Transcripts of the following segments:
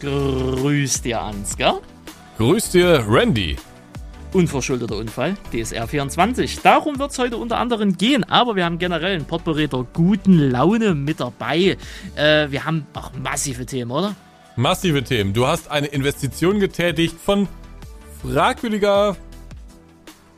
Grüß dir, Ansgar. Grüß dir, Randy. Unverschuldeter Unfall, DSR 24. Darum wird es heute unter anderem gehen, aber wir haben generell einen Portberater guten Laune mit dabei. Äh, wir haben auch massive Themen, oder? Massive Themen. Du hast eine Investition getätigt von fragwürdiger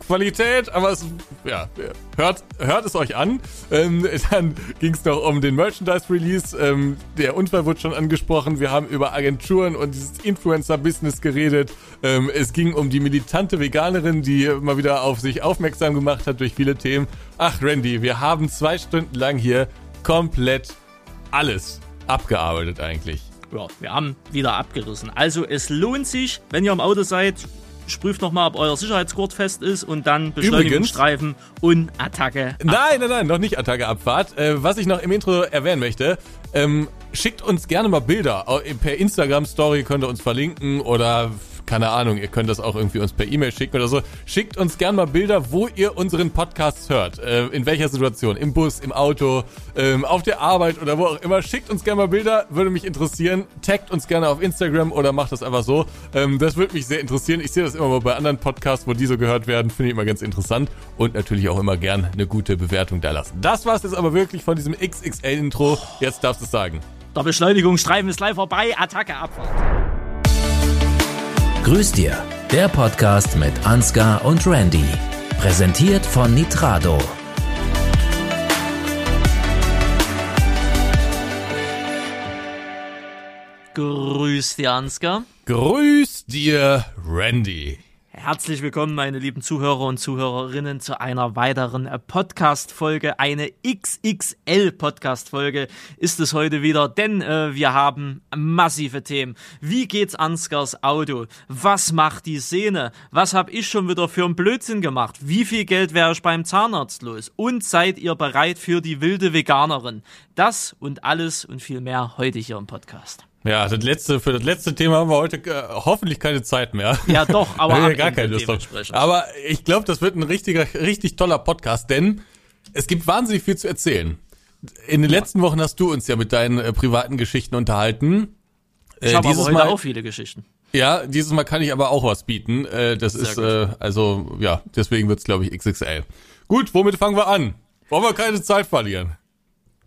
Qualität, aber es, ja, hört, hört es euch an. Ähm, dann ging es noch um den Merchandise-Release. Ähm, der Unfall wurde schon angesprochen. Wir haben über Agenturen und dieses Influencer-Business geredet. Ähm, es ging um die militante Veganerin, die mal wieder auf sich aufmerksam gemacht hat durch viele Themen. Ach, Randy, wir haben zwei Stunden lang hier komplett alles abgearbeitet eigentlich. Ja, wir haben wieder abgerissen. Also es lohnt sich, wenn ihr im Auto seid, prüft nochmal, ob euer Sicherheitsgurt fest ist und dann Beschleunigungsstreifen und Attacke. Abfahrt. Nein, nein, nein, noch nicht Attacke Abfahrt. Äh, was ich noch im Intro erwähnen möchte, ähm, schickt uns gerne mal Bilder. Per Instagram Story könnt ihr uns verlinken oder keine Ahnung, ihr könnt das auch irgendwie uns per E-Mail schicken oder so. Schickt uns gerne mal Bilder, wo ihr unseren Podcast hört. Äh, in welcher Situation? Im Bus, im Auto, ähm, auf der Arbeit oder wo auch immer. Schickt uns gerne mal Bilder, würde mich interessieren. Taggt uns gerne auf Instagram oder macht das einfach so. Ähm, das würde mich sehr interessieren. Ich sehe das immer mal bei anderen Podcasts, wo die so gehört werden. Finde ich immer ganz interessant. Und natürlich auch immer gern eine gute Bewertung da lassen. Das war's jetzt aber wirklich von diesem XXL-Intro. Jetzt darfst du es sagen. Der Beschleunigungsstreifen ist live vorbei. Attacke Abfahrt. Grüß dir, der Podcast mit Ansgar und Randy. Präsentiert von Nitrado. Grüß dir, Ansgar. Grüß dir, Randy. Herzlich willkommen, meine lieben Zuhörer und Zuhörerinnen, zu einer weiteren Podcast-Folge. Eine XXL-Podcast-Folge ist es heute wieder, denn äh, wir haben massive Themen. Wie geht's Ansgars Auto? Was macht die Szene? Was habe ich schon wieder für einen Blödsinn gemacht? Wie viel Geld wäre ich beim Zahnarzt los? Und seid ihr bereit für die wilde Veganerin? Das und alles und viel mehr heute hier im Podcast. Ja, das letzte, für das letzte Thema haben wir heute äh, hoffentlich keine Zeit mehr. Ja, doch, aber ja gar keine Lust drauf. Aber ich glaube, das wird ein richtiger, richtig toller Podcast, denn es gibt wahnsinnig viel zu erzählen. In den letzten Wochen hast du uns ja mit deinen äh, privaten Geschichten unterhalten. Äh, ich habe aber heute Mal, auch viele Geschichten. Ja, dieses Mal kann ich aber auch was bieten. Äh, das Sehr ist, gut. äh, also, ja, deswegen wird's glaube ich, XXL. Gut, womit fangen wir an? Wollen wir keine Zeit verlieren?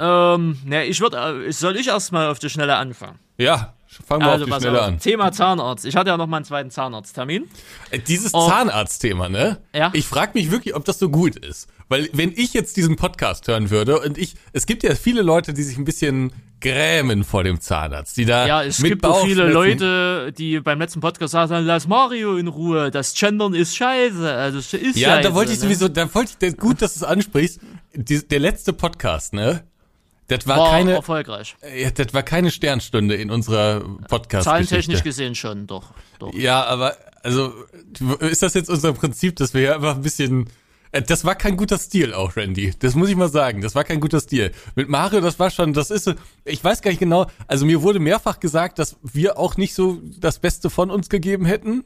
Ähm, ne, ich würde, äh, soll ich erstmal auf die Schnelle anfangen? Ja, fangen wir also, auf die Schnelle auf. an. Thema Zahnarzt. Ich hatte ja noch mal einen zweiten Zahnarzttermin. Äh, dieses. Zahnarztthema, ne? Ja. Ich frage mich wirklich, ob das so gut ist. Weil wenn ich jetzt diesen Podcast hören würde und ich, es gibt ja viele Leute, die sich ein bisschen grämen vor dem Zahnarzt, die da Ja, es gibt auch viele Leute, die beim letzten Podcast sagen, lass Mario in Ruhe, das Gendern ist scheiße, also ist Ja, scheiße, da wollte ich ne? sowieso, da wollte ich, gut, dass du es ansprichst, die, der letzte Podcast, ne? Das war, war keine erfolgreich. Ja, das war keine Sternstunde in unserer Podcast. Zahlentechnisch gesehen schon, doch, doch. Ja, aber also ist das jetzt unser Prinzip, dass wir ja einfach ein bisschen äh, das war kein guter Stil auch, Randy. Das muss ich mal sagen. Das war kein guter Stil. Mit Mario, das war schon, das ist, ich weiß gar nicht genau, also mir wurde mehrfach gesagt, dass wir auch nicht so das Beste von uns gegeben hätten.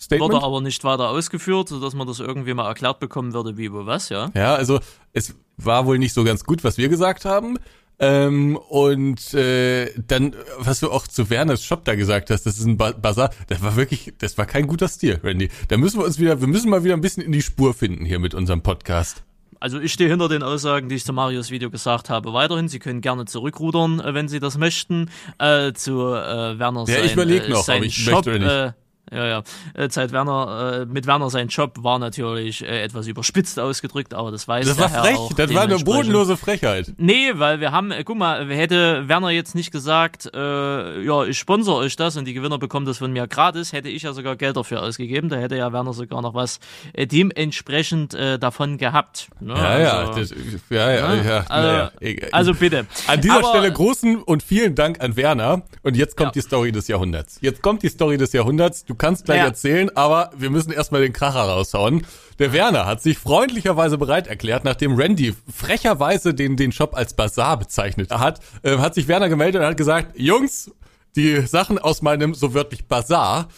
Statement. Wurde aber nicht weiter ausgeführt, sodass man das irgendwie mal erklärt bekommen würde, wie, wo, was, ja? Ja, also es war wohl nicht so ganz gut, was wir gesagt haben. Ähm, und äh, dann, was du auch zu Werners Shop da gesagt hast, das ist ein Bazar, das war wirklich, das war kein guter Stil, Randy. Da müssen wir uns wieder, wir müssen mal wieder ein bisschen in die Spur finden hier mit unserem Podcast. Also ich stehe hinter den Aussagen, die ich zu Marios Video gesagt habe. Weiterhin, Sie können gerne zurückrudern, äh, wenn Sie das möchten, äh, zu äh, Werner ja, ich überlege noch, ob ich Shop, möchte oder nicht. Äh, ja, ja. Äh, Zeit Werner, äh, mit Werner sein Job war natürlich äh, etwas überspitzt ausgedrückt, aber das weiß Das war frech, auch das war eine bodenlose Frechheit. Nee, weil wir haben, äh, guck mal, hätte Werner jetzt nicht gesagt, äh, ja, ich sponsor euch das und die Gewinner bekommen das von mir gratis, hätte ich ja sogar Geld dafür ausgegeben, da hätte ja Werner sogar noch was äh, dementsprechend äh, davon gehabt. Ne? Ja, ja, also, das, ja, ja, ne? ja, also, ja, ja. also bitte. An dieser aber, Stelle großen und vielen Dank an Werner und jetzt kommt ja. die Story des Jahrhunderts. Jetzt kommt die Story des Jahrhunderts, du kannst gleich erzählen, erzählen, aber wir müssen erstmal den Kracher raushauen. Der Werner hat sich freundlicherweise bereit erklärt, nachdem Randy frecherweise den, den Shop als Bazar bezeichnet hat, äh, hat sich Werner gemeldet und hat gesagt, Jungs, die Sachen aus meinem so wörtlich Bazar,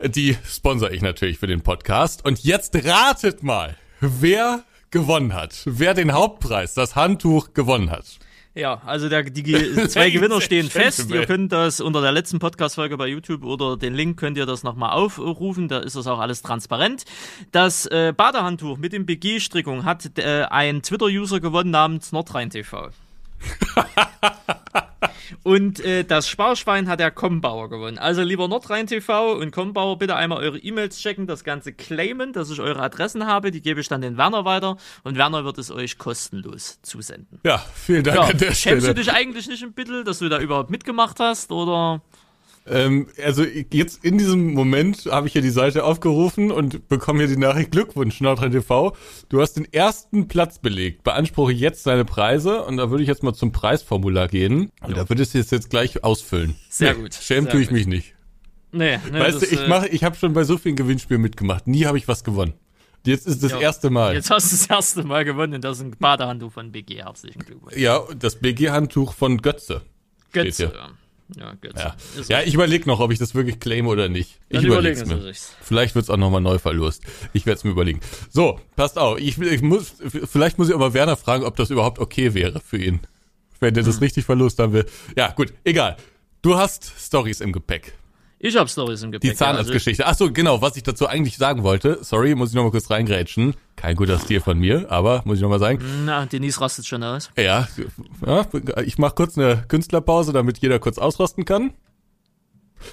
die sponsere ich natürlich für den Podcast. Und jetzt ratet mal, wer gewonnen hat, wer den Hauptpreis, das Handtuch gewonnen hat. Ja, also der, die zwei Gewinner stehen fest. Ihr könnt das unter der letzten Podcast-Folge bei YouTube oder den Link könnt ihr das nochmal aufrufen. Da ist das auch alles transparent. Das äh, Badehandtuch mit dem BG-Strickung hat äh, ein Twitter-User gewonnen namens Nordrhein TV. Und äh, das Sparschwein hat der Kombauer gewonnen. Also lieber Nordrhein TV und Kombauer, bitte einmal eure E-Mails checken, das Ganze claimen, dass ich eure Adressen habe. Die gebe ich dann den Werner weiter und Werner wird es euch kostenlos zusenden. Ja, vielen Dank Ja, an der schämst Stelle. du dich eigentlich nicht ein bisschen, dass du da überhaupt mitgemacht hast? Oder? Ähm, also jetzt in diesem Moment habe ich hier die Seite aufgerufen und bekomme hier die Nachricht Glückwunsch Nordrhein TV. Du hast den ersten Platz belegt. Beanspruche jetzt deine Preise und da würde ich jetzt mal zum Preisformular gehen. Und da würdest du es jetzt gleich ausfüllen. Sehr Nee, gut, Schämen sehr tue ich gut. mich nicht. Nee, nee weißt das, du, ich äh, mache, ich habe schon bei so vielen Gewinnspielen mitgemacht. Nie habe ich was gewonnen. Jetzt ist das Ja. erste Mal. Jetzt hast du das erste Mal gewonnen und das ist ein Badehandtuch von BG. Herzlichen Glückwunsch. Ja, das BG-Handtuch von Götze. Götze. Ja. Ja. Ja, ja ich überlege noch, ob ich das wirklich claime oder nicht. Ich Dann überleg's überlegen mir. Sie sich's. Vielleicht wird's auch nochmal neu verlost. Ich werde es mir überlegen. So, passt auf. Ich, ich muss, vielleicht muss ich aber Werner fragen, ob das überhaupt okay wäre für ihn. Wenn der Hm. das richtig verlost haben will. Ja, gut, egal. Du hast Stories im Gepäck. Ich hab Stories im Gepäck. Die Zahnarztgeschichte. Ach so, genau, was ich dazu eigentlich sagen wollte. Sorry, muss ich nochmal kurz reingrätschen. Kein guter Stil von mir, aber muss ich nochmal sagen. Also, na, Denise rastet schon aus. Ja, ja ich mache kurz eine Künstlerpause, damit jeder kurz ausrasten kann.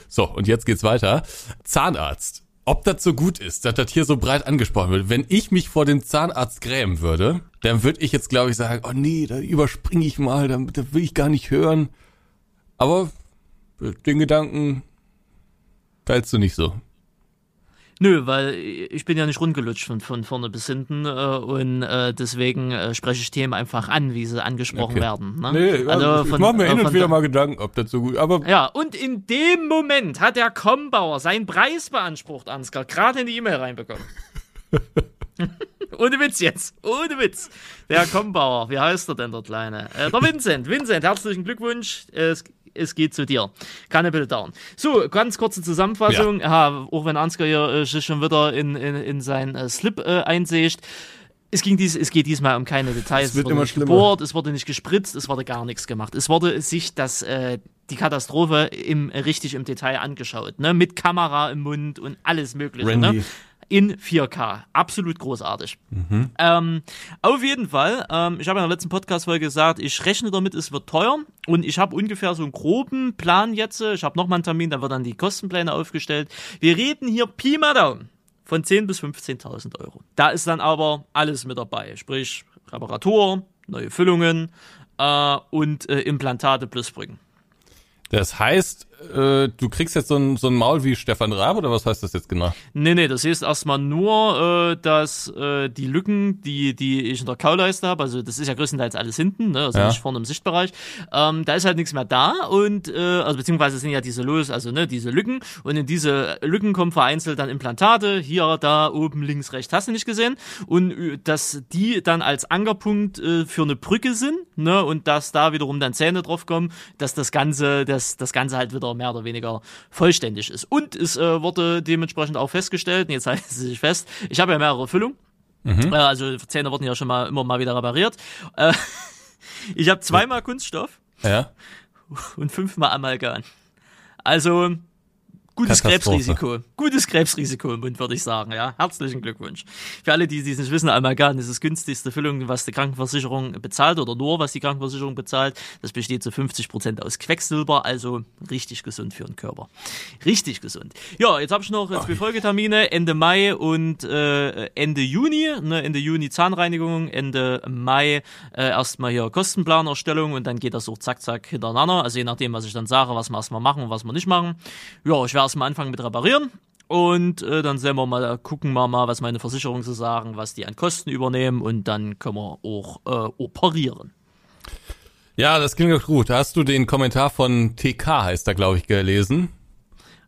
So, und jetzt geht's weiter. Zahnarzt. Ob das so gut ist, dass das hier so breit angesprochen wird. Wenn ich mich vor dem Zahnarzt grämen würde, dann würde ich jetzt, glaube ich, sagen, oh nee, da überspringe ich mal, da, da will ich gar nicht hören. Aber den Gedanken teilst du nicht so. Nö, weil ich bin ja nicht rundgelutscht von, von vorne bis hinten äh, und äh, deswegen äh, spreche ich Themen einfach an, wie sie angesprochen Okay. werden. Ne? Nee, also, ich mache mir äh, hin und von wieder mal Gedanken, ob das so gut, aber Ja, und in dem Moment hat der Kombauer seinen Preis beansprucht, Ansgar, gerade in die E-Mail reinbekommen. Ohne Witz jetzt, ohne Witz. Der Kombauer, wie heißt er denn, der Kleine? Äh, der Vincent, Vincent, herzlichen Glückwunsch. Es, es geht zu dir. Kann bitte dauern. So, ganz kurze Zusammenfassung. Ja. auch wenn Ansgar hier äh, schon wieder in, in, in seinen äh, Slip äh, einsägt. Es, ging dies, es geht diesmal um keine Details. Es wird wurde immer nicht schlimmer. gebohrt, es wurde nicht gespritzt, es wurde gar nichts gemacht. Es wurde sich das, äh, die Katastrophe im, richtig im Detail angeschaut. Ne? Mit Kamera im Mund und alles Mögliche. Randy. Ne? In 4K. Absolut großartig. Ähm, auf jeden Fall, ähm, ich habe in der letzten Podcast-Folge gesagt, ich rechne damit, es wird teuer und ich habe ungefähr so einen groben Plan jetzt. Ich habe nochmal einen Termin, da wird dann die Kostenpläne aufgestellt. Wir reden hier Pi mal Daumen von 10.000 bis 15.000 Euro. Da ist dann aber alles mit dabei, sprich Reparatur, neue Füllungen äh, und äh, Implantate plus Brücken. das heißt, äh, du kriegst jetzt so ein, so ein Maul wie Stefan Raab oder was heißt das jetzt genau? Nee, nee, das heißt erstmal nur, äh, dass äh, die Lücken, die, die ich in der Kauleiste habe, also das ist ja größtenteils alles hinten, ne, also Ja. nicht vorne im Sichtbereich, ähm, da ist halt nichts mehr da und, äh, also beziehungsweise sind ja diese Los, also ne, diese Lücken und in diese Lücken kommen vereinzelt dann Implantate, hier, da, oben, links, rechts, hast du nicht gesehen und äh, dass die dann als Ankerpunkt äh, für eine Brücke sind, ne, und dass da wiederum dann Zähne drauf kommen, dass das Ganze, dass das Ganze halt wieder mehr oder weniger vollständig ist. Und es äh, wurde dementsprechend auch festgestellt, jetzt halten Sie sich fest, ich habe ja mehrere Füllungen. Äh, also Zähne wurden ja schon mal immer mal wieder repariert. Äh, ich habe zweimal Kunststoff Ja. und fünfmal Amalgam. Also gutes. Krebsrisiko. Gutes Krebsrisiko im Mund, würde ich sagen. Ja, herzlichen Glückwunsch. Für alle, die es nicht wissen, Amalgam ist das günstigste Füllung, was die Krankenversicherung bezahlt oder nur, was die Krankenversicherung bezahlt. Das besteht zu 50 Prozent aus Quecksilber, also richtig gesund für den Körper. Richtig gesund. Ja, jetzt habe ich noch zwei Folgetermine, Ende Mai und äh, Ende Juni. Ne, Ende Juni Zahnreinigung, Ende Mai äh, erstmal hier Kostenplanerstellung und dann geht das auch zack, zack hintereinander. Also je nachdem, was ich dann sage, was wir erstmal machen und was wir nicht machen. Ja, ich werde erstmal anfangen mit reparieren. Und äh, dann sehen wir mal, gucken wir mal, was meine Versicherungen so sagen, was die an Kosten übernehmen und dann können wir auch äh, operieren. Ja, das klingt doch gut. Hast du den Kommentar von TK, heißt er, glaube ich, gelesen?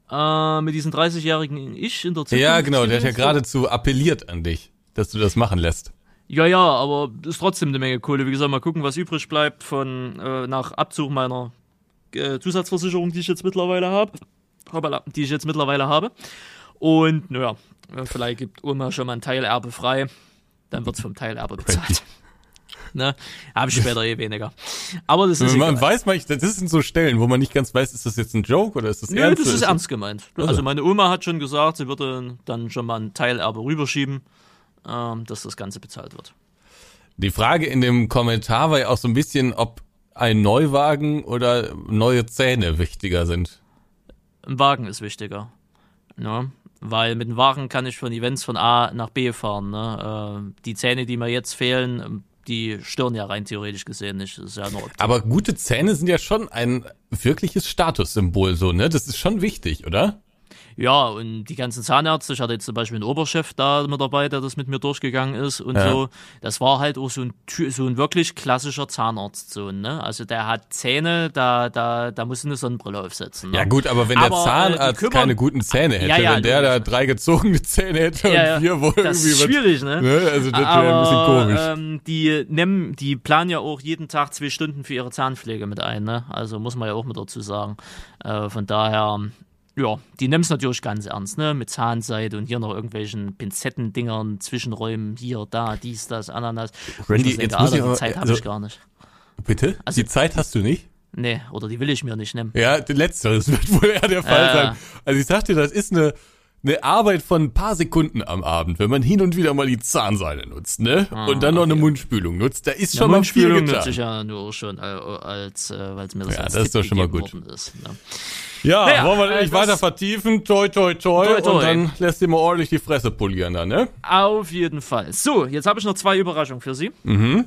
Äh, mit diesem 30-jährigen Ich in der Zukunft. Ja, genau. Der hat ja geradezu appelliert an dich, dass du das machen lässt. Ja, ja, aber ist trotzdem eine Menge Kohle. Wie gesagt, mal gucken, was übrig bleibt von äh, nach Abzug meiner äh, Zusatzversicherung, die ich jetzt mittlerweile habe. Hoppala, die ich jetzt mittlerweile habe. Und naja, vielleicht gibt Oma schon mal ein Teilerbe frei. Dann wird's vom Teilerbe bezahlt. ne? Habe ich später eh weniger. Aber das ist man egal. weiß manchmal, das sind so Stellen, wo man nicht ganz weiß, ist das jetzt ein Joke oder ist das Nö, ernst? das ist ernst gemeint. Also Also. meine Oma hat schon gesagt, sie würde dann schon mal einen Teilerbe rüberschieben, ähm, dass das Ganze bezahlt wird. Die Frage in dem Kommentar war ja auch so ein bisschen, ob ein Neuwagen oder neue Zähne wichtiger sind. Ein Wagen ist wichtiger. Ne? Weil mit dem Wagen kann ich von Events von A nach B fahren. Ne? Äh, die Zähne, die mir jetzt fehlen, die stören ja rein theoretisch gesehen nicht. Das ist ja nur. Aber gute Zähne sind ja schon ein wirkliches Statussymbol, so, ne? Das ist schon wichtig, oder? Ja, und die ganzen Zahnärzte, ich hatte jetzt zum Beispiel einen Oberchef da mit dabei, der das mit mir durchgegangen ist und Ja. so. Das war halt auch so ein, so ein wirklich klassischer Zahnarzt, so, ne? Also der hat Zähne, da, da, da muss eine Sonnenbrille aufsetzen. Ne? Ja gut, aber wenn Aber, der äh, Zahnarzt die kümmern- keine guten Zähne hätte, Ja, ja, wenn der da drei gezogene Zähne hätte und vier wohl Das irgendwie ist schwierig, ne? Ne? Also das wäre ein bisschen komisch. Ähm, die nehmen, die planen ja auch jeden Tag zwei Stunden für ihre Zahnpflege mit ein, ne? Also muss man ja auch mit dazu sagen. Äh, von daher, ja, die nehmen es natürlich ganz ernst, ne? Mit Zahnseide und hier noch irgendwelchen Pinzettendingern, Zwischenräumen, hier, da, dies, das, Ananas. Randy, jetzt denke, muss ich Alter, aber- die Zeit habe also- ich gar nicht. Bitte? also- die Zeit hast du nicht? Nee, oder die will ich mir nicht nehmen. Ja, letzteres wird wohl eher der Fall Ja. sein. Also ich sagte, das ist eine, eine Arbeit von ein paar Sekunden am Abend, wenn man hin und wieder mal die Zahnseide nutzt, ne? und dann noch eine Mundspülung nutzt. Da ist Ja, schon mal viel Mundspülung getan. nutze ich ja nur schon, äh, als, äh, weil es mir das Ja, als das ist Tipp doch schon mal gut. Ist, ne? Ja, Naja, wollen wir äh, nicht weiter vertiefen? Toi, toi, toi. Toi, toi. Und dann lässt ihr mal ordentlich die Fresse polieren da, ne? Auf jeden Fall. So, jetzt habe ich noch zwei Überraschungen für Sie. Mhm.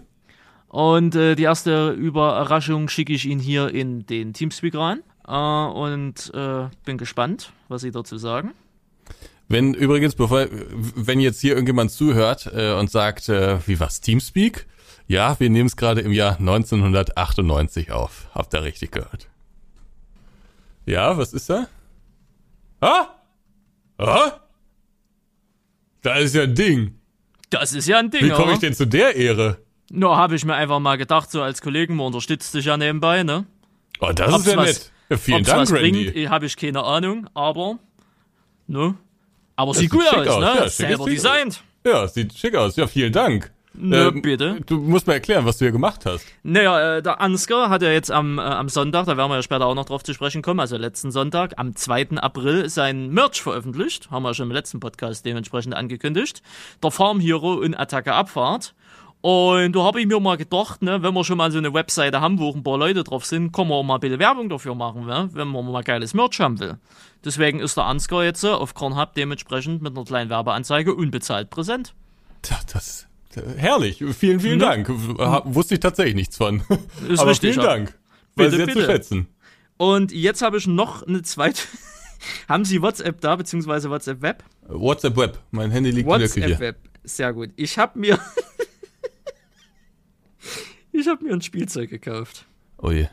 Und äh, die erste Überraschung schicke ich Ihnen hier in den Teamspeak rein. Äh, und äh, bin gespannt, was Sie dazu sagen. Wenn übrigens, bevor, wenn jetzt hier irgendjemand zuhört äh, und sagt, äh, wie was, Teamspeak? Ja, wir nehmen es gerade im Jahr 1998 auf. Habt ihr richtig gehört. Ja, was ist da? Ah? Ah? Da ist ja ein Ding. Das ist ja ein Ding, Wie komme ich denn zu der Ehre? Nur habe ich mir einfach mal gedacht, so als Kollegen, man unterstützt dich ja nebenbei, ne? Oh, das Ob's ist ja was- nett. Ja, vielen Dank, was Randy. bringt, habe ich keine Ahnung, aber, ne? Aber sieht sieht gut aus, aus, ne? ja, Selber designt. Ja, sieht schick aus. Ja, vielen Dank. Ne, Ähm, bitte. Du musst mir erklären, was du hier gemacht hast. Naja, äh, der Ansgar hat ja jetzt am, äh, am Sonntag, da werden wir ja später auch noch drauf zu sprechen kommen, also letzten Sonntag, am 2. April, sein Merch veröffentlicht. Haben wir schon im letzten Podcast dementsprechend angekündigt. Der Farm Hero und Attacke Abfahrt. Und da habe ich mir mal gedacht, ne, wenn wir schon mal so eine Webseite haben, wo ein paar Leute drauf sind, können wir auch mal ein bisschen Werbung dafür machen, ne, wenn man mal geiles Merch haben will. Deswegen ist der Ansgar jetzt äh, auf Kornhub dementsprechend mit einer kleinen Werbeanzeige unbezahlt präsent. Tja, das äh, herrlich. Vielen, vielen Ne? Dank. Ha- Wusste ich tatsächlich nichts von. Ist Aber richtig, vielen. Dank. Weiß Bitte, sehr zu bitte. schätzen. Und jetzt habe ich noch eine zweite. Haben Sie WhatsApp da, beziehungsweise WhatsApp Web? WhatsApp Web. Mein Handy liegt in der WhatsApp Küche. Web. Sehr gut. Ich habe mir. ich habe mir ein Spielzeug gekauft. Oh je.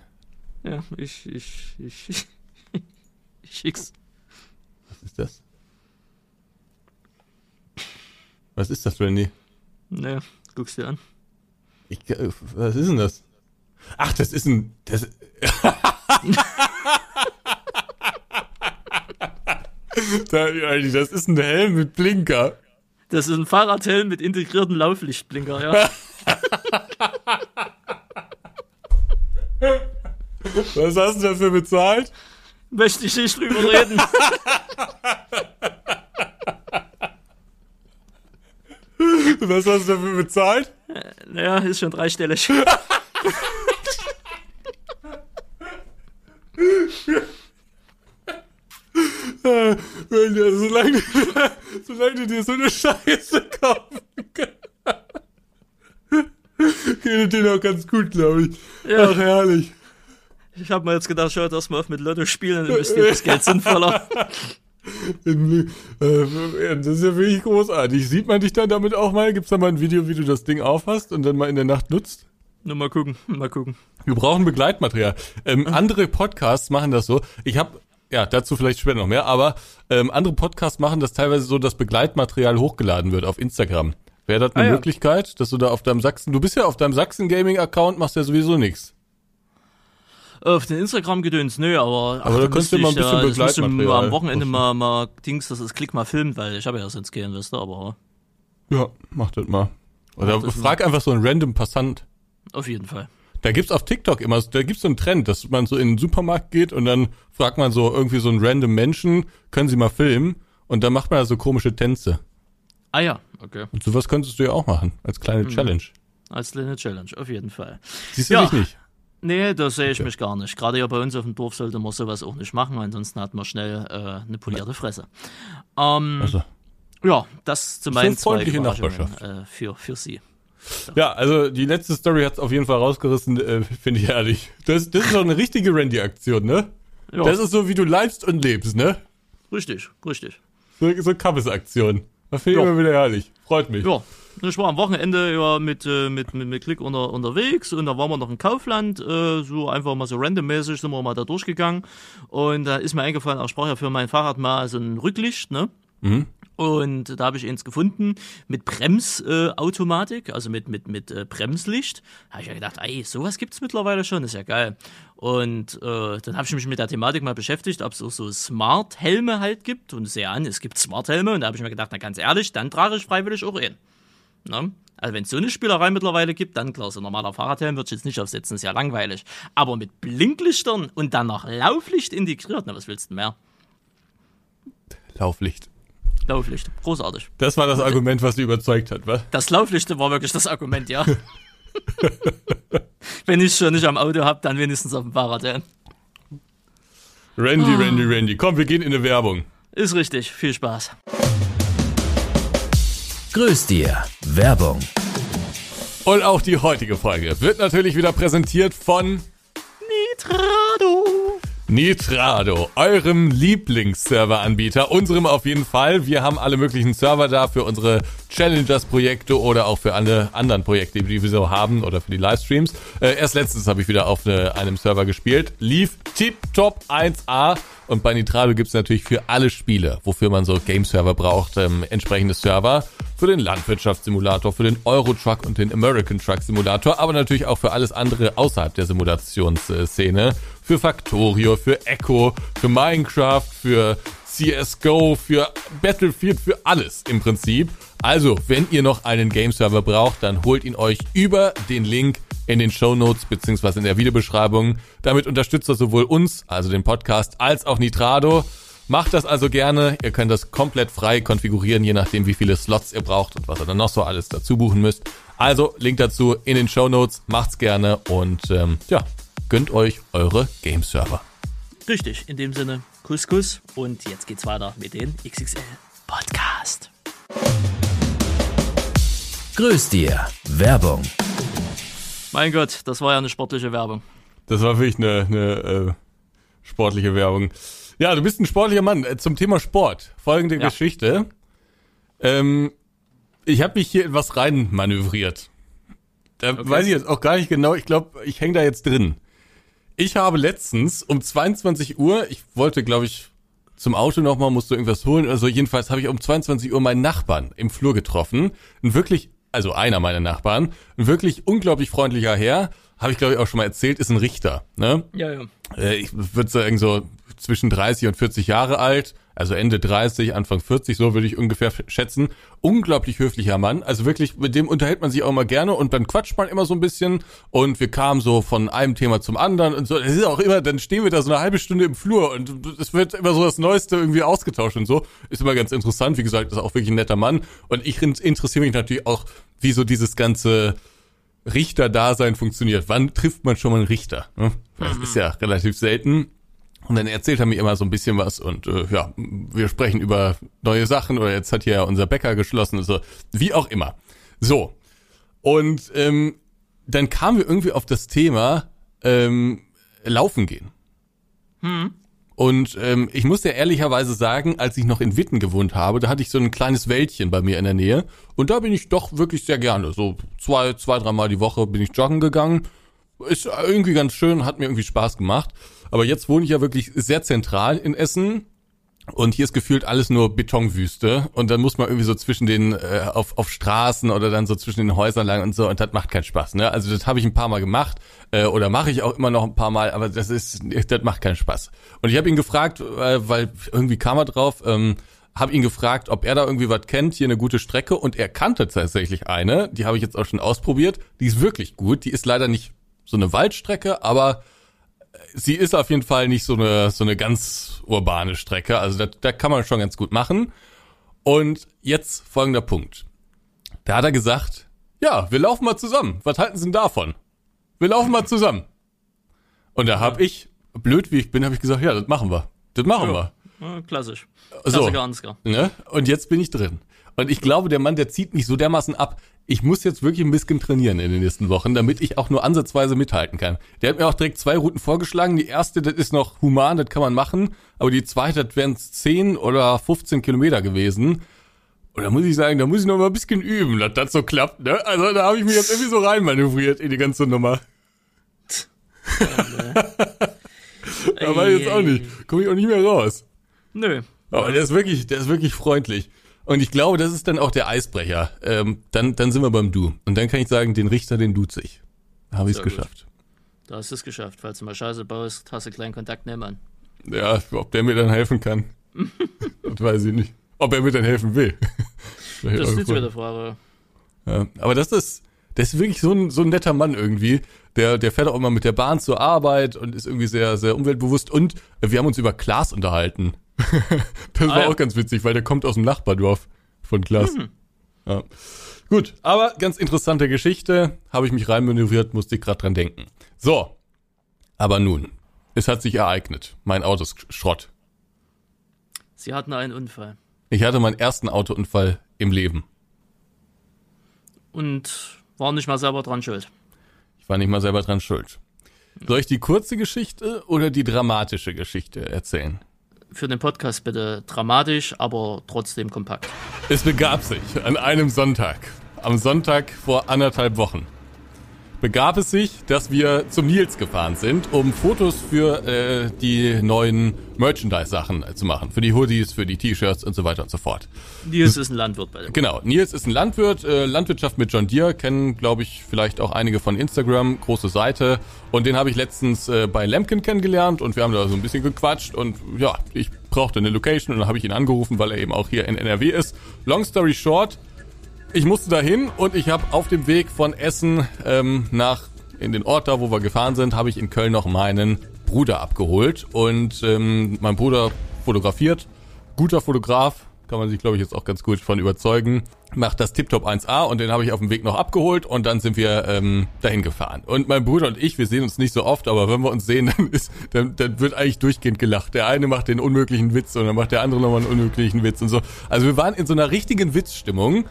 Ja, ich, ich, ich, ich schick's. Was ist das? Was ist das, Randy? Ne, guck's dir an. Ich, äh, was ist denn das? Ach, das ist ein. Das, das ist ein Helm mit Blinker. Das ist ein Fahrradhelm mit integrierten Lauflichtblinker, ja. Was hast du dafür bezahlt? Möchte ich nicht drüber reden. Was hast du dafür bezahlt? naja, ist schon dreistellig. Solange, du, solange du dir so eine Scheiße kaufen kannst, geht dir noch ganz gut, glaube ich. Ja. Ach, herrlich. Ich habe mir jetzt gedacht, schaut erst mal auf mit Lotto spielen, dann investiert das Geld sinnvoller. In, äh, das ist ja wirklich großartig. Sieht man dich dann damit auch mal? Gibt's da mal ein Video, wie du das Ding aufhast und dann mal in der Nacht nutzt? Nur mal gucken, mal gucken. Wir brauchen Begleitmaterial. Ähm, andere Podcasts machen das so. Ich habe ja dazu vielleicht später noch mehr, aber ähm, andere Podcasts machen das teilweise so, dass Begleitmaterial hochgeladen wird auf Instagram. Wäre das eine Ah, ja. Möglichkeit, dass du da auf deinem Sachsen, du bist ja auf deinem Sachsen Gaming Account, machst ja sowieso nichts. Auf den Instagram-Gedöns, nö, aber. Aber da könntest du mal ein bisschen müsste Begleitmaterial Am Wochenende mal, mal Dings, das ist Klick mal filmen, weil ich habe ja sonst gehen, wisst ihr, aber. Ja, mach das mal. Oder das frag einfach so einen random Passant. auf jeden Fall. Da gibt's auf TikTok immer, da gibt's so einen Trend, dass man so in den Supermarkt geht und dann fragt man so irgendwie so einen random Menschen, können Sie mal filmen? Und dann macht man da so komische Tänze. Ah ja, okay. Und sowas könntest du ja auch machen, als kleine Mhm. Challenge. Als kleine Challenge, auf jeden Fall. Siehst du Ja. dich nicht? Nee, da sehe ich mich gar nicht. Gerade hier bei uns auf dem Dorf sollte man sowas auch nicht machen, ansonsten hat man schnell äh, eine polierte Fresse. Ähm, Also. ja, das zu meinen zwei Nachbarschaft. äh, für, für Sie. Ja, also die letzte Story hat's auf jeden Fall rausgerissen, äh, finde ich ehrlich. Das, das ist doch eine richtige Randy-Aktion, ne? Ja, Das ist so, wie du leibst und lebst, ne? richtig, richtig. So, so Kappes-Aktion. Das finde ich Ja. immer wieder herrlich. Freut mich. Ja, ich war am Wochenende ja mit, äh, mit, mit, mit Klick unter, unterwegs und da waren wir noch in Kaufland, äh, so einfach mal so randommäßig sind wir mal da durchgegangen und da ist mir eingefallen, auch sprach ja für mein Fahrrad mal so ein Rücklicht, ne? Und da habe ich eins gefunden mit Bremsautomatik, äh, also mit, mit, mit äh, Bremslicht. Da habe ich ja gedacht, ey, sowas gibt's mittlerweile schon, ist ja geil. Und äh, dann habe ich mich mit der Thematik mal beschäftigt, ob es auch so Smart-Helme halt gibt. Und sehe an, es gibt Smart-Helme. Und da habe ich mir gedacht, na ganz ehrlich, dann trage ich freiwillig auch einen. Ne? Also wenn es so eine Spielerei mittlerweile gibt, dann klar, so ein normaler Fahrradhelm würde ich jetzt nicht aufsetzen, ist ja langweilig. Aber mit Blinklichtern und dann noch Lauflicht integriert, na was willst du mehr? Lauflicht. Lauflicht, großartig. Das war das Argument, was dich überzeugt hat, was? Das Lauflicht war wirklich das Argument, ja. Wenn ich schon nicht am Auto habe, dann wenigstens auf dem Fahrrad, ja. Randy, Ah. Randy, Randy. Komm, wir gehen in eine Werbung. Ist richtig, viel Spaß. Grüß dir. Werbung. Und auch die heutige Folge wird natürlich wieder präsentiert von Nitrado. Nitrado, eurem Lieblingsserveranbieter, unserem auf jeden Fall. Wir haben alle möglichen Server da für unsere Challengers-Projekte oder auch für alle anderen Projekte, die wir so haben oder für die Livestreams. Äh, erst letztens habe ich wieder auf eine, einem Server gespielt. Lief tipptopp 1A. Und bei Nitrado gibt's natürlich für alle Spiele, wofür man so Game-Server braucht, ähm, entsprechende Server. Für den Landwirtschaftssimulator, für den Euro-Truck und den American Truck Simulator, aber natürlich auch für alles andere außerhalb der Simulationsszene. Für Factorio, für Echo, für Minecraft, für CSGO, für Battlefield, für alles im Prinzip. Also, wenn ihr noch einen Game-Server braucht, dann holt ihn euch über den Link in den Show Notes beziehungsweise in der Videobeschreibung. Damit unterstützt ihr sowohl uns, also den Podcast, als auch Nitrado. Macht das also gerne. Ihr könnt das komplett frei konfigurieren, je nachdem, wie viele Slots ihr braucht und was ihr dann noch so alles dazu buchen müsst. Also, Link dazu in den Show Notes. Macht's gerne und ähm, ja, gönnt euch eure Game-Server. Richtig, in dem Sinne, Kuss. Und jetzt geht's weiter mit dem XXL Podcast. Grüß dir. Werbung. Mein Gott, das war ja eine sportliche Werbung. Das war wirklich eine, eine äh, sportliche Werbung. Ja, du bist ein sportlicher Mann. Äh, Zum Thema Sport. Folgende Ja. Geschichte. Ähm, ich habe mich hier in was rein manövriert. Da weiß ich jetzt auch gar nicht genau. Ich glaube, ich hänge da jetzt drin. Ich habe letztens um 22 Uhr, ich wollte, glaube ich, zum Auto nochmal, musste irgendwas holen oder so. Jedenfalls habe ich um 22 Uhr meinen Nachbarn im Flur getroffen. Ein wirklich, also einer meiner Nachbarn, ein wirklich unglaublich freundlicher Herr. Habe ich, glaube ich, auch schon mal erzählt, ist ein Richter. Ne? Ja, ja. äh, ich würde sagen so zwischen 30 und 40 Jahre alt, also Ende 30, Anfang 40, so würde ich ungefähr schätzen. Unglaublich höflicher Mann, also wirklich, mit dem unterhält man sich auch immer gerne und dann quatscht man immer so ein bisschen und wir kamen so von einem Thema zum anderen und so. Es ist auch immer, dann stehen wir da so eine halbe Stunde im Flur und es wird immer so das Neueste irgendwie ausgetauscht und so. Ist immer ganz interessant, wie gesagt, ist auch wirklich ein netter Mann und ich interessiere mich natürlich auch, wie so dieses ganze Richter-Dasein funktioniert. Wann trifft man schon mal einen Richter? Ne? Das ist ja relativ selten. Und dann erzählt er mir immer so ein bisschen was und äh, ja, wir sprechen über neue Sachen oder jetzt hat hier ja unser Bäcker geschlossen und so, wie auch immer. So. Und ähm, dann kamen wir irgendwie auf das Thema ähm, Laufen gehen. Und ähm, ich muss ja ehrlicherweise sagen, als ich noch in Witten gewohnt habe, da hatte ich so ein kleines Wäldchen bei mir in der Nähe. Und da bin ich doch wirklich sehr gerne. So zwei, zwei, dreimal die Woche bin ich joggen gegangen. Ist irgendwie ganz schön, hat mir irgendwie Spaß gemacht. Aber jetzt wohne ich ja wirklich sehr zentral in Essen. Und hier ist gefühlt alles nur Betonwüste. Und dann muss man irgendwie so zwischen den, äh, auf, auf Straßen oder dann so zwischen den Häusern lang und so. Und das macht keinen Spaß, ne? Also das habe ich ein paar Mal gemacht. Äh, oder mache ich auch immer noch ein paar Mal. Aber das ist, das macht keinen Spaß. Und ich habe ihn gefragt, äh, weil irgendwie kam er drauf, ähm, habe ihn gefragt, ob er da irgendwie was kennt, hier eine gute Strecke und er kannte tatsächlich eine, die habe ich jetzt auch schon ausprobiert, die ist wirklich gut, die ist leider nicht so eine Waldstrecke, aber sie ist auf jeden Fall nicht so eine so eine ganz urbane Strecke, also da, da kann man schon ganz gut machen. Und jetzt folgender Punkt. Da hat er gesagt, ja, wir laufen mal zusammen. Was halten Sie denn davon? Wir laufen mal zusammen. Und da habe ich, blöd wie ich bin, habe ich gesagt, ja, das machen wir. Das machen wir. Ja, klassisch. So. Klassiker Ansgar. Ne? Und jetzt bin ich drin. Und ich glaube, der Mann, der zieht mich so dermaßen ab. Ich muss jetzt wirklich ein bisschen trainieren in den nächsten Wochen, damit ich auch nur ansatzweise mithalten kann. Der hat mir auch direkt zwei Routen vorgeschlagen. Die erste, das ist noch human, das kann man machen. Aber die zweite, das wären 10 oder 15 Kilometer gewesen. Und da muss ich sagen, da muss ich noch mal ein bisschen üben, dass das so klappt. Ne? Also da habe ich mich jetzt irgendwie so reinmanövriert in die ganze Nummer. da war ich jetzt auch nicht. Komme ich auch nicht mehr raus. Nö. Aber der ist wirklich, der ist wirklich freundlich. Und ich glaube, das ist dann auch der Eisbrecher. Ähm, dann, dann sind wir beim Du. Und dann kann ich sagen, den Richter, den duze ich. Da habe ich es gut. geschafft. Da hast du es geschafft. Falls du mal Scheiße baust, hast du kleinen Kontakt nehmen. Ja, ob der mir dann helfen kann. das weiß ich nicht. Ob er mir dann helfen will. Das ist jetzt wieder Frage. Ja, aber das ist, das ist wirklich so ein, so ein netter Mann irgendwie. Der, der fährt auch immer mit der Bahn zur Arbeit und ist irgendwie sehr, sehr umweltbewusst. Und wir haben uns über Klaas unterhalten. das war Ah, ja. auch ganz witzig, weil der kommt aus dem Nachbardorf von Klaas. Mhm. Ja. Gut, aber ganz interessante Geschichte. Habe ich mich reinmanövriert, musste ich gerade dran denken. So, aber nun, es hat sich ereignet. Mein Auto ist Schrott. Sie hatten einen Unfall. Ich hatte meinen ersten Autounfall im Leben. Und waren nicht mal selber dran schuld. Ich war nicht mal selber dran schuld. Soll ich die kurze Geschichte oder die dramatische Geschichte erzählen? Für den Podcast bitte dramatisch, aber trotzdem kompakt. Es begab sich an einem Sonntag, am Sonntag vor anderthalb Wochen, begab es sich, dass wir zum Nils gefahren sind, um Fotos für äh, die neuen Merchandise-Sachen zu machen. Für die Hoodies, für die T-Shirts und so weiter und so fort. Nils ist ein Landwirt bei dem. Genau, Nils ist ein Landwirt, äh, Landwirtschaft mit John Deere, kennen, glaube ich, vielleicht auch einige von Instagram, große Seite. Und den habe ich letztens äh, bei Lemken kennengelernt und wir haben da so ein bisschen gequatscht und ja, ich brauchte eine Location und dann habe ich ihn angerufen, weil er eben auch hier in NRW ist. Long story short, ich musste dahin und ich habe auf dem Weg von Essen ähm, nach in den Ort da, wo wir gefahren sind, habe ich in Köln noch meinen Bruder abgeholt und ähm, mein Bruder fotografiert, guter Fotograf, kann man sich glaube ich jetzt auch ganz gut von überzeugen, macht das Tiptop 1A und den habe ich auf dem Weg noch abgeholt und dann sind wir ähm, dahin gefahren. Und mein Bruder und ich, wir sehen uns nicht so oft, aber wenn wir uns sehen, dann ist, dann, dann wird eigentlich durchgehend gelacht. Der eine macht den unmöglichen Witz und dann macht der andere nochmal einen unmöglichen Witz und so. Also wir waren in so einer richtigen Witzstimmung.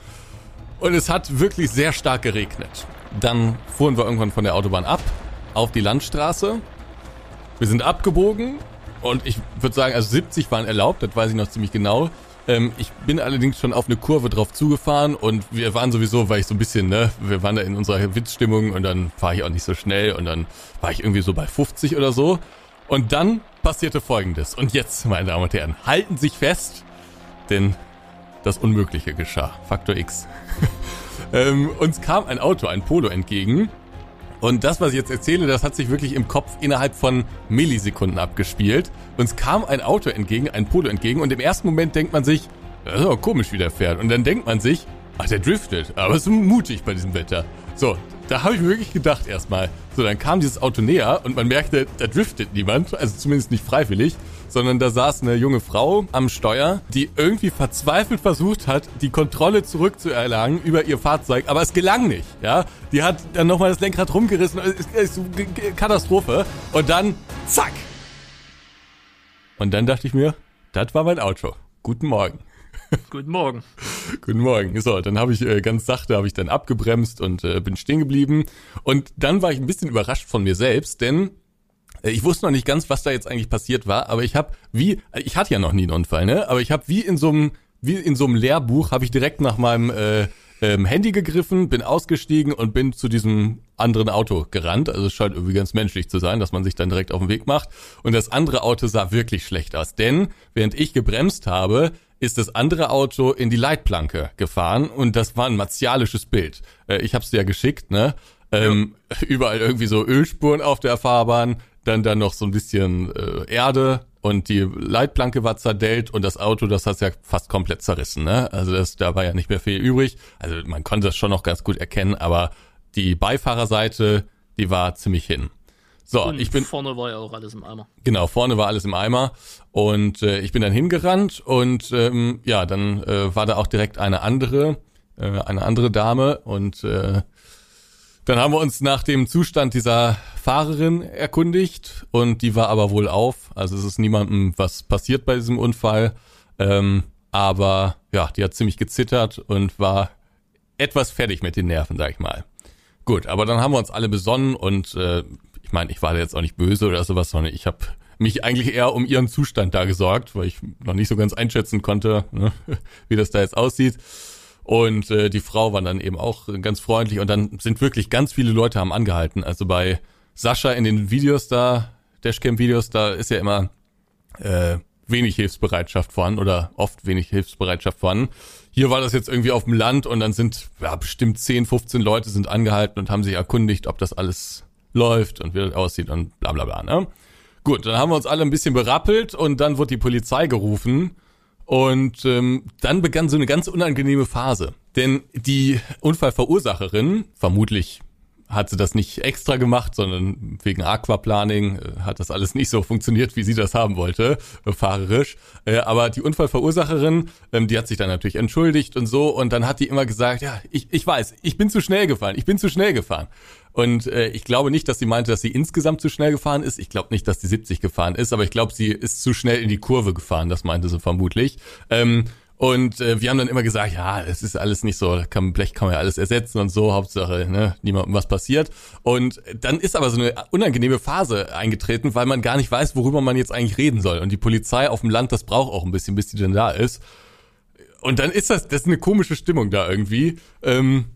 Und es hat wirklich sehr stark geregnet. Dann fuhren wir irgendwann von der Autobahn ab auf die Landstraße. Wir sind abgebogen und ich würde sagen, also 70 waren erlaubt, das weiß ich noch ziemlich genau. Ähm, ich bin allerdings schon auf eine Kurve drauf zugefahren und wir waren sowieso, weil ich so ein bisschen, ne, wir waren da in unserer Witzstimmung und dann fahre ich auch nicht so schnell und dann war ich irgendwie so bei 50 oder so. Und dann passierte folgendes. Und jetzt, meine Damen und Herren, halten sich fest, denn das Unmögliche geschah. Faktor X. ähm, uns kam ein Auto, ein Polo entgegen. Und das, was ich jetzt erzähle, das hat sich wirklich im Kopf innerhalb von Millisekunden abgespielt. Uns kam ein Auto entgegen, ein Polo entgegen. Und im ersten Moment denkt man sich, das ist aber komisch, wie der fährt. Und dann denkt man sich, ach, der driftet. Aber ist mutig bei diesem Wetter. So, da habe ich wirklich gedacht erstmal. So, dann kam dieses Auto näher und man merkte, da driftet niemand. Also zumindest nicht freiwillig. Sondern da saß eine junge Frau am Steuer, die irgendwie verzweifelt versucht hat, die Kontrolle zurückzuerlangen über ihr Fahrzeug. Aber es gelang nicht, ja. Die hat dann nochmal das Lenkrad rumgerissen. Katastrophe. Und dann, zack. Und dann dachte ich mir, das war mein Auto. Guten Morgen. Guten Morgen. Guten Morgen. So, dann habe ich äh, ganz sachte habe ich dann abgebremst und äh, bin stehen geblieben. Und dann war ich ein bisschen überrascht von mir selbst, denn ich wusste noch nicht ganz, was da jetzt eigentlich passiert war, aber ich habe wie äh, ich hatte ja noch nie einen Unfall, ne? Aber ich habe wie in so einem wie in so einem Lehrbuch habe ich direkt nach meinem äh, ähm, Handy gegriffen, bin ausgestiegen und bin zu diesem anderen Auto gerannt. Also es scheint irgendwie ganz menschlich zu sein, dass man sich dann direkt auf den Weg macht. Und das andere Auto sah wirklich schlecht aus, denn während ich gebremst habe, ist das andere Auto in die Leitplanke gefahren und das war ein martialisches Bild. Äh, ich hab's dir ja geschickt, ne? Ähm, Überall irgendwie so Ölspuren auf der Fahrbahn, dann dann noch so ein bisschen äh, Erde und die Leitplanke war zerdellt und das Auto, das hat's ja fast komplett zerrissen, ne? Also das, da war ja nicht mehr viel übrig. Also man konnte das schon noch ganz gut erkennen, aber die Beifahrerseite, die war ziemlich hin. So, Und ich bin vorne war ja auch alles im Eimer. Genau, vorne war alles im Eimer und äh, ich bin dann hingerannt und ähm, ja, dann äh, war da auch direkt eine andere, äh, eine andere Dame und äh, dann haben wir uns nach dem Zustand dieser Fahrerin erkundigt und die war aber wohl auf. Also es ist niemandem was passiert bei diesem Unfall, ähm, aber ja, die hat ziemlich gezittert und war etwas fertig mit den Nerven, sag ich mal. Gut, aber dann haben wir uns alle besonnen und äh, ich meine, ich war da jetzt auch nicht böse oder sowas, sondern ich habe mich eigentlich eher um ihren Zustand da gesorgt, weil ich noch nicht so ganz einschätzen konnte, ne, wie das da jetzt aussieht. Und äh, die Frau war dann eben auch ganz freundlich und dann sind wirklich ganz viele Leute haben angehalten. Also bei Sascha in den Videos da, Dashcam-Videos, da ist ja immer äh, wenig Hilfsbereitschaft vorhanden oder oft wenig Hilfsbereitschaft vorhanden. Hier war das jetzt irgendwie auf dem Land und dann sind ja, bestimmt 10, 15 Leute sind angehalten und haben sich erkundigt, ob das alles läuft und wie das aussieht und bla bla bla. Ne? Gut, dann haben wir uns alle ein bisschen berappelt und dann wurde die Polizei gerufen und ähm, dann begann so eine ganz unangenehme Phase. Denn die Unfallverursacherin, vermutlich hat sie das nicht extra gemacht, sondern wegen Aquaplaning äh, hat das alles nicht so funktioniert, wie sie das haben wollte, äh, fahrerisch. Äh, aber die Unfallverursacherin, ähm, die hat sich dann natürlich entschuldigt und so und dann hat die immer gesagt, ja, ich, ich weiß, ich bin zu schnell gefahren, ich bin zu schnell gefahren. Und ich glaube nicht, dass sie meinte, dass sie insgesamt zu schnell gefahren ist. Ich glaube nicht, dass die 70 gefahren ist, aber ich glaube, sie ist zu schnell in die Kurve gefahren, das meinte sie vermutlich. Ähm, und äh, wir haben dann immer gesagt, ja, es ist alles nicht so, kann, Blech kann man ja alles ersetzen und so, Hauptsache, ne, niemandem was passiert. Und dann ist aber so eine unangenehme Phase eingetreten, weil man gar nicht weiß, worüber man jetzt eigentlich reden soll. Und die Polizei auf dem Land, das braucht auch ein bisschen, bis die denn da ist. Und dann ist das, das ist eine komische Stimmung da irgendwie, ähm,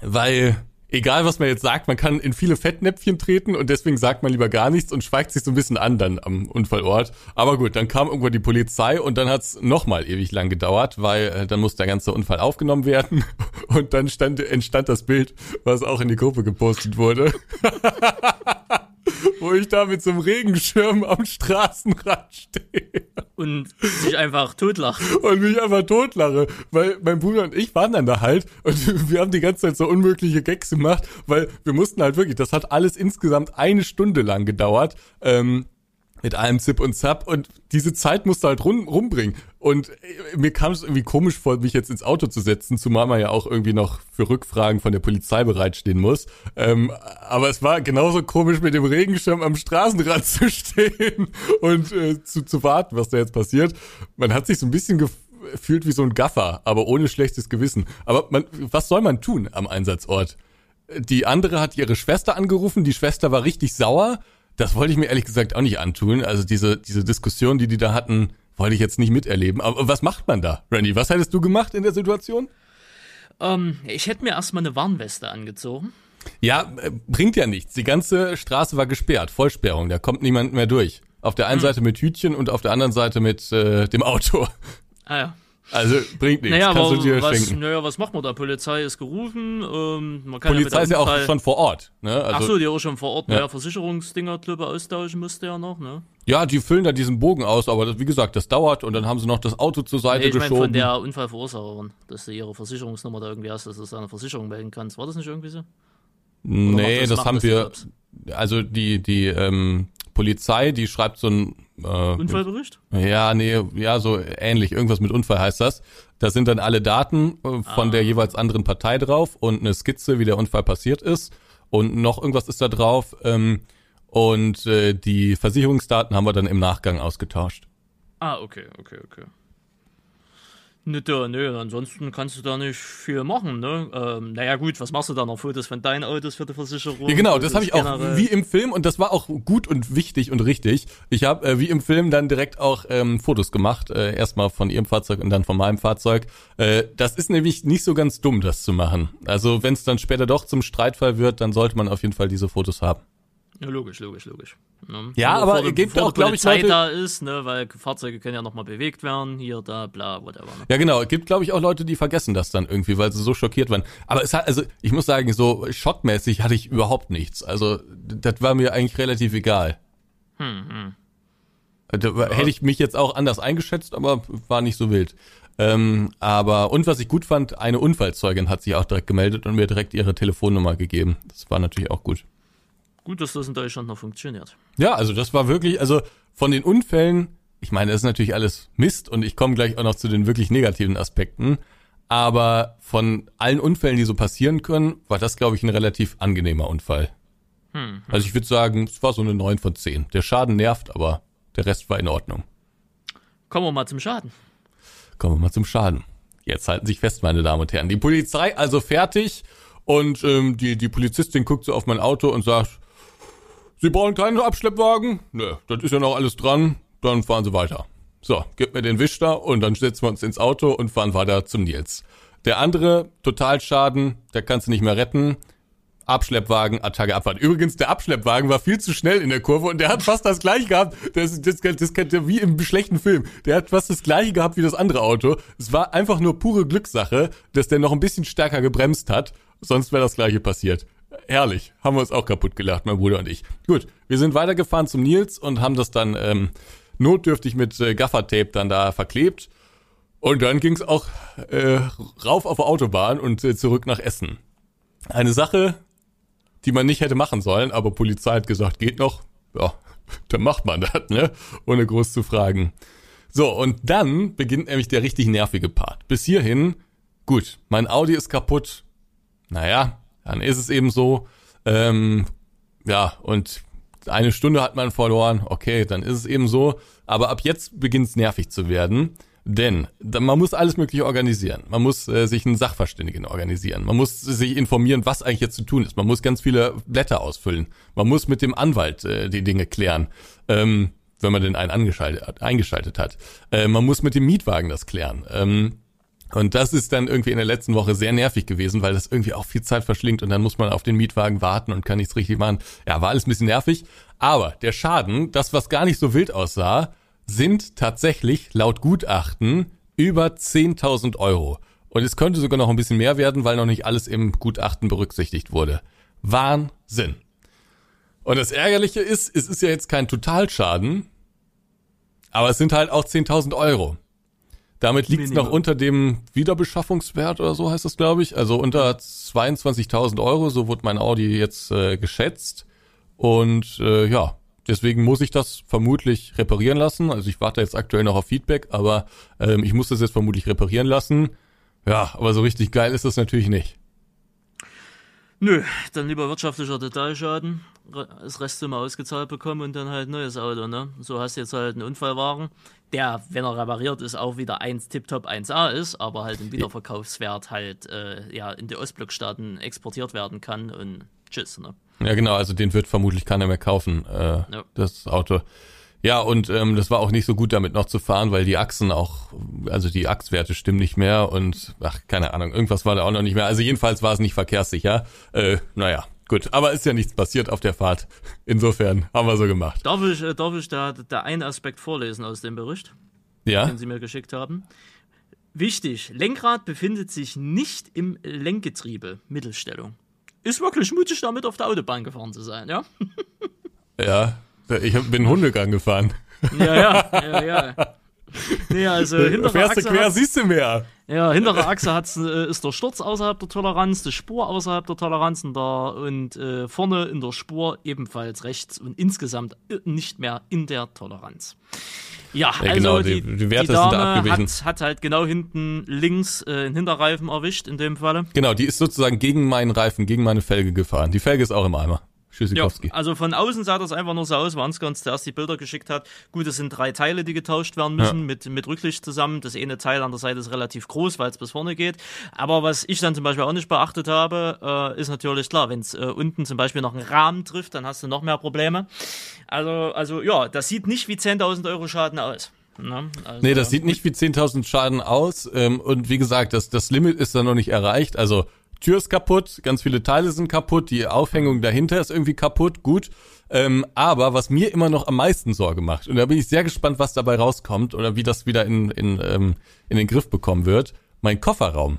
weil egal was man jetzt sagt, man kann in viele Fettnäpfchen treten und deswegen sagt man lieber gar nichts und schweigt sich so ein bisschen an dann am Unfallort. Aber gut, dann kam irgendwann die Polizei und dann hat's nochmal ewig lang gedauert, weil äh, dann muss der ganze Unfall aufgenommen werden und dann stand, entstand das Bild, was auch in die Gruppe gepostet wurde. Wo ich da mit so einem Regenschirm am Straßenrand stehe Und sich einfach totlacht. und mich einfach totlache, weil mein Bruder und ich waren dann da halt und wir haben die ganze Zeit so unmögliche Gags gemacht, weil wir mussten halt wirklich, das hat alles insgesamt eine Stunde lang gedauert, ähm, mit allem Zip und Zap und diese Zeit musste halt rum, rumbringen und äh, mir kam es irgendwie komisch vor, mich jetzt ins Auto zu setzen, zumal man ja auch irgendwie noch für Rückfragen von der Polizei bereitstehen muss, ähm, aber es war genauso komisch mit dem Regenschirm am Straßenrand zu stehen und äh, zu, zu warten, was da jetzt passiert. Man hat sich so ein bisschen gef fühlt wie so ein Gaffer, aber ohne schlechtes Gewissen. Aber man, was soll man tun am Einsatzort? Die andere hat ihre Schwester angerufen, die Schwester war richtig sauer. Das wollte ich mir ehrlich gesagt auch nicht antun. Also diese, diese Diskussion, die die da hatten, wollte ich jetzt nicht miterleben. Aber was macht man da, Randy? Was hättest du gemacht in der Situation? Ähm, ich hätte mir erstmal eine Warnweste angezogen. Ja, äh, bringt ja nichts. Die ganze Straße war gesperrt, Vollsperrung, da kommt niemand mehr durch. Auf der einen Hm. Seite mit Hütchen und auf der anderen Seite mit äh, dem Auto. Ah ja. Also bringt nichts, Naja, kannst aber du dir was, schenken. naja, was macht man da? Polizei ist gerufen. Ähm, man kann Polizei ja ist ja der auch schon vor Ort. Ne? Also, Ach so, die auch schon vor Ort. Ja. Naja, Versicherungsdinger, glaube austauschen musste ja noch, ne? Ja, die füllen da diesen Bogen aus, aber das, wie gesagt, das dauert und dann haben sie noch das Auto zur Seite Nee, ich meine geschoben. von der Unfallverursacherin, dass du ihre Versicherungsnummer da irgendwie hast, dass du es an eine Versicherung melden kannst. War das nicht irgendwie so? nee, macht das- das haben das wir. Also die die ähm, Polizei, die schreibt so ein äh, Unfallbericht? Ja, nee, ja, so ähnlich. Irgendwas mit Unfall heißt das. Da sind dann alle Daten äh, von der jeweils anderen Partei drauf und eine Skizze, wie der Unfall passiert ist. Und noch irgendwas ist da drauf. Ähm, und äh, die Versicherungsdaten haben wir dann im Nachgang ausgetauscht. Ah, okay, okay, okay. Nö, nö, ansonsten kannst du da nicht viel machen, ne? Ähm, naja, gut, was machst du da noch? Fotos von deinen Autos für die Versicherung? Ja, genau, das habe ich auch wie im Film und das war auch gut und wichtig und richtig. Ich habe äh, wie im Film dann direkt auch ähm, Fotos gemacht, äh, erstmal von ihrem Fahrzeug und dann von meinem Fahrzeug. Äh, das ist nämlich nicht so ganz dumm, das zu machen. Also wenn es dann später doch zum Streitfall wird, dann sollte man auf jeden Fall diese Fotos haben. Ja, logisch, logisch, logisch. Ne? Ja, Nur aber vor, gibt bevor auch, die glaub ich, Polizei Leute- da ist, ne? Weil Fahrzeuge können ja nochmal bewegt werden, hier, da, bla, whatever. Ne? Ja, genau. Es gibt, glaube ich, auch Leute, die vergessen das dann irgendwie, weil sie so schockiert waren. Aber es hat, also ich muss sagen, so schockmäßig hatte ich überhaupt nichts. Also das war mir eigentlich relativ egal. Hm, hm. Da Hätte ich mich jetzt auch anders eingeschätzt, aber war nicht so wild. Ähm, aber, und was ich gut fand, eine Unfallzeugin hat sich auch direkt gemeldet und mir direkt ihre Telefonnummer gegeben. Das war natürlich auch gut. Gut, dass das in Deutschland noch funktioniert. Ja, also das war wirklich, also von den Unfällen, ich meine, das ist natürlich alles Mist und ich komme gleich auch noch zu den wirklich negativen Aspekten, aber von allen Unfällen, die so passieren können, war das, glaube ich, ein relativ angenehmer Unfall. Also ich würde sagen, es war so eine 9 von 10. Der Schaden nervt, aber der Rest war in Ordnung. Kommen wir mal zum Schaden. Kommen wir mal zum Schaden. Jetzt halten sich fest, meine Damen und Herren. Die Polizei also fertig und ähm, die, die Polizistin guckt so auf mein Auto und sagt, Sie brauchen keinen Abschleppwagen? Nö, das ist ja noch alles dran. Dann fahren Sie weiter. So, gib mir den Wisch da und dann setzen wir uns ins Auto und fahren weiter zum Nils. Der andere, Totalschaden, der kannst du nicht mehr retten. Abschleppwagen, Attacke, Abfahrt. Übrigens, der Abschleppwagen war viel zu schnell in der Kurve und der hat fast das gleiche gehabt. Das, das, das kennt ihr wie im schlechten Film. Der hat fast das gleiche gehabt wie das andere Auto. Es war einfach nur pure Glückssache, dass der noch ein bisschen stärker gebremst hat. Sonst wäre das gleiche passiert. Herrlich. Haben wir uns auch kaputt gelacht, mein Bruder und ich. Gut, wir sind weitergefahren zum Nils und haben das dann ähm, notdürftig mit äh, Gaffertape dann da verklebt. Und dann ging's auch äh, rauf auf die Autobahn und äh, zurück nach Essen. Eine Sache, die man nicht hätte machen sollen, aber Polizei hat gesagt, geht noch. Ja, dann macht man das, ne? Ohne groß zu fragen. So, und dann beginnt nämlich der richtig nervige Part. Bis hierhin, gut, mein Audi ist kaputt. Naja, dann ist es eben so. Ähm, ja, und eine Stunde hat man verloren. Okay, dann ist es eben so. Aber ab jetzt beginnt es nervig zu werden. Denn man muss alles Mögliche organisieren. Man muss äh, sich einen Sachverständigen organisieren. Man muss sich informieren, was eigentlich jetzt zu tun ist. Man muss ganz viele Blätter ausfüllen. Man muss mit dem Anwalt äh, die Dinge klären, ähm, wenn man denn einen angeschaltet, eingeschaltet hat. Äh, man muss mit dem Mietwagen das klären. Ähm, und das ist dann irgendwie in der letzten Woche sehr nervig gewesen, weil das irgendwie auch viel Zeit verschlingt und dann muss man auf den Mietwagen warten und kann nichts richtig machen. Ja, war alles ein bisschen nervig. Aber der Schaden, das was gar nicht so wild aussah, sind tatsächlich laut Gutachten über 10.000 Euro. Und es könnte sogar noch ein bisschen mehr werden, weil noch nicht alles im Gutachten berücksichtigt wurde. Wahnsinn. Und das Ärgerliche ist, es ist ja jetzt kein Totalschaden, aber es sind halt auch 10.000 Euro. Damit liegt es noch unter dem Wiederbeschaffungswert oder so heißt das, glaube ich. Also unter 22.000 Euro, so wurde mein Audi jetzt äh, geschätzt. Und äh, ja, deswegen muss ich das vermutlich reparieren lassen. Also ich warte jetzt aktuell noch auf Feedback, aber ähm, ich muss das jetzt vermutlich reparieren lassen. Ja, aber so richtig geil ist das natürlich nicht. Nö, dann lieber wirtschaftlicher Totalschaden, Re- das Rest immer ausgezahlt bekommen und dann halt ein neues Auto, ne? So hast du jetzt halt einen Unfallwagen, der, wenn er repariert ist, auch wieder 1 Tiptop 1A ist, aber halt im Wiederverkaufswert halt äh, ja in die Ostblockstaaten exportiert werden kann und tschüss, ne? Ja, genau, also den wird vermutlich keiner mehr kaufen, äh, Ja. das Auto. Ja, und ähm, das war auch nicht so gut damit noch zu fahren, weil die Achsen auch, also die Achswerte stimmen nicht mehr und ach, keine Ahnung, irgendwas war da auch noch nicht mehr. Also jedenfalls war es nicht verkehrssicher. Äh, naja, gut. Aber ist ja nichts passiert auf der Fahrt. Insofern haben wir so gemacht. Darf ich, äh, darf ich da, da einen Aspekt vorlesen aus dem Bericht, Ja? den Sie mir geschickt haben? Wichtig, Lenkrad befindet sich nicht im Lenkgetriebe, Mittelstellung. Ist wirklich mutig, damit auf der Autobahn gefahren zu sein, ja? Ja. Ich bin Hundegang gefahren. Ja, ja, ja, ja. Nee, also hintere Fährst du quer, hat, siehst du mehr. Ja, hintere Achse hat's, äh, ist der Sturz außerhalb der Toleranz, die Spur außerhalb der Toleranz und, der, und äh, vorne in der Spur ebenfalls rechts und insgesamt äh, nicht mehr in der Toleranz. Ja, Ja, also genau, die, die- die Werte die sind da Dame abgewichen. hat, hat halt genau hinten links äh, einen Hinterreifen erwischt in dem Falle. Genau, die ist sozusagen gegen meinen Reifen, gegen meine Felge gefahren. Die Felge ist auch im Eimer. Ja, also von außen sah das einfach nur so aus, weil Ansgar uns zuerst die Bilder geschickt hat. Gut, es sind drei Teile, die getauscht werden müssen, Ja. mit, mit Rücklicht zusammen. Das eine Teil an der Seite ist relativ groß, weil es bis vorne geht. Aber was ich dann zum Beispiel auch nicht beachtet habe, äh, ist natürlich klar, wenn es äh, unten zum Beispiel noch einen Rahmen trifft, dann hast du noch mehr Probleme. Also, also ja, das sieht nicht wie 10.000 Euro Schaden aus. Ne? Also, Nee, das sieht nicht wie 10.000 Schaden aus. Ähm, und wie gesagt, das, das Limit ist da noch nicht erreicht. Also Tür ist kaputt, ganz viele Teile sind kaputt, die Aufhängung dahinter ist irgendwie kaputt, gut. Ähm, aber was mir immer noch am meisten Sorge macht, und da bin ich sehr gespannt, was dabei rauskommt oder wie das wieder in, in, ähm, in den Griff bekommen wird, mein Kofferraum,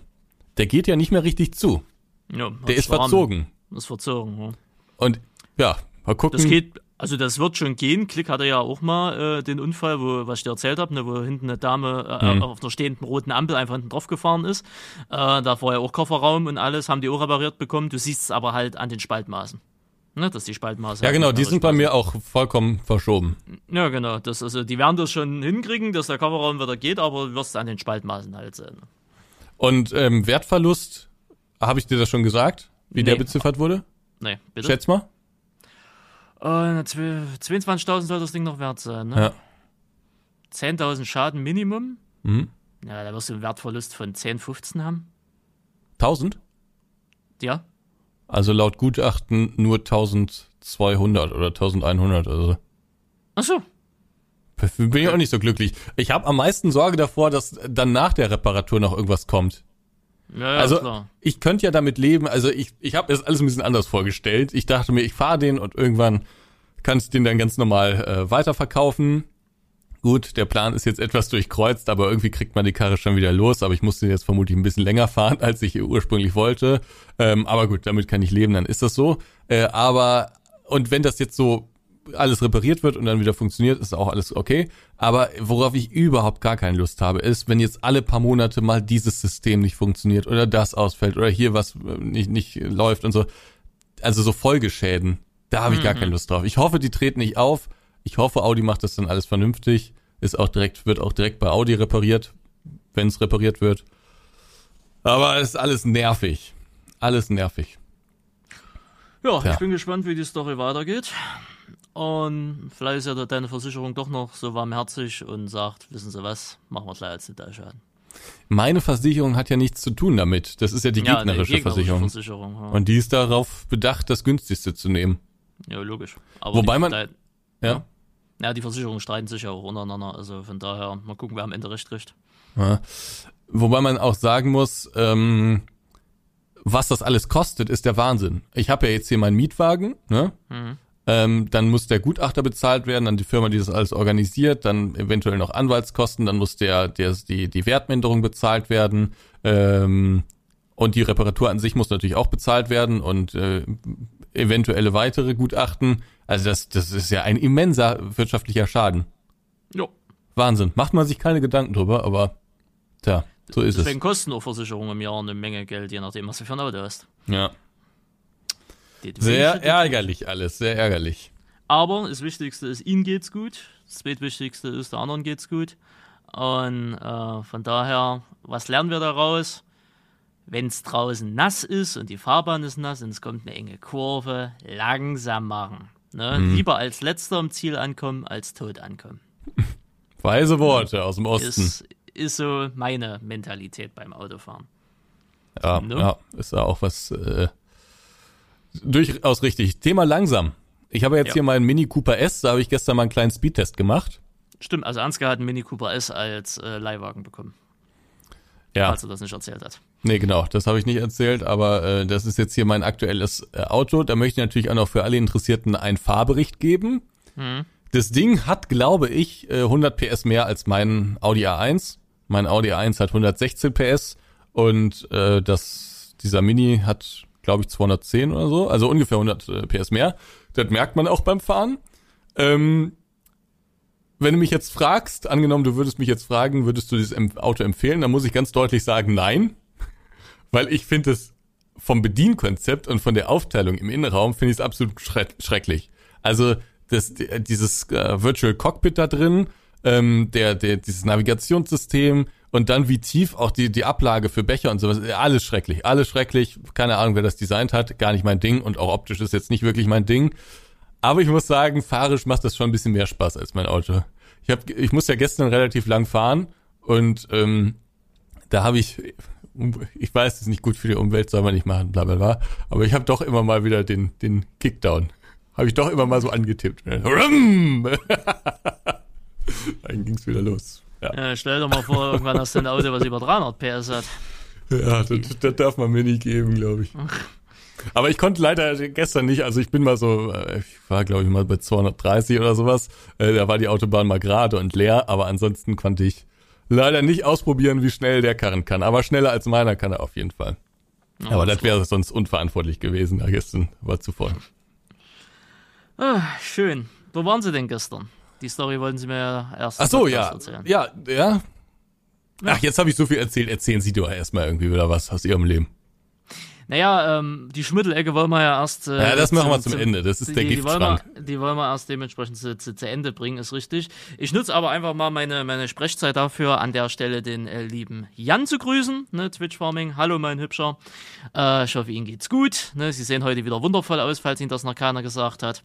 der geht ja nicht mehr richtig zu. ja, Der ist verzogen. Ist verzogen, ja. Und ja, mal gucken. Das geht, Also das wird schon gehen. Klick hatte ja auch mal äh, den Unfall, wo, was ich dir erzählt habe, ne, wo hinten eine Dame äh, Mhm. auf einer stehenden roten Ampel einfach hinten drauf gefahren ist. Äh, da war ja auch Kofferraum und alles, haben die auch repariert bekommen. Du siehst es aber halt an den Spaltmaßen. Ne, dass die Spaltmaße. Ja, halt genau, nicht die sind bei mir auch vollkommen verschoben. Ja, genau. Das, also, die werden das schon hinkriegen, dass der Kofferraum wieder geht, aber du wirst an den Spaltmaßen halt sehen. Und ähm, Wertverlust, habe ich dir das schon gesagt, wie der Nee. beziffert wurde? Nee, bitte? Schätz mal. Äh, zwe- 22.000 soll das Ding noch wert sein, ne? Ja. 10.000 Schaden Minimum. Mhm. Ja, da wirst du einen Wertverlust von 10, 15 haben. 1000? Ja. Also laut Gutachten nur 1200 oder 1100. Also Ach so. bin ich auch nicht so glücklich. Ich habe am meisten Sorge davor, dass dann nach der Reparatur noch irgendwas kommt. Ja, ja, also klar. ich könnte ja damit leben. Also ich, ich habe es alles ein bisschen anders vorgestellt. Ich dachte mir, ich fahre den und irgendwann kannst den dann ganz normal äh, weiterverkaufen. Gut, der Plan ist jetzt etwas durchkreuzt, aber irgendwie kriegt man die Karre schon wieder los. Aber ich musste jetzt vermutlich ein bisschen länger fahren, als ich ursprünglich wollte. Ähm, aber gut, damit kann ich leben, dann ist das so. Äh, aber und wenn das jetzt so alles repariert wird und dann wieder funktioniert, ist auch alles okay. Aber worauf ich überhaupt gar keine Lust habe, ist, wenn jetzt alle paar Monate mal dieses System nicht funktioniert oder das ausfällt oder hier was äh, nicht, nicht läuft und so. Also so Folgeschäden, da habe ich gar keine Lust drauf. Ich hoffe, die treten nicht auf. Ich hoffe, Audi macht das dann alles vernünftig. Ist auch direkt, wird auch direkt bei Audi repariert, wenn es repariert wird. Aber es ist alles nervig. Alles nervig. Ja, Ja. ich bin gespannt, wie die Story weitergeht. Und vielleicht ist ja deine Versicherung doch noch so warmherzig und sagt, wissen Sie was, machen wir gleich als Detailschaden. Meine Versicherung hat ja nichts zu tun damit. Das ist ja die Ja, gegnerische, eine Versicherung. Versicherung ja. Und die ist darauf bedacht, das günstigste zu nehmen. ja, logisch. Aber Wobei die man- streiten- Ja. Ja, die Versicherungen streiten sich ja auch untereinander. Also von daher, mal gucken, wer am Ende recht kriegt. ja. Wobei man auch sagen muss, ähm, was das alles kostet, ist der Wahnsinn. Ich habe ja jetzt hier meinen Mietwagen, ne? Mhm. Ähm, dann muss der Gutachter bezahlt werden, dann die Firma, die das alles organisiert, dann eventuell noch Anwaltskosten, dann muss der, der die, die Wertminderung bezahlt werden. Ähm, und die Reparatur an sich muss natürlich auch bezahlt werden und äh, eventuelle weitere Gutachten. Also das, das ist ja ein immenser wirtschaftlicher Schaden. Jo. Wahnsinn. Macht man sich keine Gedanken drüber, aber tja, so ist Deswegen es. kosten auch Versicherungen im Jahr eine Menge Geld, je nachdem, was du für ein Auto hast. Ja. Die Sehr ärgerlich alles, sehr ärgerlich. Aber das Wichtigste ist, ihnen geht's gut. Das zweitwichtigste ist, der anderen geht's gut. Und äh, von daher, was lernen wir daraus? Wenn es draußen nass ist und die Fahrbahn ist nass und es kommt eine enge Kurve, langsam machen. Ne? Lieber als letzter im Ziel ankommen, als tot ankommen. Weise Worte aus dem Osten. Ist, ist so meine Mentalität beim Autofahren. Ja, Ne? ja, ist ja auch was äh, durchaus richtig. Thema langsam. Ich habe jetzt Ja. hier meinen Mini Cooper S, da habe ich gestern mal einen kleinen Speedtest gemacht. Stimmt, also Ansgar hat einen Mini Cooper S als äh, Leihwagen bekommen, Ja, falls er das nicht erzählt hat. nee, genau, das habe ich nicht erzählt, aber äh, das ist jetzt hier mein aktuelles äh, Auto. Da möchte ich natürlich auch noch für alle Interessierten einen Fahrbericht geben. Mhm. Das Ding hat, glaube ich, äh, 100 PS mehr als mein Audi A1. Mein Audi A1 hat 116 PS und äh, das dieser Mini hat, glaube ich, 210 oder so, also ungefähr 100 äh, PS mehr. Das merkt man auch beim Fahren. Ähm, wenn du mich jetzt fragst, angenommen, du würdest mich jetzt fragen, würdest du dieses Auto empfehlen, dann muss ich ganz deutlich sagen, nein, weil ich finde es vom Bedienkonzept und von der Aufteilung im Innenraum finde ich es absolut schre schrecklich. Also das, dieses äh, Virtual Cockpit da drin, ähm, der, der, dieses Navigationssystem und dann wie tief auch die, die Ablage für Becher und sowas, alles schrecklich, alles schrecklich. Keine Ahnung, wer das designt hat, gar nicht mein Ding und auch optisch ist jetzt nicht wirklich mein Ding. Aber ich muss sagen, fahrisch macht das schon ein bisschen mehr Spaß als mein Auto. Ich hab, ich muss ja gestern relativ lang fahren und ähm, da habe ich, ich weiß, es ist nicht gut für die Umwelt, soll man nicht machen, bla bla bla, aber ich habe doch immer mal wieder den, den Kickdown, habe ich doch immer mal so angetippt. Dann ging's wieder los. Ja, Äh, stell dir mal vor, irgendwann hast du ein Auto, was über 300 PS hat. ja das, das darf man mir nicht geben, glaube ich. Aber ich konnte leider gestern nicht, also ich bin mal so, äh, ich war glaube ich mal bei 230 oder sowas, äh, da war die Autobahn mal gerade und leer, aber ansonsten konnte ich leider nicht ausprobieren, wie schnell der Karren kann. Aber schneller als meiner kann er auf jeden Fall. aber das wäre sonst unverantwortlich gewesen, da gestern war zu voll. Ah, schön. Wo waren Sie denn gestern? Die Story wollten Sie mir erst Ach so, ja. erzählen. Ja, ja. Ach, jetzt habe ich so viel erzählt. Erzählen Sie doch erstmal irgendwie wieder was aus Ihrem Leben. Naja, ähm, die Schmuddelecke wollen wir ja erst. Äh, Ja, das machen wir zum Ende. Das ist der die, die wollen, wir, Giftschrank. die wollen wir erst dementsprechend zu, zu, zu Ende bringen, ist richtig. Ich nutze aber einfach mal meine, meine Sprechzeit dafür, an der Stelle den äh, lieben Jan zu grüßen, ne, Twitch Farming. Hallo, mein Hübscher. Äh, ich hoffe, Ihnen geht's gut. Ne, Sie sehen heute wieder wundervoll aus, falls Ihnen das noch keiner gesagt hat.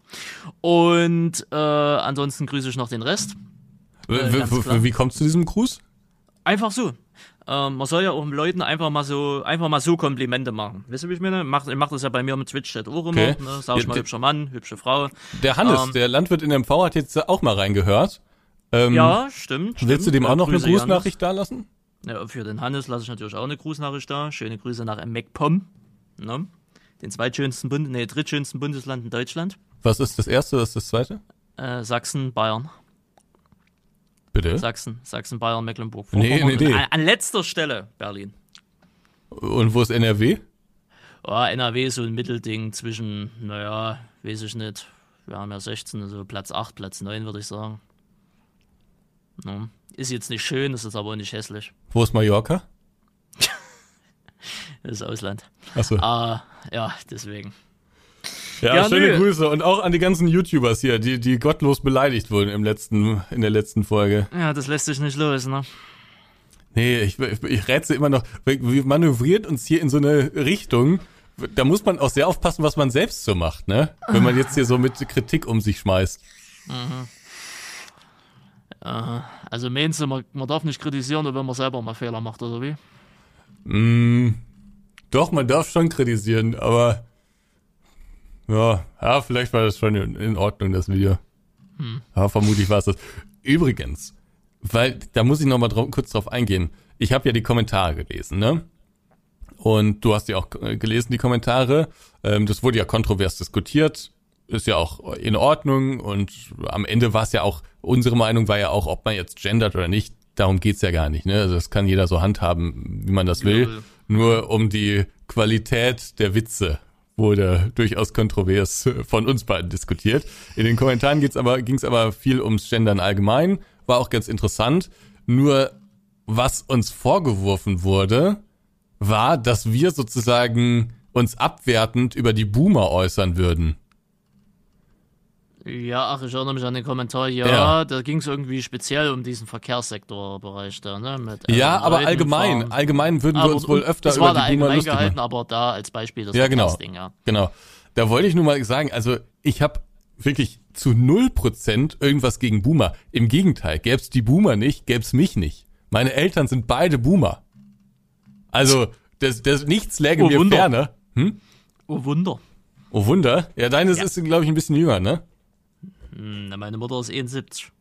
Und äh, ansonsten grüße ich noch den Rest. Äh. Wie kommst du zu diesem Gruß? Einfach so. Ähm, man soll ja auch den Leuten einfach mal so, einfach mal so Komplimente machen. Wisst ihr, wie ich meine? Ich mach das ja bei mir mit Twitch-Chat auch immer. Okay. Ne? Sag ich mal, hübscher Mann, hübsche Frau. Der Hannes, Ähm, der Landwirt in MV, hat jetzt auch mal reingehört. Ähm, Ja, stimmt. Willst du dem auch noch eine Grüße, Grußnachricht da lassen? Ja, für den Hannes lasse ich natürlich auch eine Grußnachricht da. Schöne Grüße nach MacPom. Ne? Den zweitschönsten Bund, nee, drittschönsten Bundesland in Deutschland. Was ist das erste, was ist das zweite? Äh, Sachsen, Bayern. Bitte? Sachsen, Sachsen, Bayern, Mecklenburg. Nee, nee, nee. An, an letzter Stelle Berlin. Und wo ist NRW? Oh, NRW ist so ein Mittelding zwischen, naja, weiß ich nicht. Wir haben ja 16, also Platz 8, Platz 9, würde ich sagen. Ne? Ist jetzt nicht schön, ist jetzt aber auch nicht hässlich. Wo ist Mallorca? Das ist Ausland. Achso. Ah, ja, deswegen. Ja, Ja, schöne nö. Grüße und auch an die ganzen YouTubers hier, die, die gottlos beleidigt wurden im letzten, in der letzten Folge. Ja, das lässt sich nicht los, ne? Nee, ich, ich, ich rätsel immer noch, wir manövriert uns hier in so eine Richtung, da muss man auch sehr aufpassen, was man selbst so macht, ne? Wenn man jetzt hier so mit Kritik um sich schmeißt. Also meinst du, man, man darf nicht kritisieren, nur wenn man selber mal Fehler macht, oder wie? Mm, doch, man darf schon kritisieren, aber ja, ja, vielleicht war das schon in, Ordnung, das Video. Ja, vermutlich war es das. Übrigens, weil da muss ich noch mal drauf, kurz drauf eingehen. Ich habe ja die Kommentare gelesen, ne? Und du hast ja auch äh, gelesen, die Kommentare. Ähm, das wurde ja kontrovers diskutiert. Ist ja auch in Ordnung. Und am Ende war es ja auch, unsere Meinung war ja auch, ob man jetzt gendert oder nicht. Darum geht's ja gar nicht. Ne? Also das kann jeder so handhaben, wie man das will. Jawohl. Nur um die Qualität der Witze wurde durchaus kontrovers von uns beiden diskutiert. In den Kommentaren geht's aber, ging's aber viel ums Gendern allgemein. War auch ganz interessant. Nur was uns vorgeworfen wurde, war, dass wir sozusagen uns abwertend über die Boomer äußern würden. Ja, ach, ich erinnere mich an den Kommentar. Ja, Ja. da ging es irgendwie speziell um diesen Verkehrssektorbereich da, ne? Mit, Ja, älteren aber Leuten allgemein, fahren. allgemein würden wir Aber uns wohl öfter das über war die da Boomer lustig gehalten, machen. aber da als Beispiel das Ja, genau. Verkehrsding, ja. Genau. Da wollte ich nur mal sagen, also ich habe wirklich zu null Prozent irgendwas gegen Boomer. Im Gegenteil, gäb's die Boomer nicht, gäb's mich nicht. Meine Eltern sind beide Boomer. Also, das, das nichts läge Oh, mir Wunder. ferne. Hm? Oh Wunder. Oh Wunder. Ja, deines Ja. ist, glaube ich, ein bisschen jünger, ne? Hm, meine Mutter ist 71.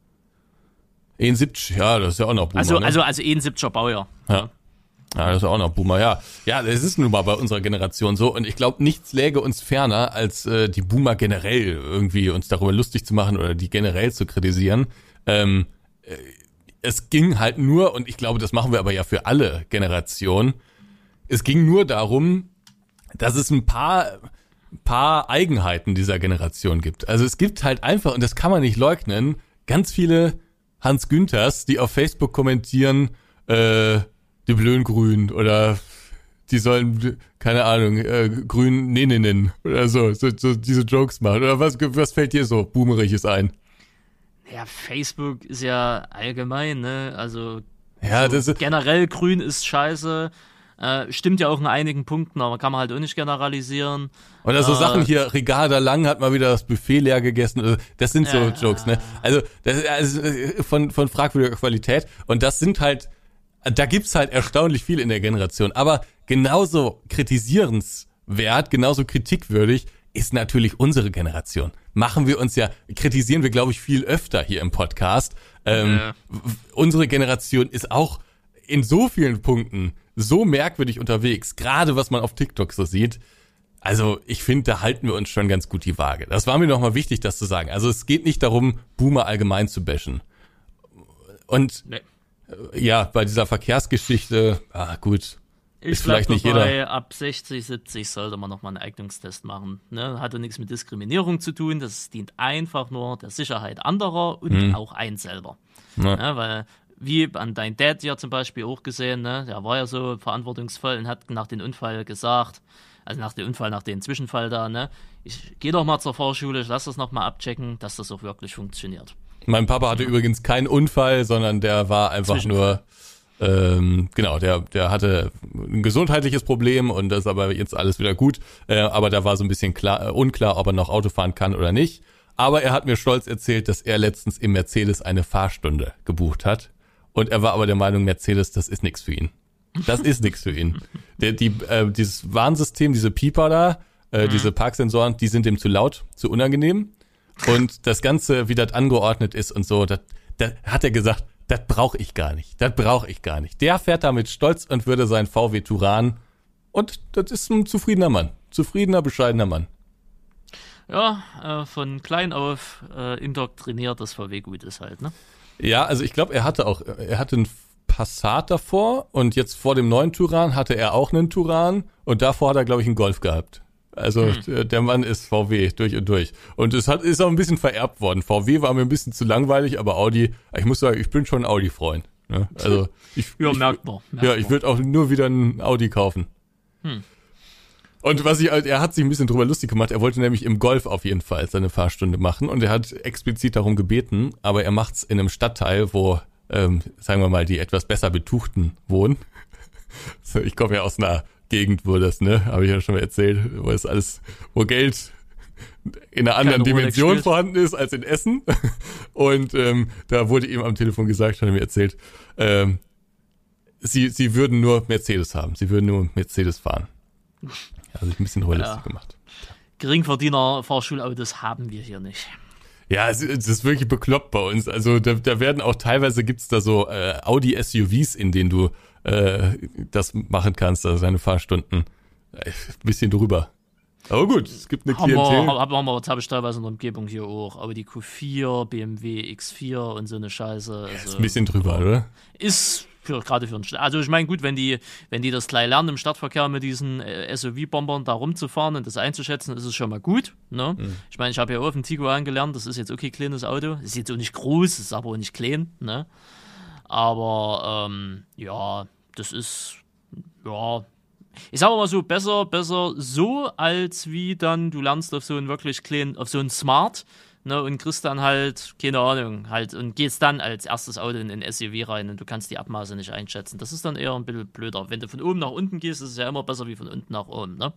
71, ja, das ist ja auch noch Boomer. Also, ne? also, also 71er Baujahr. Ja. Ja, das ist auch noch Boomer, ja. Ja, das ist nun mal bei unserer Generation so. Und ich glaube, nichts läge uns ferner, als äh, die Boomer generell irgendwie uns darüber lustig zu machen oder die generell zu kritisieren. Ähm, äh, es ging halt nur, und ich glaube, das machen wir aber ja für alle Generationen, es ging nur darum, dass es ein paar, paar Eigenheiten dieser Generation gibt. Also es gibt halt einfach, und das kann man nicht leugnen, ganz viele Hans Günthers, die auf Facebook kommentieren, äh, die blöden Grün oder die sollen, keine Ahnung, äh, grün nee, oder so, so, so diese Jokes machen. Oder was, was fällt dir so Boomeriges ein? Ja, Facebook ist ja allgemein, ne? Also Ja, so generell grün ist scheiße. Äh, stimmt ja auch in einigen Punkten, aber kann man halt auch nicht generalisieren. Oder so Äh, Sachen hier, Ricarda Lang hat mal wieder das Buffet leer gegessen. Also, Das sind so Ja. Jokes, ne? Also, das ist also äh, von, von fragwürdiger Qualität. Und das sind halt, da gibt's halt erstaunlich viel in der Generation. Aber genauso kritisierenswert, genauso kritikwürdig ist natürlich unsere Generation. Machen wir uns ja, kritisieren wir, glaube ich, viel öfter hier im Podcast. Ähm, Ja. unsere Generation ist auch in so vielen Punkten so merkwürdig unterwegs, gerade was man auf TikTok so sieht. Also ich finde, da halten wir uns schon ganz gut die Waage. Das war mir nochmal wichtig, das zu sagen. Also es geht nicht darum, Boomer allgemein zu bashen. Und Nee. ja, bei dieser Verkehrsgeschichte, ah gut, Ich ist vielleicht nicht dabei, jeder. Ab 60, 70 sollte man nochmal einen Eignungstest machen. Ne? Hatte nichts mit Diskriminierung zu tun. Das dient einfach nur der Sicherheit anderer und Hm. auch ein selber. Ne? Weil, wie an dein Dad ja zum Beispiel auch gesehen, ne? der war ja so verantwortungsvoll und hat nach dem Unfall gesagt, also nach dem Unfall, nach dem Zwischenfall da, ne? ich gehe doch mal zur Fahrschule, ich lass das nochmal abchecken, dass das auch wirklich funktioniert. Mein Papa hatte übrigens keinen Unfall, sondern der war einfach nur, ähm, genau, der, der hatte ein gesundheitliches Problem und das ist aber jetzt alles wieder gut. Äh, aber da war so ein bisschen klar, äh, unklar, ob er noch Auto fahren kann oder nicht. Aber er hat mir stolz erzählt, dass er letztens im Mercedes eine Fahrstunde gebucht hat. Und er war aber der Meinung, Mercedes, das ist nichts für ihn. Das ist nichts für ihn. Der, die, äh, dieses Warnsystem, diese Pieper da, äh, diese Parksensoren, die sind ihm zu laut, zu unangenehm. Und das Ganze, wie das angeordnet ist und so, das, das hat er gesagt, das brauche ich gar nicht. Das brauche ich gar nicht. Der fährt damit stolz und würde sein VW Turan. Und das ist ein zufriedener Mann. Zufriedener, bescheidener Mann. Ja, äh, von klein auf äh, indoktriniert, dass VW gut ist halt, ne? Ja, also ich glaube, er hatte auch, er hatte einen Passat davor und jetzt vor dem neuen Turan hatte er auch einen Turan und davor hat er, glaube ich, einen Golf gehabt. Also der- der Mann ist VW durch und durch. Und es hat, ist auch ein bisschen vererbt worden. VW war mir ein bisschen zu langweilig, aber Audi, ich muss sagen, ich bin schon ein Audi-Freund. Ne? Also ich, Ja, ich, merkt man. Merkt Ja, ich würde auch nur wieder ein Audi kaufen. Und was ich halt, er hat sich ein bisschen drüber lustig gemacht. Er wollte nämlich im Golf auf jeden Fall seine Fahrstunde machen und er hat explizit darum gebeten, aber er macht's in einem Stadtteil, wo, ähm, sagen wir mal, die etwas besser Betuchten wohnen. So, ich komme ja aus einer Gegend, wo das, ne, habe ich ja schon mal erzählt, wo das alles, wo Geld in einer anderen Dimension spielt. vorhanden ist als in Essen. Und ähm, da wurde ihm am Telefon gesagt, hat er mir erzählt, ähm, sie, sie würden nur Mercedes haben. Sie würden nur Mercedes fahren. Also ich ein bisschen realistisch Ja. gemacht. Geringverdiener Fahrschulautos haben wir hier nicht. Ja, es, es ist wirklich bekloppt bei uns. Also da, da werden auch teilweise gibt's da so äh, Audi SUVs, in denen du äh, das machen kannst, also deine Fahrstunden. Äh, bisschen drüber. Aber gut, es gibt eine Haben wir, Klientel. haben wir, das habe ich teilweise in der Umgebung hier auch. Aber die Q4, BMW X4 und so eine Scheiße. Also, Ein bisschen drüber, oder? ist für, gerade für einen Stadt. Also ich meine, gut, wenn die, wenn die das gleich lernen, im Stadtverkehr mit diesen äh, SUV-Bombern da rumzufahren und das einzuschätzen, ist es schon mal gut. Ne? Ich meine, ich habe ja auch auf dem Tiguan gelernt, das ist jetzt okay, kleines Auto. Ist jetzt auch nicht groß, ist aber auch nicht klein. Ne? Aber ähm, ja, das ist ja. Ich sag mal so, besser, besser so, als wie dann du lernst auf so einen wirklich kleinen, auf so einen Smart, ne, und kriegst dann halt, keine Ahnung, halt, und gehst dann als erstes Auto in ein SUV rein und du kannst die Abmaße nicht einschätzen. Das ist dann eher ein bisschen blöder. Wenn du von oben nach unten gehst, ist es ja immer besser wie von unten nach oben, ne?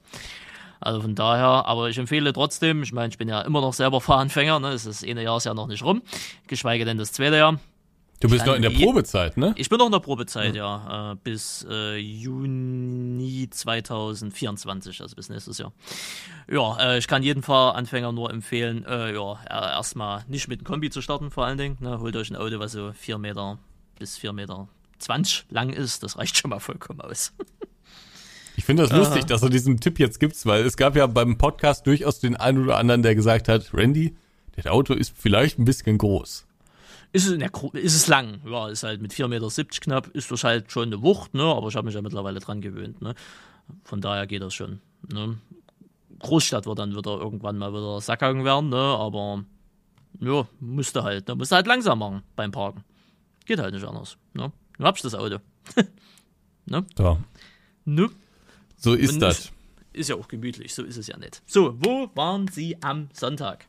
Also von daher, aber ich empfehle trotzdem, ich meine, ich bin ja immer noch selber Fahranfänger, ne? Das ist eine Jahr ist ja noch nicht rum, geschweige denn das zweite Jahr. Du bist noch in der je- Probezeit, ne? Ich bin noch in der Probezeit, ja, äh, bis äh, Juni 2024, also bis nächstes Jahr. Ja, äh, ich kann jeden Fahranfänger nur empfehlen, äh, ja, äh, erstmal nicht mit dem Kombi zu starten, vor allen Dingen. Ne? Holt euch ein Auto, was so 4 Meter bis 4 Meter 20 lang ist, das reicht schon mal vollkommen aus. Ich finde das lustig, dass du diesen Tipp jetzt gibst, weil es gab ja beim Podcast durchaus den einen oder anderen, der gesagt hat, Randy, das Auto ist vielleicht ein bisschen groß. Ist es, na, gro- ist es lang, ja, ist halt mit 4,70 Meter knapp, ist das halt schon eine Wucht, ne? aber ich habe mich ja mittlerweile dran gewöhnt. Ne? Von daher geht das schon. Ne? Großstadt wird dann wieder irgendwann mal wieder Sackgang werden, ne? aber ja, musste halt, ne? musste halt langsam machen beim Parken. Geht halt nicht anders. Ne? Du hast das Auto. So, Ne? so ist Und das. Ist, ist ja auch gemütlich, so ist es ja nicht. So, wo waren Sie am Sonntag?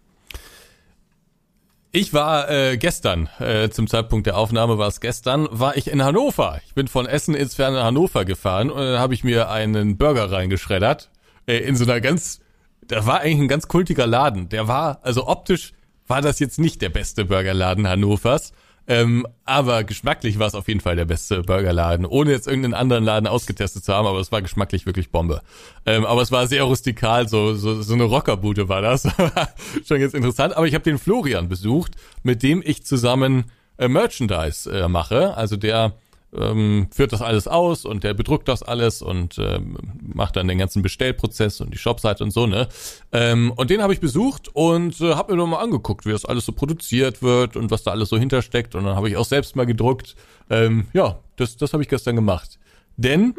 Ich war äh, gestern, äh, zum Zeitpunkt der Aufnahme war es gestern, war ich in Hannover. Ich bin von Essen ins ferne Hannover gefahren und dann habe ich mir einen Burger reingeschreddert. Äh, in so einer ganz, da war eigentlich ein ganz kultiger Laden. Der war, also optisch war das jetzt nicht der beste Burgerladen Hannovers. Ähm, aber geschmacklich war es auf jeden Fall der beste Burgerladen, ohne jetzt irgendeinen anderen Laden ausgetestet zu haben, aber es war geschmacklich wirklich Bombe. Ähm, aber es war sehr rustikal, so, so, so eine Rockerbude war das. Schon jetzt interessant. Aber ich habe den Florian besucht, mit dem ich zusammen äh, Merchandise äh, mache. Also der ähm, führt das alles aus und der bedruckt das alles und ähm, macht dann den ganzen Bestellprozess und die Shopseite und so, ne? Ähm, und den habe ich besucht und äh, habe mir noch mal angeguckt, wie das alles so produziert wird und was da alles so hintersteckt. Und dann habe ich auch selbst mal gedruckt. Ähm, ja, das, das habe ich gestern gemacht. Denn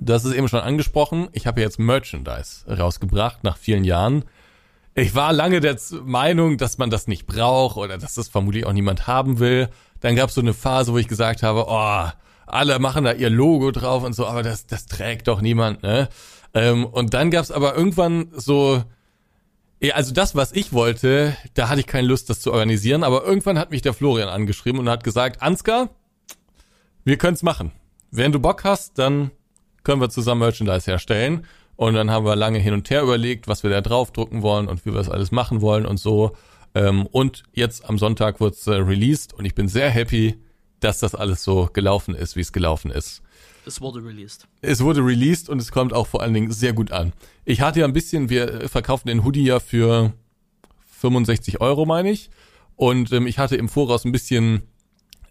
Du hast es eben schon angesprochen. Ich habe jetzt Merchandise rausgebracht nach vielen Jahren. Ich war lange der Meinung, dass man das nicht braucht oder dass das vermutlich auch niemand haben will. Dann gab es so eine Phase, wo ich gesagt habe, oh, alle machen da ihr Logo drauf und so, aber das, das trägt doch niemand, ne? Ähm, und dann gab es aber irgendwann so, ja, also das, was ich wollte, da hatte ich keine Lust, das zu organisieren, aber irgendwann hat mich der Florian angeschrieben und hat gesagt, Ansgar, wir können's machen. Wenn du Bock hast, dann können wir zusammen Merchandise herstellen. Und dann haben wir lange hin und her überlegt, was wir da draufdrucken wollen und wie wir das alles machen wollen und so. Ähm, und jetzt am Sonntag wird's äh, released und ich bin sehr happy, dass das alles so gelaufen ist, wie es gelaufen ist. Es wurde released. Es wurde released und es kommt auch vor allen Dingen sehr gut an. Ich hatte ja ein bisschen, wir verkaufen den Hoodie ja für 65 Euro, meine ich. Und ähm, ich hatte im Voraus ein bisschen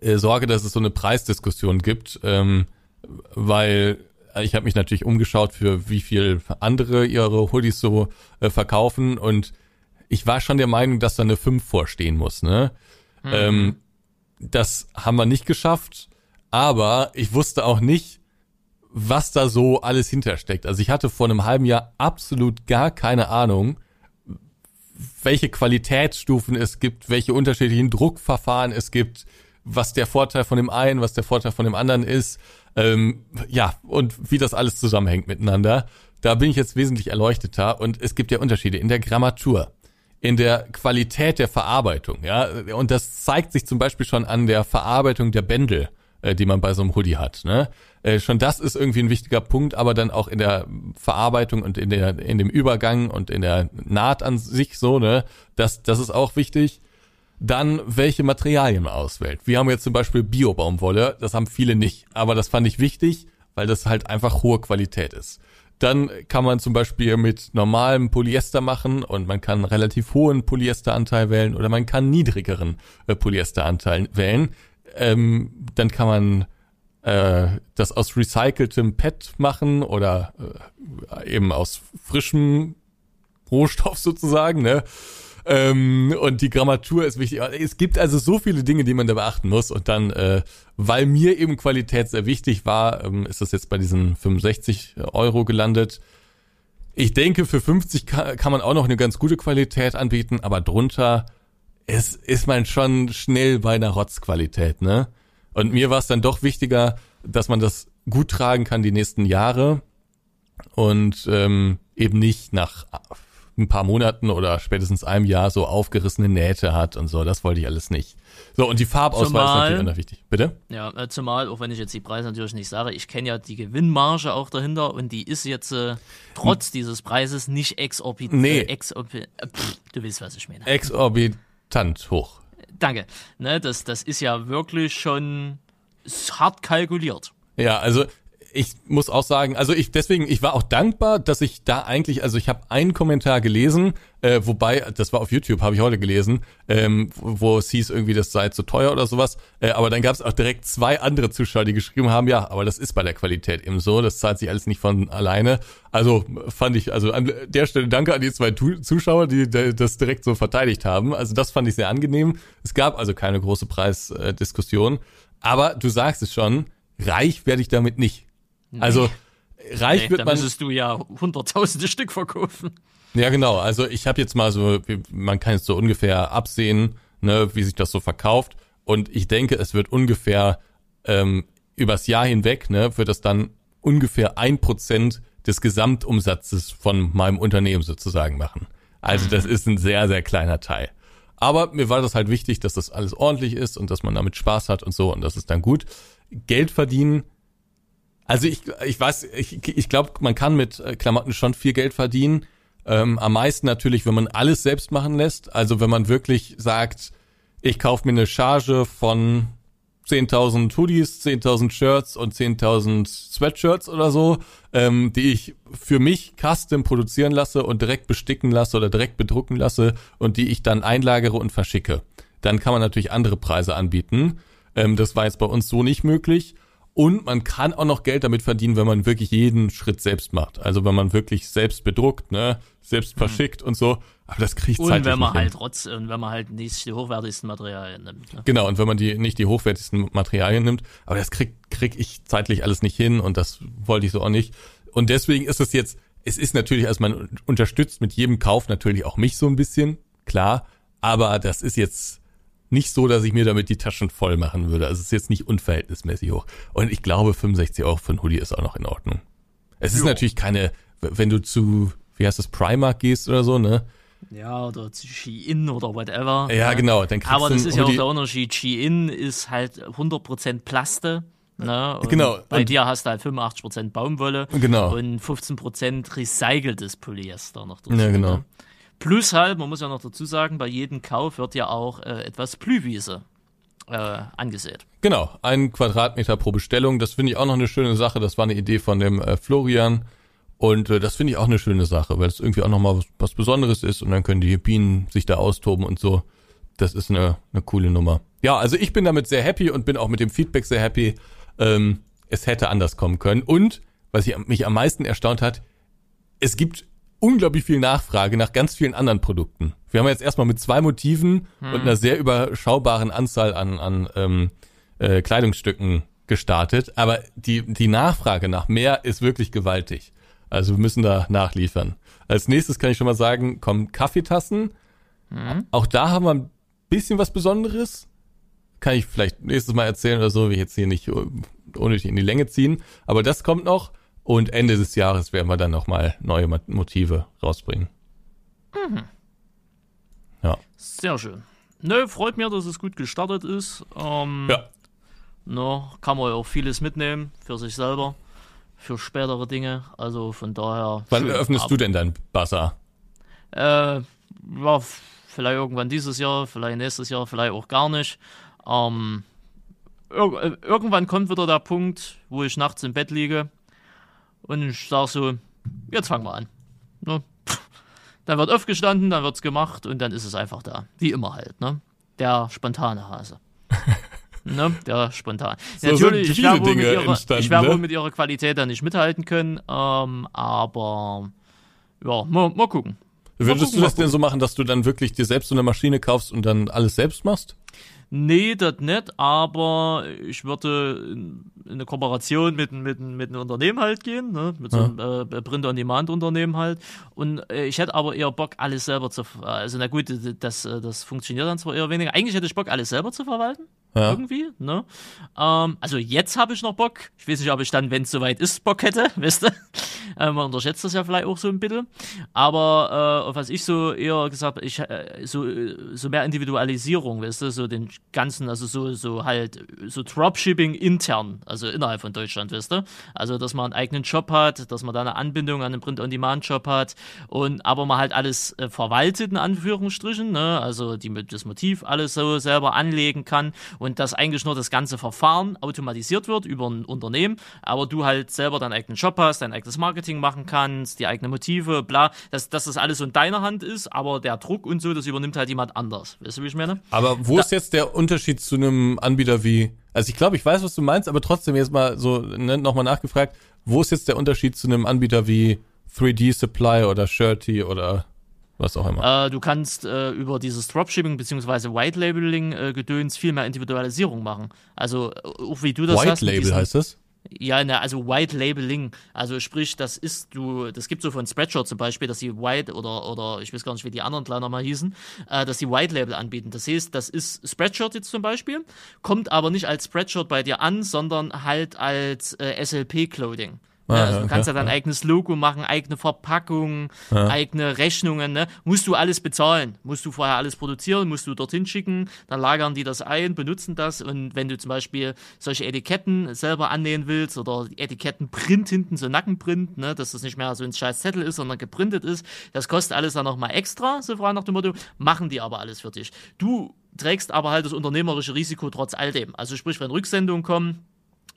äh, Sorge, dass es so eine Preisdiskussion gibt, ähm, weil ich habe mich natürlich umgeschaut, für wie viel andere ihre Hoodies so äh, verkaufen und ich war schon der Meinung, dass da eine 5 vorstehen muss. Ne? Mhm. Ähm, das haben wir nicht geschafft, aber ich wusste auch nicht, was da so alles hintersteckt. Also ich hatte vor einem halben Jahr absolut gar keine Ahnung, welche Qualitätsstufen es gibt, welche unterschiedlichen Druckverfahren es gibt, was der Vorteil von dem einen, was der Vorteil von dem anderen ist. Ähm, ja, und wie das alles zusammenhängt miteinander. Da bin ich jetzt wesentlich erleuchteter und es gibt ja Unterschiede in der Grammatur, in der Qualität der Verarbeitung, ja. Und das zeigt sich zum Beispiel schon an der Verarbeitung der Bändel, äh, die man bei so einem Hoodie hat, ne? Äh, schon das ist irgendwie ein wichtiger Punkt, aber dann auch in der Verarbeitung und in der, in dem Übergang und in der Naht an sich so, ne? Das, das ist auch wichtig. Dann, welche Materialien man auswählt. Wir haben jetzt zum Beispiel Bio-Baumwolle, das haben viele nicht, aber das fand ich wichtig, weil das halt einfach hohe Qualität ist. Dann kann man zum Beispiel mit normalem Polyester machen und man kann relativ hohen Polyesteranteil wählen oder man kann niedrigeren äh, Polyesteranteil wählen. Ähm, dann kann man äh, das aus recyceltem PET machen oder äh, eben aus frischem Rohstoff sozusagen, ne? Ähm, und die Grammatur ist wichtig. Es gibt also so viele Dinge, die man da beachten muss. Und dann, äh, weil mir eben Qualität sehr wichtig war, ähm, ist das jetzt bei diesen 65 Euro gelandet. Ich denke, für 50 kann, kann man auch noch eine ganz gute Qualität anbieten, aber drunter ist, ist man schon schnell bei einer Rotzqualität, ne? Und mir war es dann doch wichtiger, dass man das gut tragen kann die nächsten Jahre und ähm, eben nicht nach ein paar Monaten oder spätestens einem Jahr so aufgerissene Nähte hat und so. Das wollte ich alles nicht. So, und die Farbauswahl zumal, ist natürlich wichtig. Bitte? Ja, äh, zumal, auch wenn ich jetzt die Preise natürlich nicht sage, ich kenne ja die Gewinnmarge auch dahinter und die ist jetzt äh, trotz dieses Preises nicht exorbitant. Nee. Äh, exorbi äh, pff, du weißt, was ich meine. Exorbitant hoch. Danke. Ne, das, das ist ja wirklich schon hart kalkuliert. Ja, also ich muss auch sagen, also ich deswegen, ich war auch dankbar, dass ich da eigentlich, also ich habe einen Kommentar gelesen, äh, wobei, das war auf YouTube, habe ich heute gelesen, ähm, wo es hieß irgendwie, das sei zu teuer oder sowas. Äh, aber dann gab es auch direkt zwei andere Zuschauer, die geschrieben haben, ja, aber das ist bei der Qualität eben so, das zahlt sich alles nicht von alleine. Also fand ich, also an der Stelle danke an die zwei Zuschauer, die das direkt so verteidigt haben. Also das fand ich sehr angenehm. Es gab also keine große Preisdiskussion. Aber du sagst es schon, reich werde ich damit nicht. Also reich nee, wird man. müsstest du ja hunderttausende Stück verkaufen. Ja, genau. Also ich habe jetzt mal so, man kann jetzt so ungefähr absehen, ne, wie sich das so verkauft. Und ich denke, es wird ungefähr ähm, übers Jahr hinweg, ne, wird das dann ungefähr ein Prozent des Gesamtumsatzes von meinem Unternehmen sozusagen machen. Also das mhm. ist ein sehr, sehr kleiner Teil. Aber mir war das halt wichtig, dass das alles ordentlich ist und dass man damit Spaß hat und so und das ist dann gut. Geld verdienen also ich, ich weiß, ich, ich glaube, man kann mit äh, Klamotten schon viel Geld verdienen. Ähm, am meisten natürlich, wenn man alles selbst machen lässt. Also wenn man wirklich sagt, ich kaufe mir eine Charge von 10.000 Hoodies, 10.000 Shirts und 10.000 Sweatshirts oder so, ähm, die ich für mich custom produzieren lasse und direkt besticken lasse oder direkt bedrucken lasse und die ich dann einlagere und verschicke. Dann kann man natürlich andere Preise anbieten. Ähm, das war jetzt bei uns so nicht möglich. Und man kann auch noch Geld damit verdienen, wenn man wirklich jeden Schritt selbst macht. Also wenn man wirklich selbst bedruckt, ne, selbst mhm. verschickt und so. Aber das kriegt Und wenn man halt trotz, und wenn man halt nicht die hochwertigsten Materialien nimmt. Ne? Genau, und wenn man die nicht die hochwertigsten Materialien nimmt, aber das krieg, krieg ich zeitlich alles nicht hin und das wollte ich so auch nicht. Und deswegen ist es jetzt, es ist natürlich, als man unterstützt mit jedem Kauf natürlich auch mich so ein bisschen, klar, aber das ist jetzt nicht so, dass ich mir damit die Taschen voll machen würde. Also es ist jetzt nicht unverhältnismäßig hoch. Und ich glaube, 65 Euro für ein Hoodie ist auch noch in Ordnung. Es ist jo. natürlich keine, wenn du zu, wie heißt das, Primark gehst oder so, ne? Ja, oder Shein oder whatever. Ja, genau. Dann kriegst Aber das ist ja auch der Unterschied. Shein ist halt 100% Plaste. Ne? Genau. Bei und dir hast du halt 85% Baumwolle genau. und 15% recyceltes Polyester noch dazu. Ja, genau. Ne? Plus halt, man muss ja noch dazu sagen, bei jedem Kauf wird ja auch äh, etwas Blühwiese äh, angesät. Genau, ein Quadratmeter pro Bestellung. Das finde ich auch noch eine schöne Sache. Das war eine Idee von dem äh, Florian. Und äh, das finde ich auch eine schöne Sache, weil es irgendwie auch nochmal was, was Besonderes ist und dann können die Bienen sich da austoben und so. Das ist eine, eine coole Nummer. Ja, also ich bin damit sehr happy und bin auch mit dem Feedback sehr happy. Ähm, es hätte anders kommen können. Und, was ich, mich am meisten erstaunt hat, es gibt unglaublich viel Nachfrage nach ganz vielen anderen Produkten. Wir haben jetzt erstmal mit zwei Motiven hm. und einer sehr überschaubaren Anzahl an, an ähm, äh, Kleidungsstücken gestartet, aber die, die Nachfrage nach mehr ist wirklich gewaltig. Also wir müssen da nachliefern. Als nächstes kann ich schon mal sagen, kommen Kaffeetassen. Mhm. Auch da haben wir ein bisschen was Besonderes. Kann ich vielleicht nächstes Mal erzählen oder so, wie jetzt hier nicht unnötig in die Länge ziehen. Aber das kommt noch. Und Ende des Jahres werden wir dann nochmal neue Motive rausbringen. Mhm. Ja. Sehr schön. Nö, freut mich, dass es gut gestartet ist. Ähm, ja. No, kann man ja auch vieles mitnehmen für sich selber für spätere Dinge. Also von daher. Wann öffnest Ab du denn dein Bazar? Äh, ja, vielleicht irgendwann dieses Jahr, vielleicht nächstes Jahr, vielleicht auch gar nicht. Ähm, ir äh, irgendwann kommt wieder der Punkt, wo ich nachts im Bett liege und ich sage so, jetzt fangen wir an. Ne? Dann wird aufgestanden, dann wird's gemacht und dann ist es einfach da. Wie immer halt, ne? Der spontane Hase. ne? Ja, spontan. So Natürlich, ich werde wohl, mit ihrer, ich werde ne? wohl mit ihrer Qualität da nicht mithalten können, ähm, aber ja, mal, mal gucken. Würdest du das denn so machen, dass du dann wirklich dir selbst so eine Maschine kaufst und dann alles selbst machst? Nee, das nicht, aber ich würde in eine Kooperation mit, mit, mit einem Unternehmen halt gehen, ne? mit so einem ja. äh, Print-on-Demand-Unternehmen halt. Und äh, ich hätte aber eher Bock, alles selber zu, also na gut, das, das funktioniert dann zwar eher weniger. Eigentlich hätte ich Bock, alles selber zu verwalten ja. irgendwie. Ne? Ähm, also jetzt habe ich noch Bock. Ich weiß nicht, ob ich dann, wenn es soweit ist, Bock hätte, wisst ihr? Äh, man unterschätzt das ja vielleicht auch so ein bisschen. Aber äh, was ich so eher gesagt ich äh, so, so mehr Individualisierung, weißt du, so den ganzen, also so, so halt, so Dropshipping intern, also innerhalb von Deutschland, weißt du? Also, dass man einen eigenen Job hat, dass man da eine Anbindung an einen Print-on-Demand-Job hat und aber man halt alles äh, verwaltet, in Anführungsstrichen, ne? Also die, das Motiv alles so selber anlegen kann und dass eigentlich nur das ganze Verfahren automatisiert wird über ein Unternehmen, aber du halt selber deinen eigenen Job hast, dein eigenes Marketing machen kannst, die eigenen Motive, bla, dass, dass das alles so in deiner Hand ist, aber der Druck und so, das übernimmt halt jemand anders. Weißt du, wie ich meine? Aber wo da, ist jetzt der Unterschied zu einem Anbieter wie, also ich glaube, ich weiß, was du meinst, aber trotzdem jetzt mal so ne, nochmal nachgefragt, wo ist jetzt der Unterschied zu einem Anbieter wie 3D Supply oder Shirty oder was auch immer. Äh, du kannst äh, über dieses Dropshipping bzw. White Labeling äh, Gedöns viel mehr Individualisierung machen. Also äh, auch wie du das White hast. White Label heißt das? Ja, ne, also White Labeling. Also sprich, das ist du, das gibt so von Spreadshirt zum Beispiel, dass die White oder oder ich weiß gar nicht, wie die anderen kleiner mal hießen, äh, dass die White Label anbieten. Das heißt, das ist Spreadshirt jetzt zum Beispiel, kommt aber nicht als Spreadshirt bei dir an, sondern halt als äh, SLP Clothing. Ah, ja, also du kannst ja dein eigenes Logo machen, eigene Verpackung, ja. eigene Rechnungen. Ne? Musst du alles bezahlen. Musst du vorher alles produzieren, musst du dorthin schicken, dann lagern die das ein, benutzen das. Und wenn du zum Beispiel solche Etiketten selber annähen willst oder Etikettenprint hinten, so Nackenprint, ne? dass das nicht mehr so ein scheiß Zettel ist, sondern geprintet ist, das kostet alles dann nochmal extra, so frei nach dem Motto, machen die aber alles für dich. Du trägst aber halt das unternehmerische Risiko trotz all dem. Also sprich, wenn Rücksendungen kommen,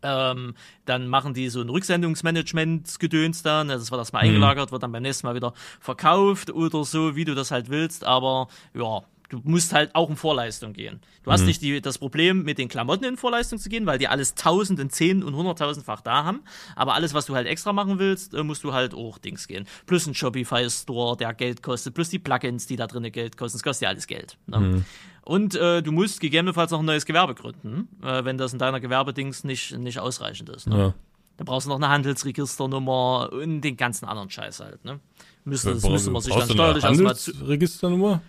ähm, dann machen die so ein Rücksendungsmanagement-Gedöns dann, ne, das wird erstmal mhm. eingelagert, wird dann beim nächsten Mal wieder verkauft oder so, wie du das halt willst, aber ja, Du musst halt auch in Vorleistung gehen. Du hast nicht die, das Problem, mit den Klamotten in Vorleistung zu gehen, weil die alles tausend und zehn und hunderttausendfach da haben. Aber alles, was du halt extra machen willst, äh, musst du halt auch Dings gehen. Plus ein Shopify-Store, der Geld kostet, plus die Plugins, die da drinnen Geld kosten. Das kostet ja alles Geld. Ne? Und äh, du musst gegebenenfalls noch ein neues Gewerbe gründen, äh, wenn das in deiner Gewerbedings nicht, nicht ausreichend ist. Ne? Ja. Da brauchst du noch eine Handelsregisternummer und den ganzen anderen Scheiß halt. Ne? Müsste, das müsste man sich dann steuerlich erstmal Handelsregisternummer?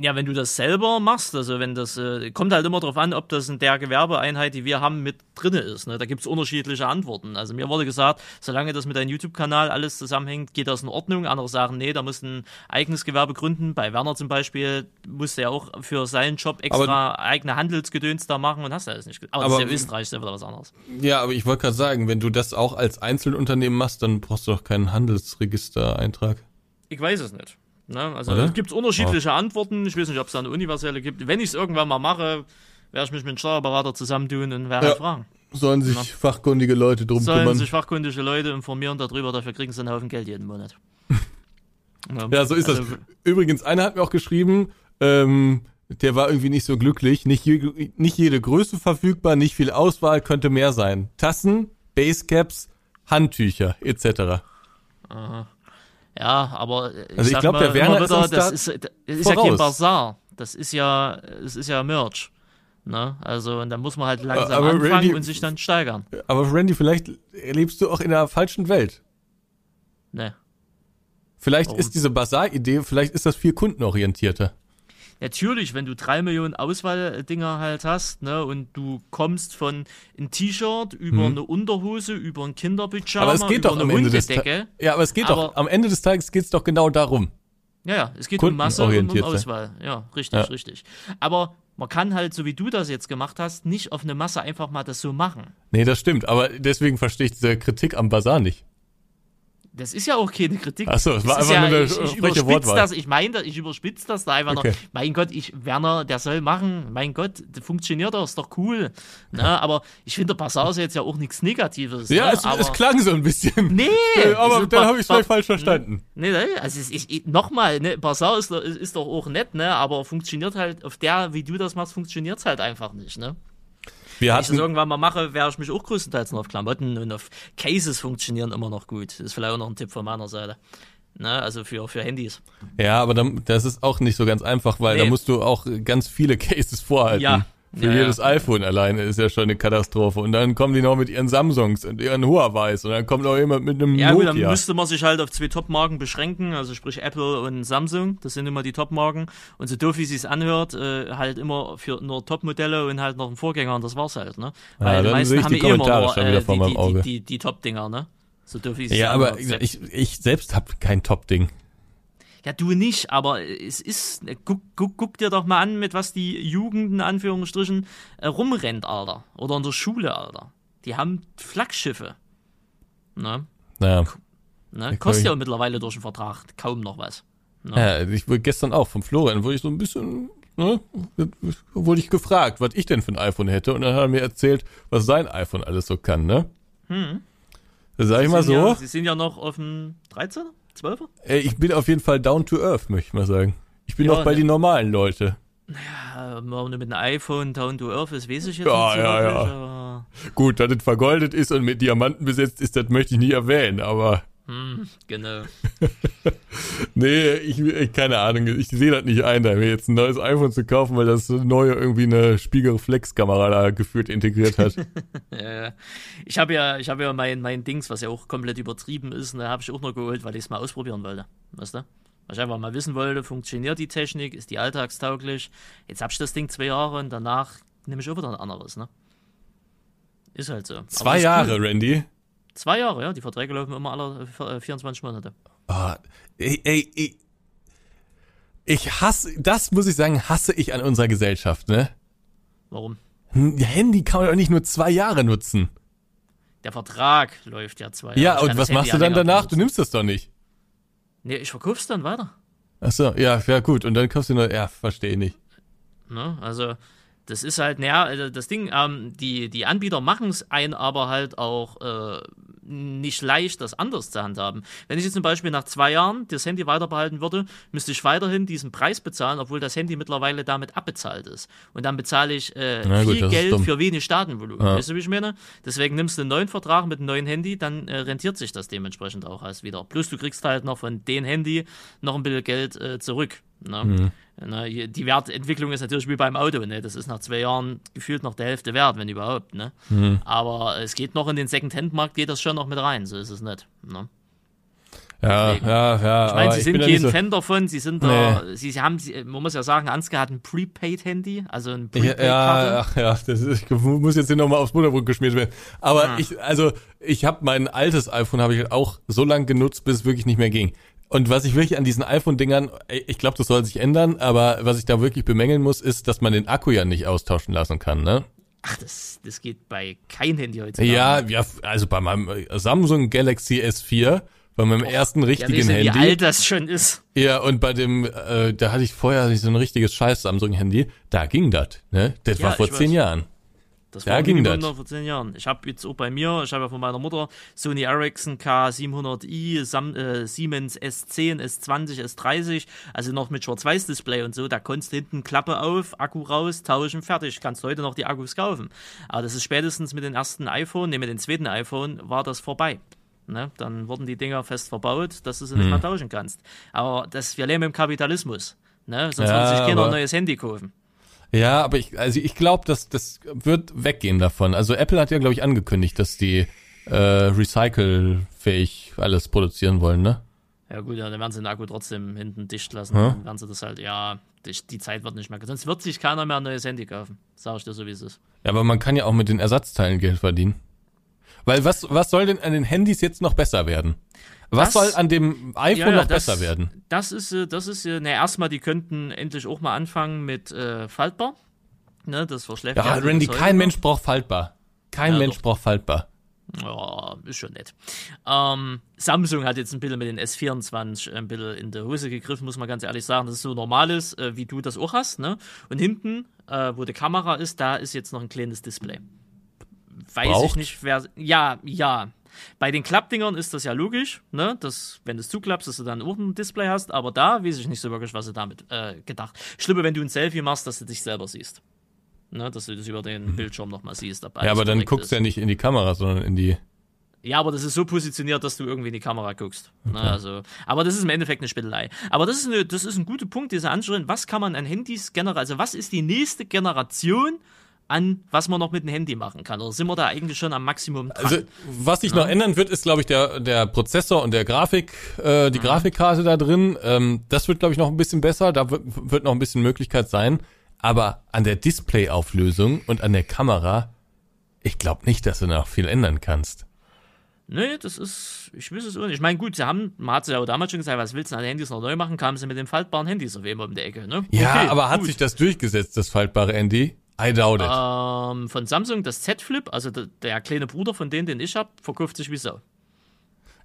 Ja, wenn du das selber machst, also wenn das, äh, kommt halt immer darauf an, ob das in der Gewerbeeinheit, die wir haben, mit drinne ist. Ne? Da gibt's unterschiedliche Antworten. Also mir wurde gesagt, solange das mit deinem YouTube-Kanal alles zusammenhängt, geht das in Ordnung. Andere sagen, nee, da musst du ein eigenes Gewerbe gründen. Bei Werner zum Beispiel musste er auch für seinen Job extra eigene Handelsgedöns da machen und hast du alles nicht. ge- Aber, das Aber- ist ja Österreich, ist ja wieder was anderes. Ja, aber ich wollte gerade sagen, wenn du das auch als Einzelunternehmen machst, dann brauchst du doch keinen Handelsregistereintrag. Ich weiß es nicht. Ne? Also es gibt unterschiedliche Antworten. Ich weiß nicht, ob es da eine universelle gibt. Wenn ich es irgendwann mal mache, werde ich mich mit einem Steuerberater zusammentun und werde Ja. fragen. Sollen sich fachkundige Leute drum Sollen kümmern. sich fachkundige Leute informieren darüber, dafür kriegen sie einen Haufen Geld jeden Monat. Ja, so ist Also, das. Übrigens, einer hat mir auch geschrieben, ähm, der war irgendwie nicht so glücklich. Nicht, je, nicht jede Größe verfügbar, nicht viel Auswahl, könnte mehr sein. Tassen, Basecaps, Handtücher etc. Ja, aber ich, Also ich sag glaub, mal der Werner ist wieder, uns das da ist, das ist ja kein. Bazar. Das ist ja, es ist ja Merch. Ne? Also, und da muss man halt langsam aber anfangen Randy- und sich dann steigern. Aber Randy, vielleicht lebst du auch in der falschen Welt. Ne. Vielleicht Warum? ist diese Basar-Idee, vielleicht ist das viel kundenorientierter. Natürlich, wenn du drei Millionen Auswahldinger halt hast, ne, und du kommst von ein T-Shirt über eine Unterhose, über ein Kinderpyjama. Aber es geht über doch eine am Ende des Hundedecke. Tages. Ja, aber es geht doch, Aber- am Ende des Tages geht's doch genau darum. Ja, ja, es geht um Masse und um. Auswahl. Ja, richtig, Ja. richtig. Aber man kann halt, so wie du das jetzt gemacht hast, nicht auf eine Masse einfach mal das so machen. Nee, das stimmt, aber deswegen verstehe ich diese Kritik am Basar nicht. Das ist ja auch keine Kritik. Ach so, es Das war einfach ja, nur eine ich, ich überspitze das, ich meine, das- ich überspitze das da einfach Okay. noch. Mein Gott, ich, Werner, der soll machen. Mein Gott, das funktioniert doch, ist doch cool. Ne? Aber ich finde, ist jetzt ja auch nichts Negatives. Ja, ne? es, es klang so ein bisschen. Nee, aber also dann habe ich es vielleicht falsch verstanden. Nee, nee, also nochmal, ne, doch- ist, ist doch auch nett, ne, aber funktioniert halt, auf der, wie du das machst, funktioniert es halt einfach nicht, ne. Wir Wenn ich das hatten, irgendwann mal mache, werde ich mich auch größtenteils nur auf Klamotten und auf Cases funktionieren immer noch gut. Das ist vielleicht auch noch ein Tipp von meiner Seite. Ne, also für, für Handys. ja, aber dann, das ist auch nicht so ganz einfach, weil da Nee. musst du auch ganz viele Cases vorhalten. Ja. Für Ja, jedes ja. iPhone alleine ist ja schon eine Katastrophe. Und dann kommen die noch mit ihren Samsungs und ihren Huawei's und dann kommt noch jemand mit einem Ja, gut, dann Nokia. müsste man sich halt auf zwei Top-Marken beschränken, also sprich Apple und Samsung, das sind immer die Top-Marken. Und so doof wie es anhört, äh, halt immer für nur Top-Modelle und halt noch einen Vorgänger und das war's halt, ne? Weil dann sehe ich die Kommentare schon wieder vor die, meinem die, die, die, die Top-Dinger, ne? So doof wie es ja, aber anhört. ich, ich selbst habe kein Top-Ding. Ja, du nicht, aber es ist, guck, guck, guck dir doch mal an, mit was die Jugend in Anführungsstrichen äh, rumrennt, Alter. Oder in der Schule, Alter. Die haben Flaggschiffe. Ne? Naja. ne? Kostet ja mittlerweile durch den Vertrag kaum noch was. Ja, ich wurde gestern auch vom Florian, wurde ich so ein bisschen, ne, wurde ich gefragt, was ich denn für ein iPhone hätte. Und dann hat er mir erzählt, was sein iPhone alles so kann, ne? Hm. Da sag ich mal so, Ja, sie sind ja noch auf dem 13er? 12er? ey, ich bin auf jeden Fall down to earth, möchte ich mal sagen. Ich bin Ja, noch bei ne. den normalen Leute. Ja, wenn mit einem iPhone down to earth ist, weiß ich jetzt Ja, nicht so ja, wirklich, ja. Gut, dass es vergoldet ist und mit Diamanten besetzt ist, das möchte ich nicht erwähnen, aber genau. nee, ich, ich keine Ahnung, ich sehe das nicht ein, da mir jetzt ein neues iPhone zu kaufen, weil das neue irgendwie eine Spiegelreflexkamera da gefühlt integriert hat. Ja, ja. ich habe ja, ich habe ja mein, mein Dings, was ja auch komplett übertrieben ist, ne, habe ich auch noch geholt, weil ich es mal ausprobieren wollte. Weißt du? Weil ich einfach mal wissen wollte, funktioniert die Technik, ist die alltagstauglich? Jetzt habe ich das Ding zwei Jahre und danach nehme ich auch wieder ein anderes, ne? Ist halt so. Zwei Jahre, Cool. Randy. Zwei Jahre, ja. Die Verträge laufen immer alle äh, 24 Monate. Ah, ey, ey, ey. Ich hasse, das muss ich sagen, hasse ich an unserer Gesellschaft, ne? Warum? Ein Handy kann man doch nicht nur zwei Jahre nutzen. Der Vertrag läuft ja zwei Jahre. Ja, und was machst du dann danach? Du benutzen. nimmst das doch nicht. Nee, ich verkauf's dann weiter. Ach so, ja, ja gut. Und dann kaufst du noch, ja, verstehe nicht. Ne? Also, das ist halt, naja, äh, das Ding, ähm, die, die Anbieter machen es ein aber halt auch äh, nicht leicht, das anders zu handhaben. Wenn ich jetzt zum Beispiel nach zwei Jahren das Handy weiterbehalten würde, müsste ich weiterhin diesen Preis bezahlen, obwohl das Handy mittlerweile damit abbezahlt ist. Und dann bezahle ich äh, Na viel Geld für wenig Datenvolumen. Ja. Weißt du, wie ich meine? Deswegen nimmst du einen neuen Vertrag mit einem neuen Handy, dann äh, rentiert sich das dementsprechend auch als wieder. Plus du kriegst halt noch von dem Handy noch ein bisschen Geld äh, zurück. Ne? Mhm. Ne, die Wertentwicklung ist natürlich wie beim Auto. Ne? Das ist nach zwei Jahren gefühlt noch der Hälfte wert, wenn überhaupt. Ne? Mhm. Aber es geht noch in den Second-Hand-Markt, geht das schon noch mit rein. So ist es nicht. Ne? Ja, ja, ja. Ich meine, sie sind kein so- Fan davon. Sie sind da, sie, haben, man muss ja sagen, Ansgar hat ein Prepaid-Handy, also ein Ja, Prepaid-Karte. ja, ach ja, das ist, ich muss jetzt hier nochmal aufs Butterbrot geschmiert werden. Aber Ah. ich, also, ich habe mein altes iPhone habe ich auch so lange genutzt, bis es wirklich nicht mehr ging. Und was ich wirklich an diesen iPhone-Dingern, ich glaube, das soll sich ändern, aber was ich da wirklich bemängeln muss, ist, dass man den Akku ja nicht austauschen lassen kann, ne? Ach, das, das geht bei kein Handy heutzutage. Ja, ja, also bei meinem Samsung Galaxy S4, bei meinem ersten ja, richtigen wie Handy. alt das schon ist. Ja, und bei dem, äh, da hatte ich vorher so ein richtiges scheiß Samsung-Handy, da ging das, ne? Das Ja, war vor zehn. Jahren. Das war ging das. vor zehn Jahren. Ich habe jetzt auch bei mir, ich habe ja von meiner Mutter Sony Ericsson K700i, Sam, äh, Siemens S10, S20, S30, also noch mit Schwarz-Weiß-Display und so. Da konntest du hinten Klappe auf, Akku raus, tauschen, fertig. Kannst heute noch die Akkus kaufen. Aber das ist spätestens mit den ersten iPhone, ne, mit dem zweiten iPhone, war das vorbei. Ne? Dann wurden die Dinger fest verbaut, dass du sie Hm. nicht mehr tauschen kannst. Aber das, wir leben im Kapitalismus. Ne? Sonst Ja, wird sich keiner ein neues Handy kaufen. Ja, aber ich, also ich glaube, dass das wird weggehen davon. Also Apple hat ja, glaube ich, angekündigt, dass die äh, recycelfähig alles produzieren wollen, ne? Ja gut, ja, dann werden sie den Akku trotzdem hinten dicht lassen. Ja. Dann werden sie das halt, ja, die, die Zeit wird nicht mehr. Sonst wird sich keiner mehr ein neues Handy kaufen. Sag ich dir so, wie es ist. Ja, aber man kann ja auch mit den Ersatzteilen Geld verdienen. Weil was, was soll denn an den Handys jetzt noch besser werden? Was Das- soll an dem iPhone Ja, ja, noch das- besser werden? Das ist, äh, das ist, äh, ne, erstmal, die könnten endlich auch mal anfangen mit äh, faltbar. Ne, das verschläft Ja, alle Randy, kein Mensch braucht faltbar. Kein Ja, Mensch doch. braucht faltbar. Ja, ist schon nett. Ähm, Samsung hat jetzt ein bisschen mit den S24 ein bisschen in die Hose gegriffen, muss man ganz ehrlich sagen. Das ist so normales, äh, wie du das auch hast. Ne? Und hinten, äh, wo die Kamera ist, da ist jetzt noch ein kleines Display. Weiß ich Braucht? nicht, wer. Ja, ja. Bei den Klappdingern ist das ja logisch, ne? dass, wenn du es zuklappst, dass du dann auch ein Display hast, aber da weiß ich nicht so wirklich, was sie damit äh, gedacht. Schlimmer, wenn du ein Selfie machst, dass du dich selber siehst. Ne? Dass du das über den Bildschirm nochmal siehst. ob Ja, aber dann guckst ist. du ja nicht in die Kamera, sondern in die. Ja, aber das ist so positioniert, dass du irgendwie in die Kamera guckst. Ne, also, aber das ist im Endeffekt eine Spittelei. Aber das ist, eine, das ist ein guter Punkt, dieser Anschauen. Was kann man an Handys generell, also was ist die nächste Generation an, was man noch mit dem Handy machen kann? Oder sind wir da eigentlich schon am Maximum dran? Also, was sich noch ändern wird, ist, glaube ich, der, der Prozessor und der Grafik, äh, die Grafikkarte da drin. Ähm, das wird, glaube ich, noch ein bisschen besser. Da wird, wird noch ein bisschen Möglichkeit sein. Aber an der Displayauflösung und an der Kamera, ich glaube nicht, dass du noch viel ändern kannst. Nee, das ist, ich weiß es auch nicht. Ich meine, gut, sie haben, man hat ja auch damals schon gesagt, was willst du an den Handys noch neu machen? Kamen sie mit den faltbaren Handys auf einmal um die Ecke, ne? Ja, Okay, aber hat gut. sich das durchgesetzt, das faltbare Handy? I doubt it. Ähm, von Samsung das Z Flip, also der, der kleine Bruder von denen, den ich hab, verkauft sich wie Sau.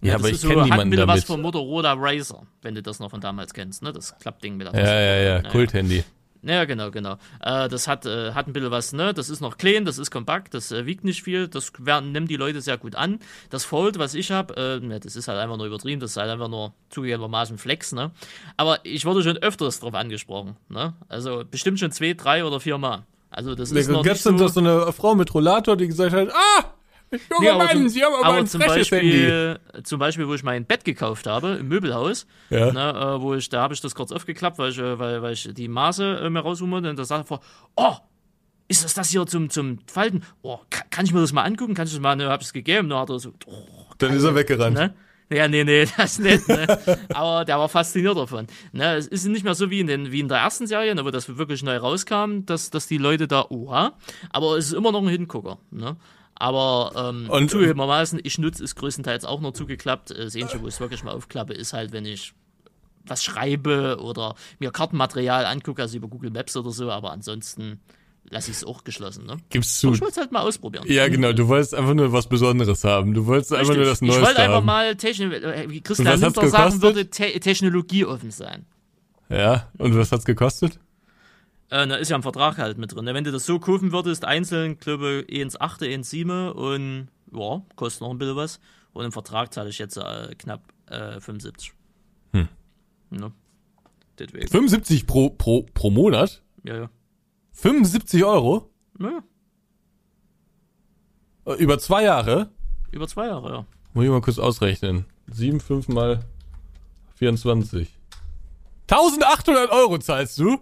ja, aber das ich so, kenne niemanden bisschen was damit. von Motorola Razer, wenn du das noch von damals kennst, ne? Das Klappding mit der Ja, ja, ja, Kulthandy. Ja, genau, genau. Äh, das hat, äh, hat ein bisschen was, ne? Das ist noch clean, das ist kompakt, das äh, wiegt nicht viel, das werden, nehmen die Leute sehr gut an. Das Fold, was ich habe, äh, ne, das ist halt einfach nur übertrieben, das ist halt einfach nur zugegebenermaßen Flex, ne? Aber ich wurde schon öfters drauf angesprochen, ne? Also bestimmt schon zwei, drei oder vier Mal. Also das ist noch Gab's nicht so... so eine Frau mit Rollator, die gesagt hat, ah, junger Nee, Mann, zum, Sie haben aber, aber ein zum Handy. Zum Beispiel, wo ich mein Bett gekauft habe im Möbelhaus, Ja. ne, äh, wo ich, da habe ich das kurz aufgeklappt, weil ich, äh, weil, weil ich die Maße äh, mir rausholen wollte und da sagte vor, oh, ist das das hier zum, zum Falten? Oh, kann, kann ich mir das mal angucken? Kann ich das mal, ne, hab ich es gegeben, ne, hat er so, oh, Dann ist er weggerannt. ne? Ja, nee, nee, das nicht, ne? Aber der war fasziniert davon. Ne, es ist nicht mehr so wie in, den, wie in der ersten Serie, ne, wo das wirklich neu rauskam, dass, dass die Leute da, oha, aber es ist immer noch ein Hingucker, ne? Aber ähm, Und- zugegebenermaßen, ich nutze es größtenteils auch nur zugeklappt. Äh, Das Einzige, wo ich es wirklich mal aufklappe, ist halt, wenn ich was schreibe oder mir Kartenmaterial angucke, also über Google Maps oder so, aber ansonsten lasse ich es auch geschlossen. Ne? Gibst du. Ich wollte es halt mal ausprobieren. Ja, genau, du wolltest einfach nur was Besonderes haben. Du wolltest einfach nur das ich Neueste wollte einfach mal, Techn äh, wie Christian Lindner sagen gekostet? würde, te Technologie offen sein. Ja, und was hat's gekostet? Äh, da ist ja ein Vertrag halt mit drin. ne? Wenn du das so kaufen würdest, einzeln, glaube ich, 1,8, 1,7 und ja, kostet noch ein bisschen was. Und im Vertrag zahle ich jetzt äh, knapp äh, 75. Hm. Ne? Deswegen. 75 pro, pro, pro Monat? Ja, ja. 75 Euro? ja. Äh, Über zwei Jahre? Über zwei Jahre, ja. Muss ich mal kurz ausrechnen. 7, 5 mal 24. 1800 Euro zahlst du?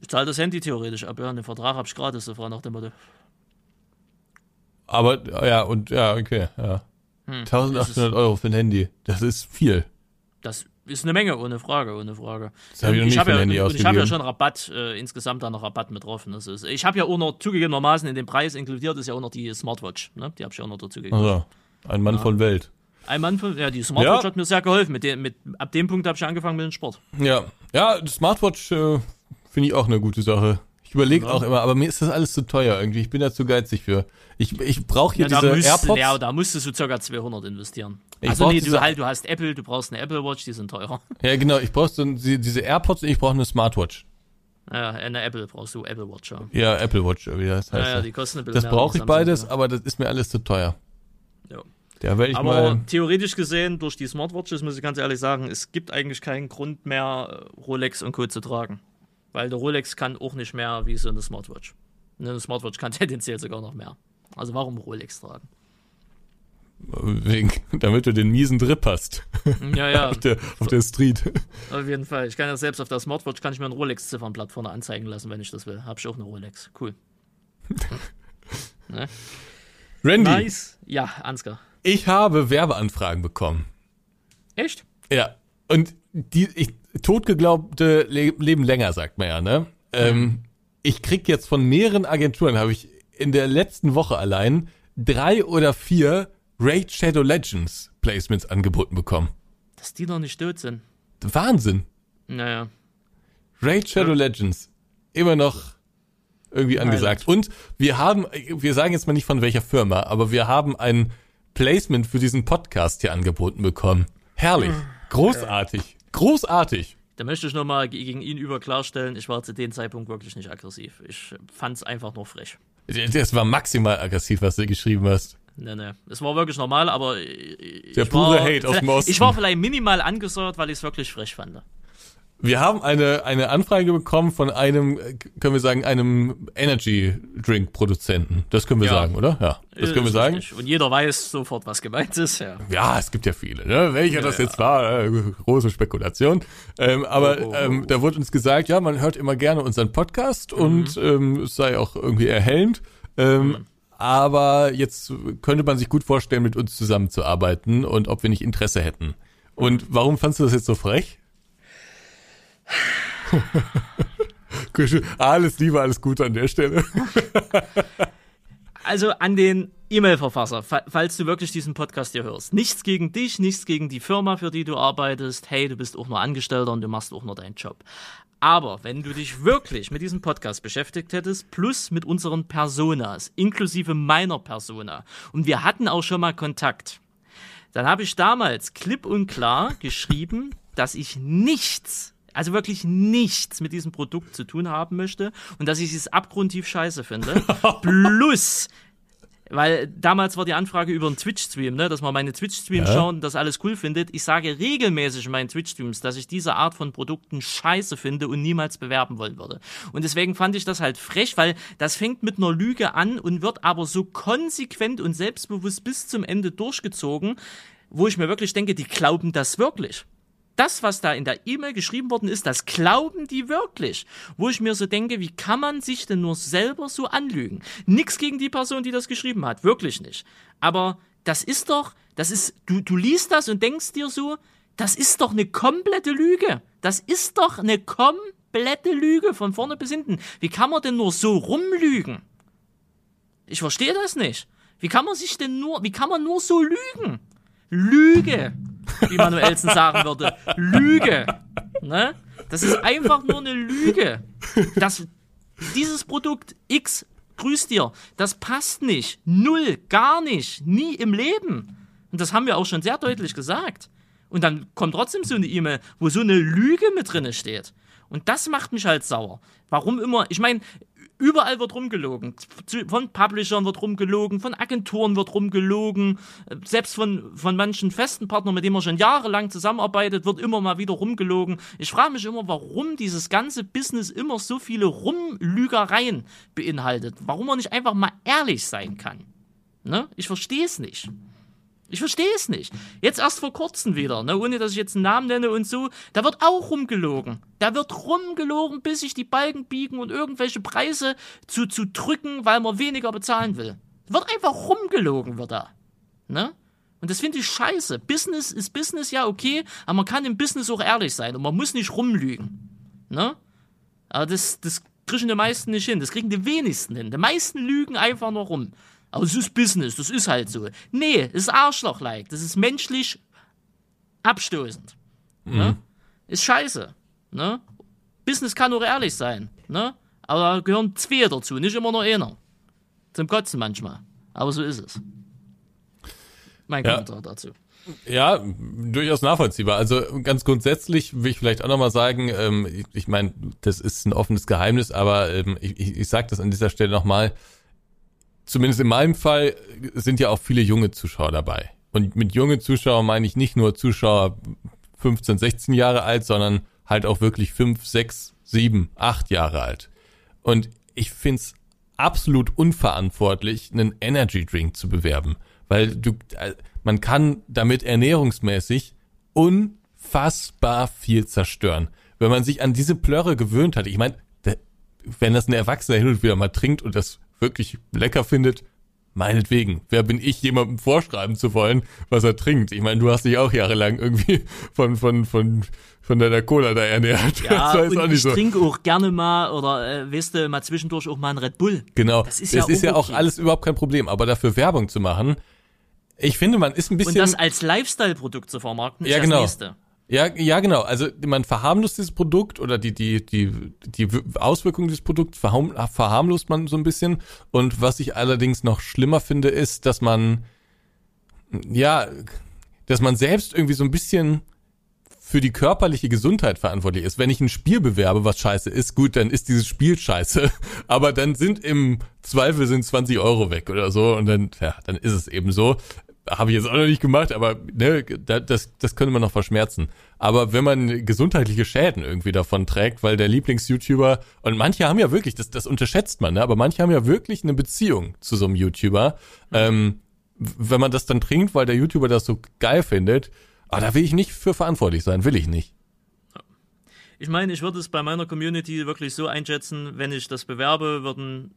Ich zahle das Handy theoretisch ab, ja. Den Vertrag habe ich gratis, so nach dem Motto. Aber, ja, und, ja, okay, ja. Hm. 1800 Euro für ein Handy. Das ist viel. Das ist eine Menge, ohne Frage, ohne Frage. Habe ich noch ich habe ja, habe ja schon Rabatt, äh, insgesamt da noch Rabatt mit drauf. Ist, ich habe ja auch noch zugegebenermaßen in den Preis inkludiert, ist ja auch noch die Smartwatch. Ne? Die habe ich ja auch noch dazu gegeben. Also, ein Mann von Welt. Ein Mann von, ja, die Smartwatch Ja. hat mir sehr geholfen. Mit dem, mit, ab dem Punkt habe ich angefangen mit dem Sport. Ja, ja, Smartwatch äh, finde ich auch eine gute Sache. Ich überlege Ja. auch immer, aber mir ist das alles zu teuer irgendwie. Ich bin da zu geizig für. Ich, ich brauche hier Ja, diese müsst, AirPods. ja, da musstest du ca. 200 investieren. Ich also nee, du, halt, du hast Apple, du brauchst eine Apple Watch, die sind teurer. Ja, genau. Ich brauche so, die- diese AirPods und ich brauche eine Smartwatch. Ja, eine Apple brauchst du, Apple Watch. Ja, Ja, Apple Watch, wie das heißt. ja, ja ja. die kosten ein bisschen das brauche ich beides, Samsung, aber das ist mir alles zu teuer. Ja. Da werde ich Aber mal. theoretisch gesehen, durch die Smartwatches, muss ich ganz ehrlich sagen, es gibt eigentlich keinen Grund mehr, Rolex und Co. zu tragen. Weil der Rolex kann auch nicht mehr wie so eine Smartwatch. Ne, Eine Smartwatch kann tendenziell sogar noch mehr. Also warum Rolex tragen? Wegen, damit du den miesen Drip hast. Ja, ja, auf, der, auf der Street. auf jeden Fall. Ich kann ja selbst auf der Smartwatch, kann ich mir ein Rolex-Ziffernblatt vorne anzeigen lassen, wenn ich das will. Hab ich auch eine Rolex. Cool. ne? Randy, Nice. Ja, Ansgar. ich habe Werbeanfragen bekommen. Echt? Ja. Und die ich, totgeglaubte Le leben länger, sagt man ja, ne? Ähm, ich krieg jetzt von mehreren Agenturen, habe ich in der letzten Woche allein drei oder vier Raid Shadow Legends Placements angeboten bekommen. Dass die noch nicht tot sind. Wahnsinn. Naja. Raid Shadow Legends. Immer noch irgendwie angesagt. Und wir haben, wir sagen jetzt mal nicht von welcher Firma, aber wir haben ein Placement für diesen Podcast hier angeboten bekommen. Herrlich. Großartig. Großartig. Da möchte ich nochmal gegen ihn über klarstellen, ich war zu dem Zeitpunkt wirklich nicht aggressiv. Ich fand's einfach nur frech. Das war maximal aggressiv, was du geschrieben hast. Ne, ne. Es war wirklich normal, aber ich Der pure war, Hate aus dem Osten. Ich war vielleicht minimal angesäuert, weil ich es wirklich frech fand. Wir haben eine, eine Anfrage bekommen von einem, äh, können wir sagen, einem Energy Drink Produzenten. Das können wir Ja. sagen, oder? Ja, das können wir Ist sagen. richtig. Und jeder weiß sofort, was gemeint ist. Ja. Ja, es gibt ja viele, ne? Welcher das ja. jetzt war, äh, große Spekulation. Ähm, aber Oh, oh, oh. Ähm, da wurde uns gesagt, ja, man hört immer gerne unseren Podcast Mhm. und ähm, es sei auch irgendwie erhellend. Ähm, Aber jetzt könnte man sich gut vorstellen, mit uns zusammenzuarbeiten und ob wir nicht Interesse hätten. Und warum fandst du das jetzt so frech? alles Liebe, alles Gute an der Stelle. Also an den E-Mail-Verfasser, fa- falls du wirklich diesen Podcast hier hörst. Nichts gegen dich, nichts gegen die Firma, für die du arbeitest. Hey, du bist auch nur Angestellter und du machst auch nur deinen Job. Aber wenn du dich wirklich mit diesem Podcast beschäftigt hättest, plus mit unseren Personas, inklusive meiner Persona, und wir hatten auch schon mal Kontakt, dann habe ich damals klipp und klar geschrieben, dass ich nichts, also wirklich nichts mit diesem Produkt zu tun haben möchte und dass ich es abgrundtief scheiße finde. Plus, weil damals war die Anfrage über einen Twitch-Stream, ne, dass man meine Twitch-Streams Ja. schauen und das alles cool findet. Ich sage regelmäßig in meinen Twitch-Streams, dass ich diese Art von Produkten scheiße finde und niemals bewerben wollen würde. Und deswegen fand ich das halt frech, weil das fängt mit einer Lüge an und wird aber so konsequent und selbstbewusst bis zum Ende durchgezogen, wo ich mir wirklich denke, die glauben das wirklich das, was da in der E-Mail geschrieben worden ist, das glauben die wirklich. Wo ich mir so denke, wie kann man sich denn nur selber so anlügen? Nix gegen die Person, die das geschrieben hat, wirklich nicht. Aber das ist doch, das ist, du, du liest das und denkst dir so, das ist doch eine komplette Lüge. Das ist doch eine komplette Lüge von vorne bis hinten. Wie kann man denn nur so rumlügen? Ich verstehe das nicht. Wie kann man sich denn nur, wie kann man nur so lügen? Lüge, wie Manuelsen sagen würde. Lüge. Ne? Das ist einfach nur eine Lüge. Das, dieses Produkt X, grüß dir, das passt nicht. Null, gar nicht, nie im Leben. Und das haben wir auch schon sehr deutlich gesagt. Und dann kommt trotzdem so eine E-Mail, wo so eine Lüge mit drinne steht. Und das macht mich halt sauer. Warum immer, ich meine, Überall wird rumgelogen. Von Publishern wird rumgelogen, von Agenturen wird rumgelogen, selbst von, von manchen festen Partnern, mit denen man schon jahrelang zusammenarbeitet, wird immer mal wieder rumgelogen. Ich frage mich immer, warum dieses ganze Business immer so viele Rumlügereien beinhaltet. Warum man nicht einfach mal ehrlich sein kann. Ne? Ich verstehe es nicht. Ich verstehe es nicht. Jetzt erst vor kurzem wieder, ne, ohne dass ich jetzt einen Namen nenne und so, da wird auch rumgelogen. Da wird rumgelogen, bis sich die Balken biegen und irgendwelche Preise zu, zu drücken, weil man weniger bezahlen will. Wird einfach rumgelogen, wird da. Ne? Und das finde ich scheiße. Business ist Business, ja, okay, aber man kann im Business auch ehrlich sein und man muss nicht rumlügen. Ne? Aber das, das kriegen die meisten nicht hin. Das kriegen die wenigsten hin. Die meisten lügen einfach nur rum. Aber es ist Business, das ist halt so. Nee, es ist Arschloch-like. Das ist menschlich abstoßend. Ne? Mhm. Ne? Ist scheiße. Ne? Business kann auch ehrlich sein. Ne? Aber da gehören zwei dazu, nicht immer nur einer. Zum Kotzen manchmal. Aber so ist es. Mein ja. Kommentar dazu. Ja, durchaus nachvollziehbar. Also ganz grundsätzlich will ich vielleicht auch nochmal sagen, ähm, ich, ich meine, das ist ein offenes Geheimnis, aber ähm, ich, ich, ich sage das an dieser Stelle nochmal, zumindest in meinem Fall sind ja auch viele junge Zuschauer dabei. Und mit junge Zuschauer meine ich nicht nur Zuschauer 15, 16 Jahre alt, sondern halt auch wirklich 5, 6, 7, 8 Jahre alt. Und ich find's absolut unverantwortlich, einen Energy Drink zu bewerben, weil du, äh, man kann damit ernährungsmäßig unfassbar viel zerstören. Wenn man sich an diese Plörre gewöhnt hat, ich meine, wenn das ein Erwachsener hin und wieder mal trinkt und das wirklich lecker findet, meinetwegen. Wer bin ich, jemandem vorschreiben zu wollen, was er trinkt? Ich meine, du hast dich auch jahrelang irgendwie von, von, von, von deiner Cola da ernährt. Ja, das und auch ich so. trinke auch gerne mal, oder äh, weißt du, mal zwischendurch auch mal ein Red Bull. Genau. Das ist, das ja, ist ja auch alles überhaupt kein Problem. Aber dafür Werbung zu machen, ich finde, man ist ein bisschen... Und das als Lifestyle-Produkt zu vermarkten, ist ja, genau. das Nächste. Ja, ja, genau. Also man verharmlost dieses Produkt oder die, die, die, die Auswirkungen des Produkts verharmlost man so ein bisschen. Und was ich allerdings noch schlimmer finde, ist, dass man, ja, dass man selbst irgendwie so ein bisschen für die körperliche Gesundheit verantwortlich ist. Wenn ich ein Spiel bewerbe, was scheiße ist, gut, dann ist dieses Spiel scheiße. Aber dann sind im Zweifel sind 20 Euro weg oder so und dann, ja, dann ist es eben so habe ich jetzt auch noch nicht gemacht, aber ne, das, das könnte man noch verschmerzen. Aber wenn man gesundheitliche Schäden irgendwie davon trägt, weil der Lieblings-YouTuber, und manche haben ja wirklich, das, das unterschätzt man, ne, aber manche haben ja wirklich eine Beziehung zu so einem YouTuber. Ähm, wenn man das dann trinkt, weil der YouTuber das so geil findet, ah, da will ich nicht für verantwortlich sein, will ich nicht. Ich meine, ich würde es bei meiner Community wirklich so einschätzen, wenn ich das bewerbe, würden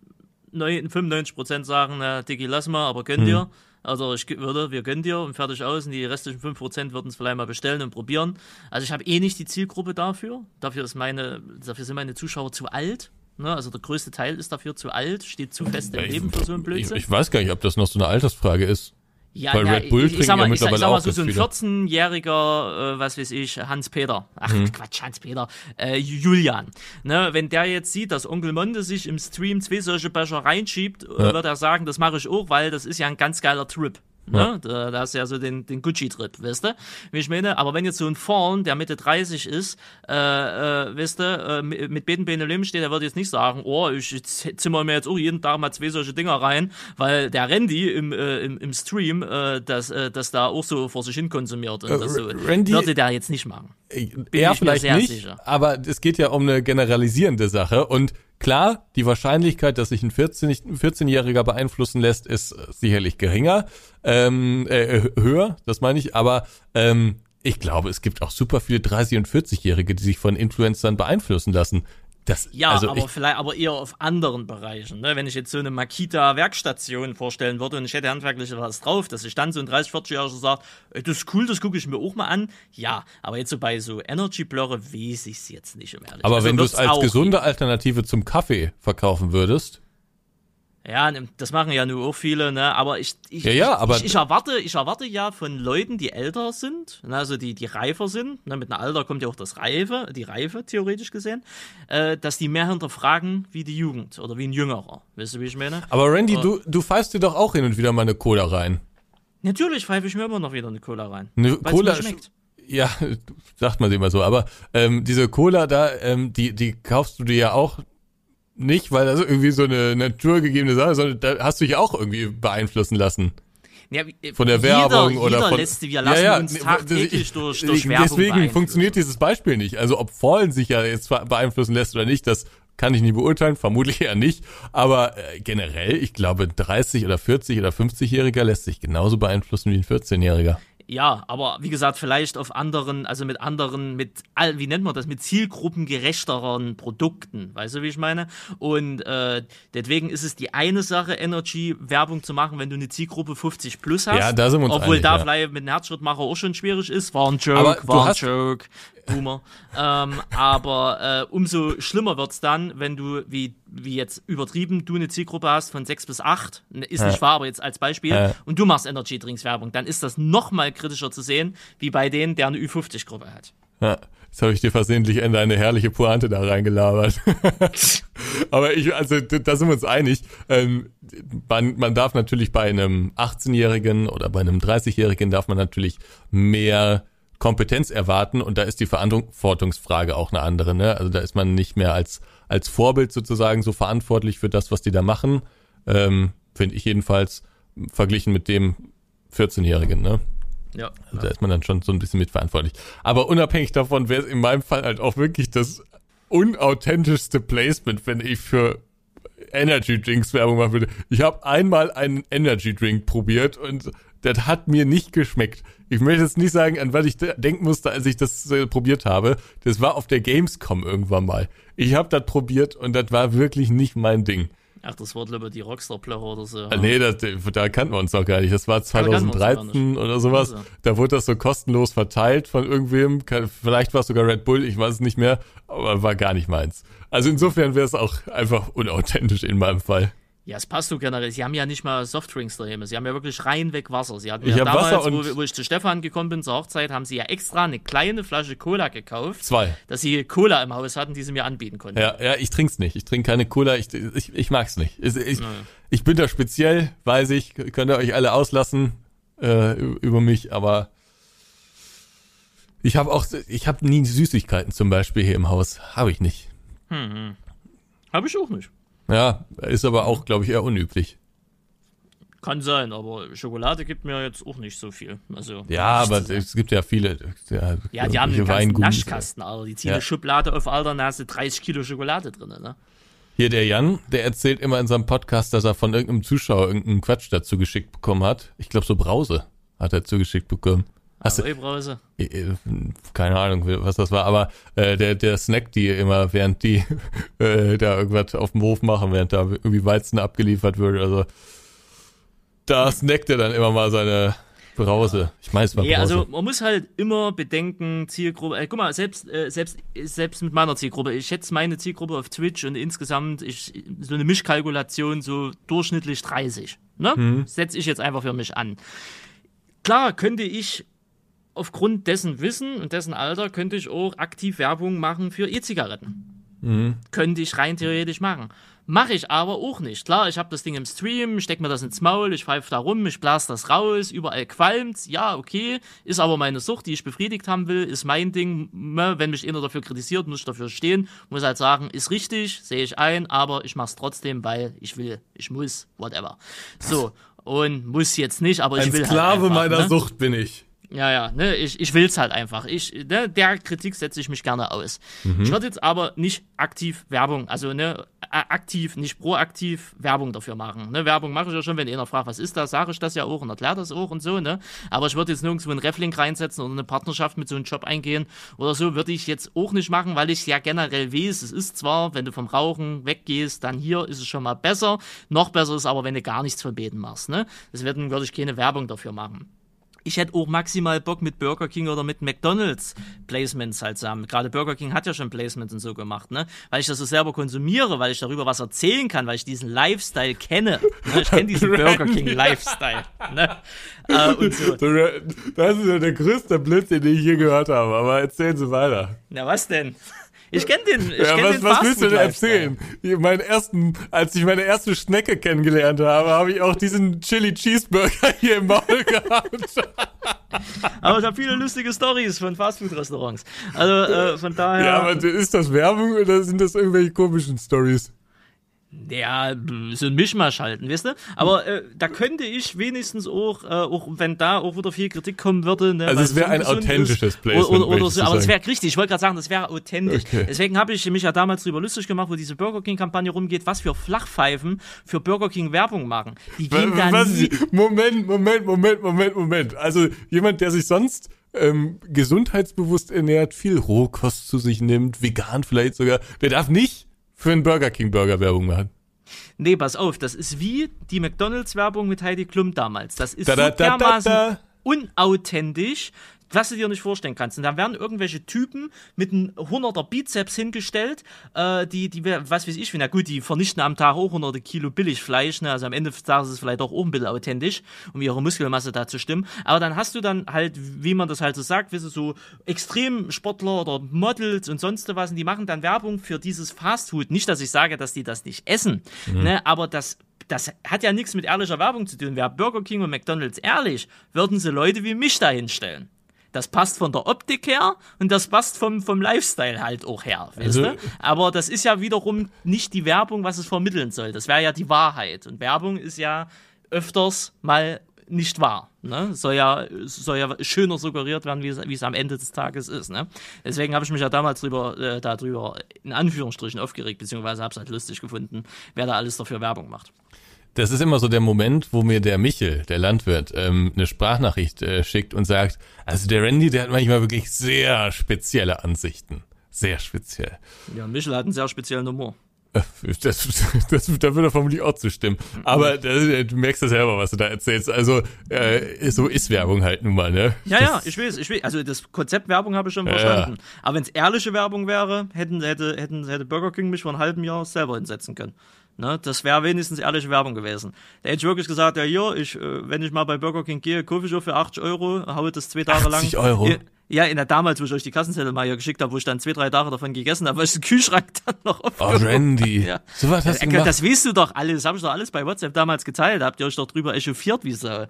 95% sagen, na, Dicky, lass mal, aber könnt ihr. Hm. Also ich würde, wir gönnen dir und fertig aus und die restlichen 5% würden es vielleicht mal bestellen und probieren. Also ich habe eh nicht die Zielgruppe dafür. Dafür ist meine, dafür sind meine Zuschauer zu alt. Ne? Also der größte Teil ist dafür zu alt, steht zu fest im Leben für so ein Blödsinn. Ich, ich weiß gar nicht, ob das noch so eine Altersfrage ist. Ja, Weil na, Red Bull ich, ich sag mal, ja mittlerweile ich, ich sag mal so, so ein 14-jähriger, äh, was weiß ich, Hans-Peter, ach mhm. Quatsch, Hans-Peter, äh, Julian, ne, wenn der jetzt sieht, dass Onkel Monde sich im Stream zwei solche Becher reinschiebt, äh, ja. wird er sagen, das mache ich auch, weil das ist ja ein ganz geiler Trip. Ne? Da, da ist ja so den, den Gucci-Trip, weißt du? Wie ich meine, aber wenn jetzt so ein Fawn, der Mitte 30 ist, äh, äh, weißt du, äh, mit Beten Benelüm steht, der wird jetzt nicht sagen, oh, ich zimmer mir jetzt auch jeden Tag mal zwei solche Dinger rein, weil der Randy im, äh, im, im Stream äh, das, äh, das da auch so vor sich hin konsumiert. Und äh, das so, Randy, würde der jetzt nicht machen. Äh, er vielleicht nicht, sicher. aber es geht ja um eine generalisierende Sache und Klar, die Wahrscheinlichkeit, dass sich ein 14-Jähriger beeinflussen lässt, ist sicherlich geringer, ähm, äh, höher, das meine ich, aber ähm, ich glaube, es gibt auch super viele 30- und 40-Jährige, die sich von Influencern beeinflussen lassen. Das, ja, also aber vielleicht aber eher auf anderen Bereichen. Ne? Wenn ich jetzt so eine Makita-Werkstation vorstellen würde und ich hätte handwerklich was drauf, dass ich dann so ein 30-, 40-Jähriger sagt, das ist cool, das gucke ich mir auch mal an. Ja, aber jetzt so bei so Energy-Blöre weiß ich es jetzt nicht, um ehrlich Aber also wenn du es als gesunde Alternative zum Kaffee verkaufen würdest, ja, das machen ja nur auch viele, ne? Aber ich, ich, ja, ja, aber ich, ich, erwarte, ich erwarte ja von Leuten, die älter sind, ne? also die, die reifer sind, ne? mit einem Alter kommt ja auch das Reife, die Reife, theoretisch gesehen, äh, dass die mehr hinterfragen wie die Jugend oder wie ein Jüngerer. Weißt du, wie ich meine? Aber Randy, äh, du, du pfeifst dir doch auch hin und wieder mal eine Cola rein. Natürlich pfeife ich mir immer noch wieder eine Cola rein. Eine Cola schmeckt. Ja, sagt man immer so, aber ähm, diese Cola da, ähm, die, die kaufst du dir ja auch nicht, weil das irgendwie so eine naturgegebene Sache ist, sondern da hast du dich auch irgendwie beeinflussen lassen. Ja, Von der jeder, Werbung jeder oder von. Lässt, wir lassen ja, ja, uns tagtäglich ich- durch, durch Werbung Deswegen funktioniert dieses Beispiel nicht. Also ob Fallen sich ja jetzt beeinflussen lässt oder nicht, das kann ich nie beurteilen, vermutlich eher nicht. Aber äh, generell, ich glaube, 30 oder 40 oder 50-Jähriger lässt sich genauso beeinflussen wie ein 14-Jähriger. Ja, aber wie gesagt, vielleicht auf anderen, also mit anderen, mit, all- wie nennt man das, mit zielgruppengerechteren Produkten, weißt du, wie ich meine? Und äh, deswegen ist es die eine Sache, Energy-Werbung zu machen, wenn du eine Zielgruppe 50 plus hast. Ja, da sind wir uns Obwohl einig, da ja. vielleicht mit einem Herzschrittmacher auch schon schwierig ist. War ein Joke, Aber war ein Joke, Boomer. ähm, aber äh, umso schlimmer wird's dann, wenn du, wie, wie jetzt übertrieben, du eine Zielgruppe hast von 6 bis 8, ist nicht wahr, aber jetzt als Beispiel, Ja. und du machst Energy Drinks Werbung, dann ist das noch mal kritischer zu sehen, wie bei denen, der eine Ü50-Gruppe hat. Ja, jetzt habe ich dir versehentlich in eine herrliche Pointe da reingelabert. Aber ich, also da sind wir uns einig. Ähm, man, man darf natürlich bei einem 18-Jährigen oder bei einem 30-Jährigen darf man natürlich mehr Kompetenz erwarten und da ist die Verantwortungsfrage auch eine andere. Ne? Also da ist man nicht mehr als, als Vorbild sozusagen so verantwortlich für das, was die da machen. Ähm, Finde ich jedenfalls verglichen mit dem 14-Jährigen. Ne? Ja. Also Da ist man dann schon so ein bisschen mitverantwortlich. Aber unabhängig davon wäre es in meinem Fall halt auch wirklich das unauthentischste Placement, wenn ich für Energy Drinks Werbung machen würde. Ich habe einmal einen Energy Drink probiert und das hat mir nicht geschmeckt. Ich möchte jetzt nicht sagen, an was ich de- denken musste, als ich das äh, probiert habe. Das war auf der Gamescom irgendwann mal. Ich habe das probiert und das war wirklich nicht mein Ding. Ach, das Wort lieber die Rockstar-Plöcher oder so. Ah, Nee, das, da kannten wir uns noch gar nicht. Das war da kannten wir uns gar 2013 oder sowas. Also. Da wurde das so kostenlos verteilt von irgendwem. Vielleicht war es sogar Red Bull, ich weiß es nicht mehr, aber war gar nicht meins. Also insofern wäre es auch einfach unauthentisch in meinem Fall. Ja, es passt so generell. Sie haben ja nicht mal Softdrinks daheim. Sie haben ja wirklich reinweg Wasser. Sie hatten Ich ja damals, Wasser wo, wo ich zu Stefan gekommen bin zur Hochzeit, haben sie ja extra eine kleine Flasche Cola gekauft, Zwei. dass sie Cola im Haus hatten, die sie mir anbieten konnten. Ja, ja, ich trink's nicht. Ich trinke keine Cola. Ich, ich, ich mag's nicht. Ich, ich, ich bin da speziell, weiß ich. Könnt ihr euch alle auslassen äh, über mich, aber ich habe auch, ich habe nie Süßigkeiten zum Beispiel hier im Haus. Habe ich nicht. Habe ich auch nicht. Ja, ist aber auch, glaube ich, eher unüblich. Kann sein, aber Schokolade gibt mir jetzt auch nicht so viel. Also, Ja, aber es gibt ja viele. Ja, Ja, die haben einen ganzen. Naschkasten, Alter. Die ziehen Ja. eine Schublade auf, Alter, du 30 Kilo Schokolade drin, ne? Hier der Jan, der erzählt immer in seinem Podcast, dass er von irgendeinem Zuschauer irgendeinen Quatsch dazu geschickt bekommen hat. Ich glaube, so Brause hat er zugeschickt bekommen. Ahoi, Brause. äh, äh, keine Ahnung, was das war, aber äh, der, der snackt die immer, während die äh, da irgendwas auf dem Hof machen, während da irgendwie Weizen abgeliefert wird. Also da snackt er dann immer mal seine Brause. Ich meine, es war Brause. also man muss halt immer bedenken, Zielgruppe, äh, guck mal, selbst, äh, selbst, selbst mit meiner Zielgruppe, ich schätze meine Zielgruppe auf Twitch und insgesamt ich, so eine Mischkalkulation so durchschnittlich 30. Ne? Mhm. Setze ich jetzt einfach für mich an. Klar könnte ich aufgrund dessen Wissen und dessen Alter könnte ich auch aktiv Werbung machen für E-Zigaretten. Mhm. Könnte ich rein theoretisch machen. Mache ich aber auch nicht. Klar, ich habe das Ding im Stream, steck mir das ins Maul, ich pfeife da rum, ich blas das raus, überall qualmt's. Ja, okay, ist aber meine Sucht, die ich befriedigt haben will, ist mein Ding. Ne, Wenn mich einer dafür kritisiert, muss ich dafür stehen, muss halt sagen, ist richtig, sehe ich ein, aber ich mach's trotzdem, weil ich will, ich muss, whatever. So, und muss jetzt nicht, aber ich Ein will Sklave halt einfach, meiner ne? Sucht bin ich. Ja, ja, ne, ich, ich will's halt einfach. Ich, ne, der Kritik setze ich mich gerne aus. Ich würde jetzt aber nicht aktiv Werbung, also ne, aktiv, nicht proaktiv Werbung dafür machen. Ne, Werbung mache ich ja schon, wenn einer fragt, was ist das, sage ich das ja auch und erkläre das auch und so, ne. Aber ich würde jetzt nirgendwo einen Reflink reinsetzen oder eine Partnerschaft mit so einem Job eingehen oder so, würde ich jetzt auch nicht machen, weil ich ja generell weiß, es ist zwar, wenn du vom Rauchen weggehst, dann hier ist es schon mal besser. Noch besser ist aber, wenn du gar nichts verbeten machst, ne. Deswegen würde ich keine Werbung dafür machen ich hätte auch maximal Bock mit Burger King oder mit McDonalds Placements halt zusammen. Gerade Burger King hat ja schon Placements und so gemacht, ne? Weil ich das so selber konsumiere, weil ich darüber was erzählen kann, weil ich diesen Lifestyle kenne. Ne? Ich kenne diesen Burger King Lifestyle. Ne? Äh, und so. Das ist ja der größte Blödsinn, den ich je gehört habe, aber erzählen Sie weiter. Na was denn? Ich kenne den. Ich Ja, kenn was, den was willst du denn erzählen? Meinen ersten, als ich meine erste Schnecke kennengelernt habe, habe ich auch diesen Chili Cheeseburger hier im Maul gehabt. Aber ich habe viele lustige Stories von Fastfood-Restaurants. Also äh, von daher. Ja, aber ist das Werbung oder sind das irgendwelche komischen Stories? Ja, so ein Mischmasch halten, weißt du? Aber äh, da könnte ich wenigstens auch, äh, auch wenn da auch wieder viel Kritik kommen würde. Ne, also es wäre ein authentisches Placement. Oder, oder, oder so, aber es wäre richtig, ich wollte gerade sagen, das wäre authentisch. Okay. Deswegen habe ich mich ja damals drüber lustig gemacht, wo diese Burger King-Kampagne rumgeht, was für Flachpfeifen für Burger King Werbung machen. Die gehen dann Moment, Moment, Moment, Moment, Moment. Also jemand, der sich sonst ähm, gesundheitsbewusst ernährt, viel Rohkost zu sich nimmt, vegan vielleicht sogar, der darf nicht für einen Burger King Burger Werbung machen. Nee, pass auf, das ist wie die McDonalds Werbung mit Heidi Klum damals. Das ist da, so dermaßen unauthentisch, was du dir nicht vorstellen kannst. Und da werden irgendwelche Typen mit einem 100er Bizeps hingestellt, äh, die, die, was weiß ich, na gut, die vernichten am Tag auch hunderte Kilo Billigfleisch, ne? also am Ende des Tages ist es vielleicht auch, ein bisschen authentisch, um ihre Muskelmasse da zu stimmen. Aber dann hast du dann halt, wie man das halt so sagt, weißt du, so Extremsportler oder Models und sonst was, und die machen dann Werbung für dieses Fastfood. Nicht, dass ich sage, dass die das nicht essen, mhm. ne? aber das das hat ja nichts mit ehrlicher Werbung zu tun. Wäre Burger King und McDonalds ehrlich, würden sie Leute wie mich da hinstellen. Das passt von der Optik her und das passt vom, vom Lifestyle halt auch her. Also, weißt du? Aber das ist ja wiederum nicht die Werbung, was es vermitteln soll. Das wäre ja die Wahrheit. Und Werbung ist ja öfters mal nicht wahr. Ne? Soll, ja, soll ja schöner suggeriert werden, wie es, wie es am Ende des Tages ist. Ne? Deswegen habe ich mich ja damals drüber, äh, darüber in Anführungsstrichen aufgeregt, beziehungsweise habe es halt lustig gefunden, wer da alles dafür Werbung macht. Das ist immer so der Moment, wo mir der Michel, der Landwirt, ähm, eine Sprachnachricht äh, schickt und sagt, also der Randy, der hat manchmal wirklich sehr spezielle Ansichten. Sehr speziell. Ja, Michel hat einen sehr speziellen Humor. Äh, das, das, da würde er vermutlich auch zustimmen. Aber das, du merkst ja selber, was du da erzählst. Also, äh, so ist Werbung halt nun mal, ne? Ja, ja, ich weiß, ich weiß. Also, das Konzept Werbung habe ich schon verstanden. Ja. Aber wenn es ehrliche Werbung wäre, hätten, hätte, hätten, hätte Burger King mich vor einem halben Jahr selber hinsetzen können. Ne, das wäre wenigstens ehrliche Werbung gewesen. Der hätte wirklich gesagt, ja hier, ich, äh, wenn ich mal bei Burger King gehe, kaufe ich auch für 80 Euro, haue das zwei Tage 80 lang. Euro? Ja, in der damals, wo ich euch die Kassenzettel mal hier geschickt habe, wo ich dann zwei, drei Tage davon gegessen habe, weil ich den Kühlschrank dann noch auf. Oh, Randy. Ja. So was hast du gemacht? Das weißt du doch alles. Das habe ich doch alles bei WhatsApp damals geteilt. Habt ihr euch doch drüber echauffiert, wie so.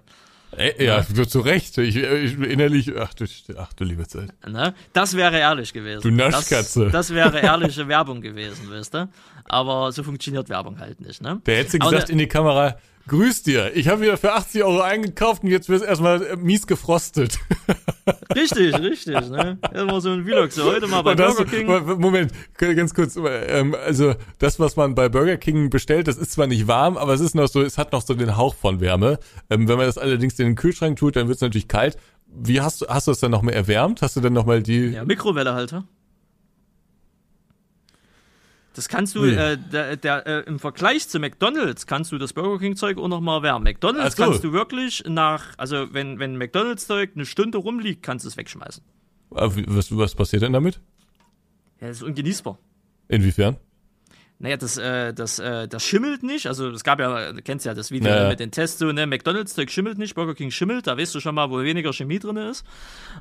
Ey, ja, ja, zu Recht. Ich, ich innerlich, ach du, ach du liebe Zeit. Ne? Das wäre ehrlich gewesen. Du Naschkatze. Das, das wäre ehrliche Werbung gewesen, weißt du? Aber so funktioniert Werbung halt nicht, ne? Der hätte gesagt in die Kamera, Grüß dir, ich habe wieder für 80 Euro eingekauft und jetzt wird es erstmal äh, mies gefrostet. Richtig, richtig, ne? Immer so ein Vlog, so heute mal bei das, Burger King. Moment, ganz kurz, ähm, also das, was man bei Burger King bestellt, das ist zwar nicht warm, aber es ist noch so, es hat noch so den Hauch von Wärme. Ähm, wenn man das allerdings in den Kühlschrank tut, dann wird es natürlich kalt. Wie hast du, hast du das dann noch mal erwärmt? Hast du dann noch mal die... Ja, Mikrowellehalter. Das kannst du, äh, der, der, äh, im Vergleich zu McDonalds kannst du das Burger King Zeug auch noch mal erwärmen. McDonalds so. kannst du wirklich nach, also wenn, wenn McDonalds Zeug eine Stunde rumliegt, kannst du es wegschmeißen. Was, was passiert denn damit? Ja, das ist ungenießbar. Inwiefern? Naja, das, äh, das, äh, das schimmelt nicht. Also es gab ja, du kennst ja das Video naja. mit den Tests, so, ne, McDonalds-Zeug schimmelt nicht, Burger King schimmelt, da weißt du schon mal, wo weniger Chemie drin ist.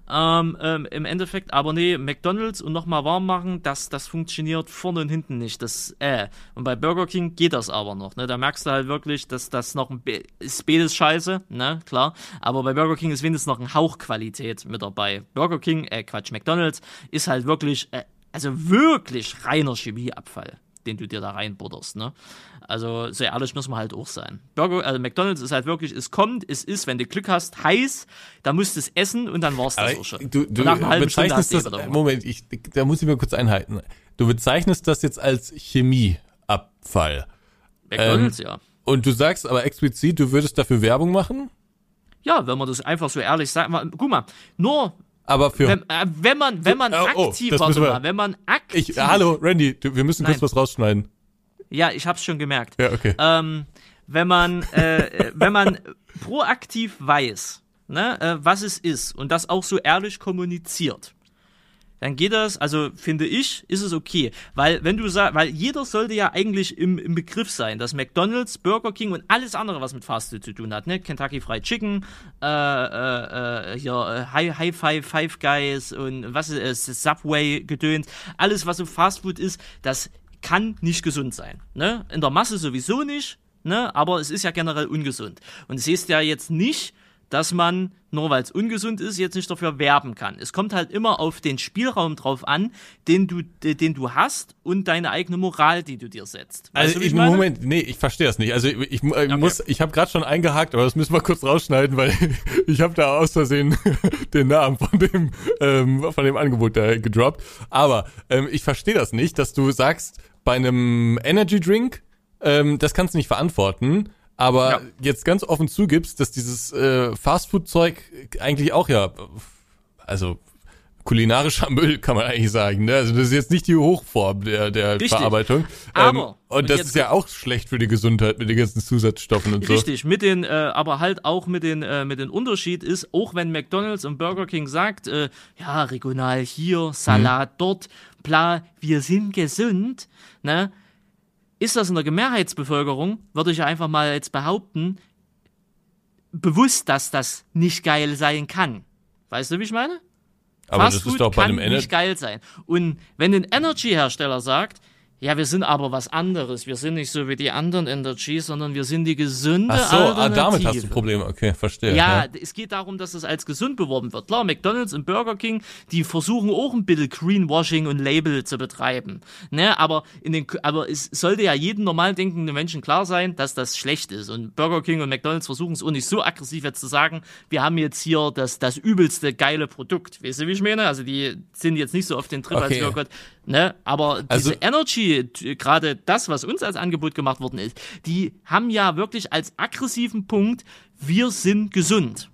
Ähm, ähm, Im Endeffekt, aber nee, McDonalds und nochmal warm machen, das, das funktioniert vorne und hinten nicht. Das, äh. Und bei Burger King geht das aber noch, ne? Da merkst du halt wirklich, dass das noch ein B ist scheiße, ne, klar. Aber bei Burger King ist wenigstens noch ein Hauch Qualität mit dabei. Burger King, äh, Quatsch, McDonalds ist halt wirklich, äh, also wirklich reiner Chemieabfall den du dir da reinbutterst. Ne? Also so ehrlich muss man halt auch sein. Burger, also McDonalds ist halt wirklich, es kommt, es ist, wenn du Glück hast, heiß, da musst du es essen und dann war es das auch schon. Du, du nach einer halben Stunde das, Moment, ich, da muss ich mir kurz einhalten. Du bezeichnest das jetzt als Chemieabfall. McDonalds, ähm, ja. Und du sagst aber explizit, du würdest dafür Werbung machen? Ja, wenn man das einfach so ehrlich sagt. Guck mal, nur aber für wenn, äh, wenn man wenn man oh, aktiv, oh, warte mal, wenn man aktiv. Ich, hallo, Randy, du, wir müssen Nein. kurz was rausschneiden. Ja, ich hab's schon gemerkt. Ja, okay. Ähm, wenn man äh, wenn man proaktiv weiß, ne, äh, was es ist und das auch so ehrlich kommuniziert, dann geht das, also finde ich, ist es okay. Weil, wenn du sagst, weil jeder sollte ja eigentlich im, im Begriff sein, dass McDonalds, Burger King und alles andere, was mit Fast Food zu tun hat, ne? Kentucky Fried Chicken, äh, äh, äh hier, äh, High, High Five, Five Guys und was ist es, Subway gedönt, alles, was so Fast Food ist, das kann nicht gesund sein. Ne? In der Masse sowieso nicht, ne? aber es ist ja generell ungesund. Und es ist ja jetzt nicht, dass man, nur weil es ungesund ist, jetzt nicht dafür werben kann. Es kommt halt immer auf den Spielraum drauf an, den du, den du hast und deine eigene Moral, die du dir setzt. Weißt also du, ich, Moment, nee, ich verstehe das nicht. Also ich, ich okay. muss, ich habe gerade schon eingehakt, aber das müssen wir kurz rausschneiden, weil ich habe da aus Versehen den Namen von dem ähm, von dem Angebot da gedroppt. Aber ähm, ich verstehe das nicht, dass du sagst, bei einem Energy Drink, ähm, das kannst du nicht verantworten aber ja. jetzt ganz offen zugibst, dass dieses äh, Fastfood-Zeug eigentlich auch ja, also kulinarischer Müll kann man eigentlich sagen. Ne? Also das ist jetzt nicht die Hochform der, der Verarbeitung. Aber ähm, und, und das ist ja auch schlecht für die Gesundheit mit den ganzen Zusatzstoffen und richtig, so. Richtig, mit den, äh, aber halt auch mit den, äh, mit den Unterschied ist, auch wenn McDonalds und Burger King sagt, äh, ja regional hier, Salat hm. dort, bla, wir sind gesund, ne? Ist das in der Mehrheitsbevölkerung, würde ich einfach mal jetzt behaupten, bewusst, dass das nicht geil sein kann. Weißt du, wie ich meine? Aber Fast das ist doch bei kann einem nicht geil sein. Und wenn ein Energy-Hersteller sagt, ja, wir sind aber was anderes. Wir sind nicht so wie die anderen Energies, sondern wir sind die gesunde Ach so, Alternative. Ah, damit hast du Probleme. Okay, verstehe. Ja, ja, es geht darum, dass es als gesund beworben wird. Klar, McDonald's und Burger King, die versuchen auch ein bisschen Greenwashing und Label zu betreiben. Ne, aber in den, aber es sollte ja jedem normal denkenden Menschen klar sein, dass das schlecht ist. Und Burger King und McDonald's versuchen es auch nicht so aggressiv jetzt zu sagen, wir haben jetzt hier das, das übelste geile Produkt. Weißt du, wie ich meine? Also die sind jetzt nicht so auf den Trip okay. als, oh Gott, ne, aber Also- diese Energy gerade das, was uns als Angebot gemacht worden ist, die haben ja wirklich als aggressiven Punkt, wir sind gesund.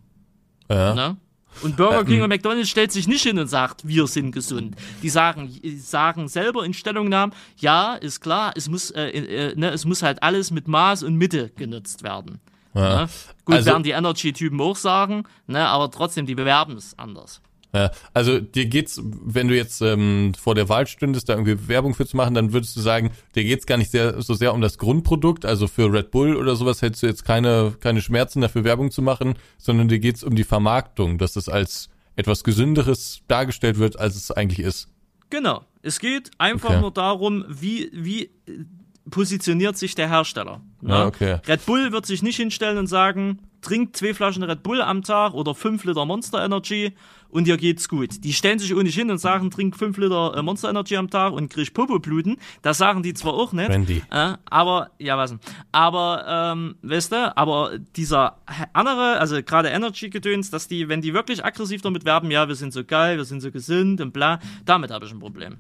Ja. Ne? Und Burger King Ähm. und McDonalds stellt sich nicht hin und sagt, wir sind gesund. Die sagen, sagen selber in Stellungnahmen, ja, ist klar, es muss, äh, äh, ne, es muss halt alles mit Maß und Mitte genutzt werden. Ja. Ne? Gut, Also- werden die Energy-Typen auch sagen, ne, aber trotzdem, die bewerben es anders. Ja, also dir geht's, wenn du jetzt ähm, vor der Wahl stündest, da irgendwie Werbung für zu machen, dann würdest du sagen, dir geht's gar nicht sehr, so sehr um das Grundprodukt, also für Red Bull oder sowas hättest du jetzt keine, keine Schmerzen dafür Werbung zu machen, sondern dir geht's um die Vermarktung, dass es als etwas Gesünderes dargestellt wird, als es eigentlich ist. Genau. Es geht einfach Okay. nur darum, wie, wie äh, positioniert sich der Hersteller. Ne? Ah, okay. Red Bull wird sich nicht hinstellen und sagen, trinkt zwei Flaschen Red Bull am Tag oder fünf Liter Monster Energy und dir geht's gut. Die stellen sich auch nicht hin und sagen, trink fünf Liter äh, Monster Energy am Tag und krieg Popobluten. Das sagen die zwar auch nicht. Randy. Äh, aber, ja, was denn? Aber, ähm, weißt du, aber dieser andere, also gerade Energy-Gedöns, dass die, wenn die wirklich aggressiv damit werben, ja, wir sind so geil, wir sind so gesund und bla, damit habe ich ein Problem.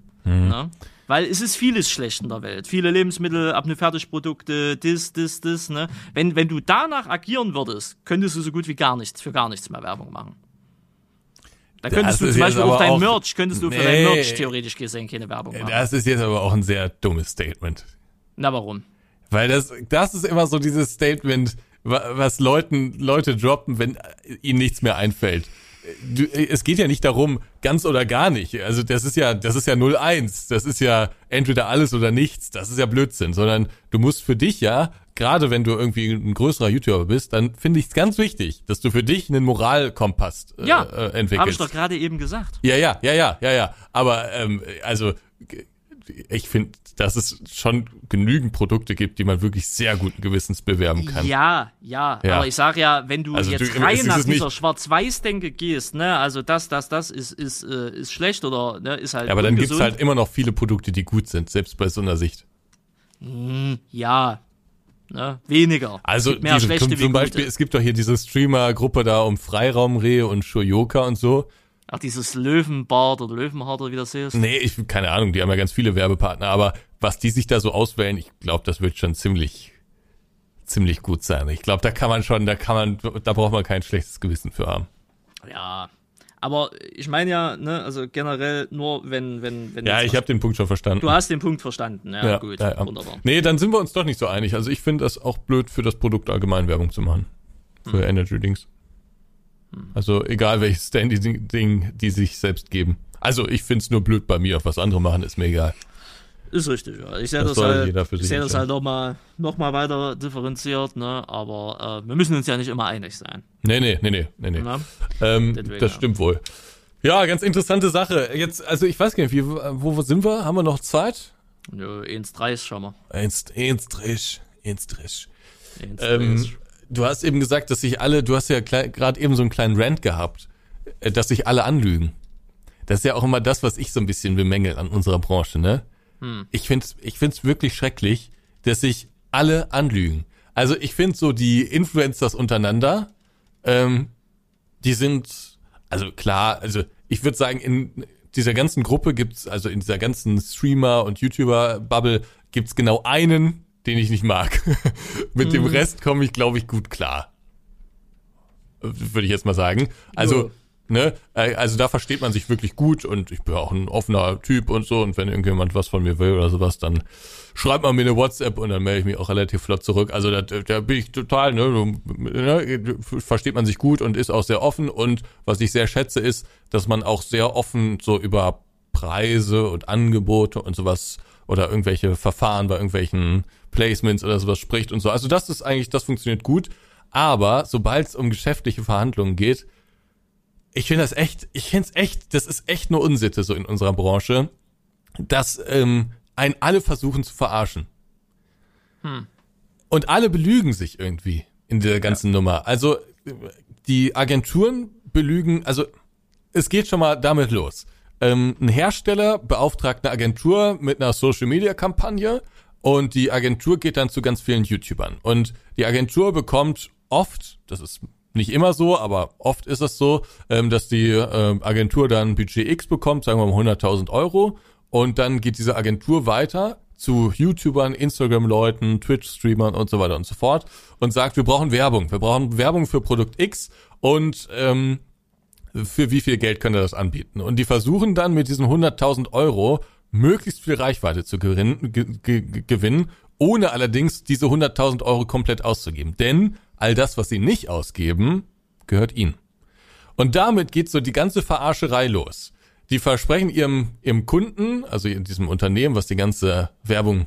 Ne? Weil es ist vieles schlecht in der Welt. Viele Lebensmittel, ab eine Fertigprodukte, das, das, das, ne? Wenn, wenn du danach agieren würdest, könntest du so gut wie gar nichts, für gar nichts mehr Werbung machen. Da könntest Das du ist zum jetzt Beispiel aber auch dein Merch, könntest du für Nee. dein Merch theoretisch gesehen keine Werbung machen. Das ist jetzt aber auch ein sehr dummes Statement. Na, warum? Weil das, das ist immer so dieses Statement, wa- was Leuten, Leute droppen, wenn ihnen nichts mehr einfällt. Du, es geht ja nicht darum, ganz oder gar nicht. Also das ist ja, das ist ja 0-1. Das ist ja entweder alles oder nichts. Das ist ja Blödsinn. Sondern du musst für dich ja, gerade wenn du irgendwie ein größerer YouTuber bist, dann finde ich es ganz wichtig, dass du für dich einen Moralkompass äh, Ja, äh, Habe ich entwickelst. doch gerade eben gesagt. Ja, ja, ja, ja, ja, ja. Aber ähm, also ich finde, dass es schon genügend Produkte gibt, die man wirklich sehr guten Gewissens bewerben kann. Ja, ja, Ja. aber ich sage ja, wenn du Also jetzt du- es rein nach es dieser Schwarz-Weiß-Denke gehst, ne, also das, das, das ist, ist, äh, ist schlecht oder ne, ist halt Ja, aber dann ungesund. gibt's halt immer noch viele Produkte, die gut sind, selbst bei so einer Sicht. ja, ne, weniger. Also Es gibt mehr diese, schlechte zum, zum Beispiel, es gibt doch hier diese Streamer-Gruppe da um Freiraumrehe und Shoyoka und so. Ach, dieses Löwenbart oder Löwenhart oder wie das heißt. Nee, ich keine Ahnung, die haben ja ganz viele Werbepartner, aber was die sich da so auswählen, ich glaube, das wird schon ziemlich ziemlich gut sein. Ich glaube, da kann man schon, da kann man, da braucht man kein schlechtes Gewissen für haben. Ja. Aber ich meine ja, ne, also generell nur wenn, wenn, wenn. Ja, ich habe den Punkt schon verstanden. Du hast den Punkt verstanden, ja, ja, gut, ja, ja. wunderbar. Nee, dann sind wir uns doch nicht so einig. Also ich finde das auch blöd für das Produkt allgemein Werbung zu machen. Für Hm. Energy Dings. Also egal welches Standing-Ding die sich selbst geben. Also ich find's nur blöd bei mir, was andere machen, ist mir egal. Ist richtig, ja. Ich sehe Das das, halt, ich sehe das halt nochmal noch mal weiter differenziert, ne? Aber äh, wir müssen uns ja nicht immer einig sein. Nee, nee, nee, nee, nee, nee. Ne? Ähm, Deswegen, das ja. stimmt wohl. Ja, ganz interessante Sache. Jetzt, also ich weiß gar nicht, wie, wo, wo sind wir? Haben wir noch Zeit? Ja, 1,30 schauen wir. Eins, eins, Strich, eins, Strich. 1,30. Ähm, du hast eben gesagt, dass sich alle, du hast ja gerade eben so einen kleinen Rant gehabt, äh, dass sich alle anlügen. Das ist ja auch immer das, was ich so ein bisschen bemängel an unserer Branche, ne? Hm. Ich find's, ich find's wirklich schrecklich, dass sich alle anlügen. Also ich finde so die Influencers untereinander, ähm, die sind, also klar, also ich würde sagen, in dieser ganzen Gruppe gibt's, also in dieser ganzen Streamer- und YouTuber-Bubble gibt's genau einen, den ich nicht mag. Mit mhm. dem Rest komme ich, glaube ich, gut klar. Würde ich jetzt mal sagen. Also, ja. ne, äh, also da versteht man sich wirklich gut und ich bin auch ein offener Typ und so. Und wenn irgendjemand was von mir will oder sowas, dann schreibt man mir eine WhatsApp und dann melde ich mich auch relativ flott zurück. Also da, da bin ich total, ne, ne, versteht man sich gut und ist auch sehr offen. Und was ich sehr schätze, ist, dass man auch sehr offen so über Preise und Angebote und sowas oder irgendwelche Verfahren bei irgendwelchen Placements oder sowas spricht und so. Also das ist eigentlich, das funktioniert gut. Aber sobald es um geschäftliche Verhandlungen geht, ich finde das echt, ich finde es echt, das ist echt nur Unsitte so in unserer Branche, dass ähm, ein alle versuchen zu verarschen. Hm. Und alle belügen sich irgendwie in der ganzen ja. Nummer. Also die Agenturen belügen, also es geht schon mal damit los ähm, ein Hersteller beauftragt eine Agentur mit einer Social-Media-Kampagne und die Agentur geht dann zu ganz vielen YouTubern. Und die Agentur bekommt oft, das ist nicht immer so, aber oft ist es so, ähm, dass die äh, Agentur dann Budget X bekommt, sagen wir mal 100.000 Euro. Und dann geht diese Agentur weiter zu YouTubern, Instagram-Leuten, Twitch-Streamern und so weiter und so fort und sagt, wir brauchen Werbung. Wir brauchen Werbung für Produkt X und ähm, für wie viel Geld könnt ihr das anbieten? Und die versuchen dann mit diesen 100.000 Euro möglichst viel Reichweite zu gewinnen, gewinnen ohne allerdings diese 100.000 Euro komplett auszugeben. Denn all das, was sie nicht ausgeben, gehört ihnen. Und damit geht so die ganze Verarscherei los. Die versprechen ihrem, ihrem Kunden, also in diesem Unternehmen, was die ganze Werbung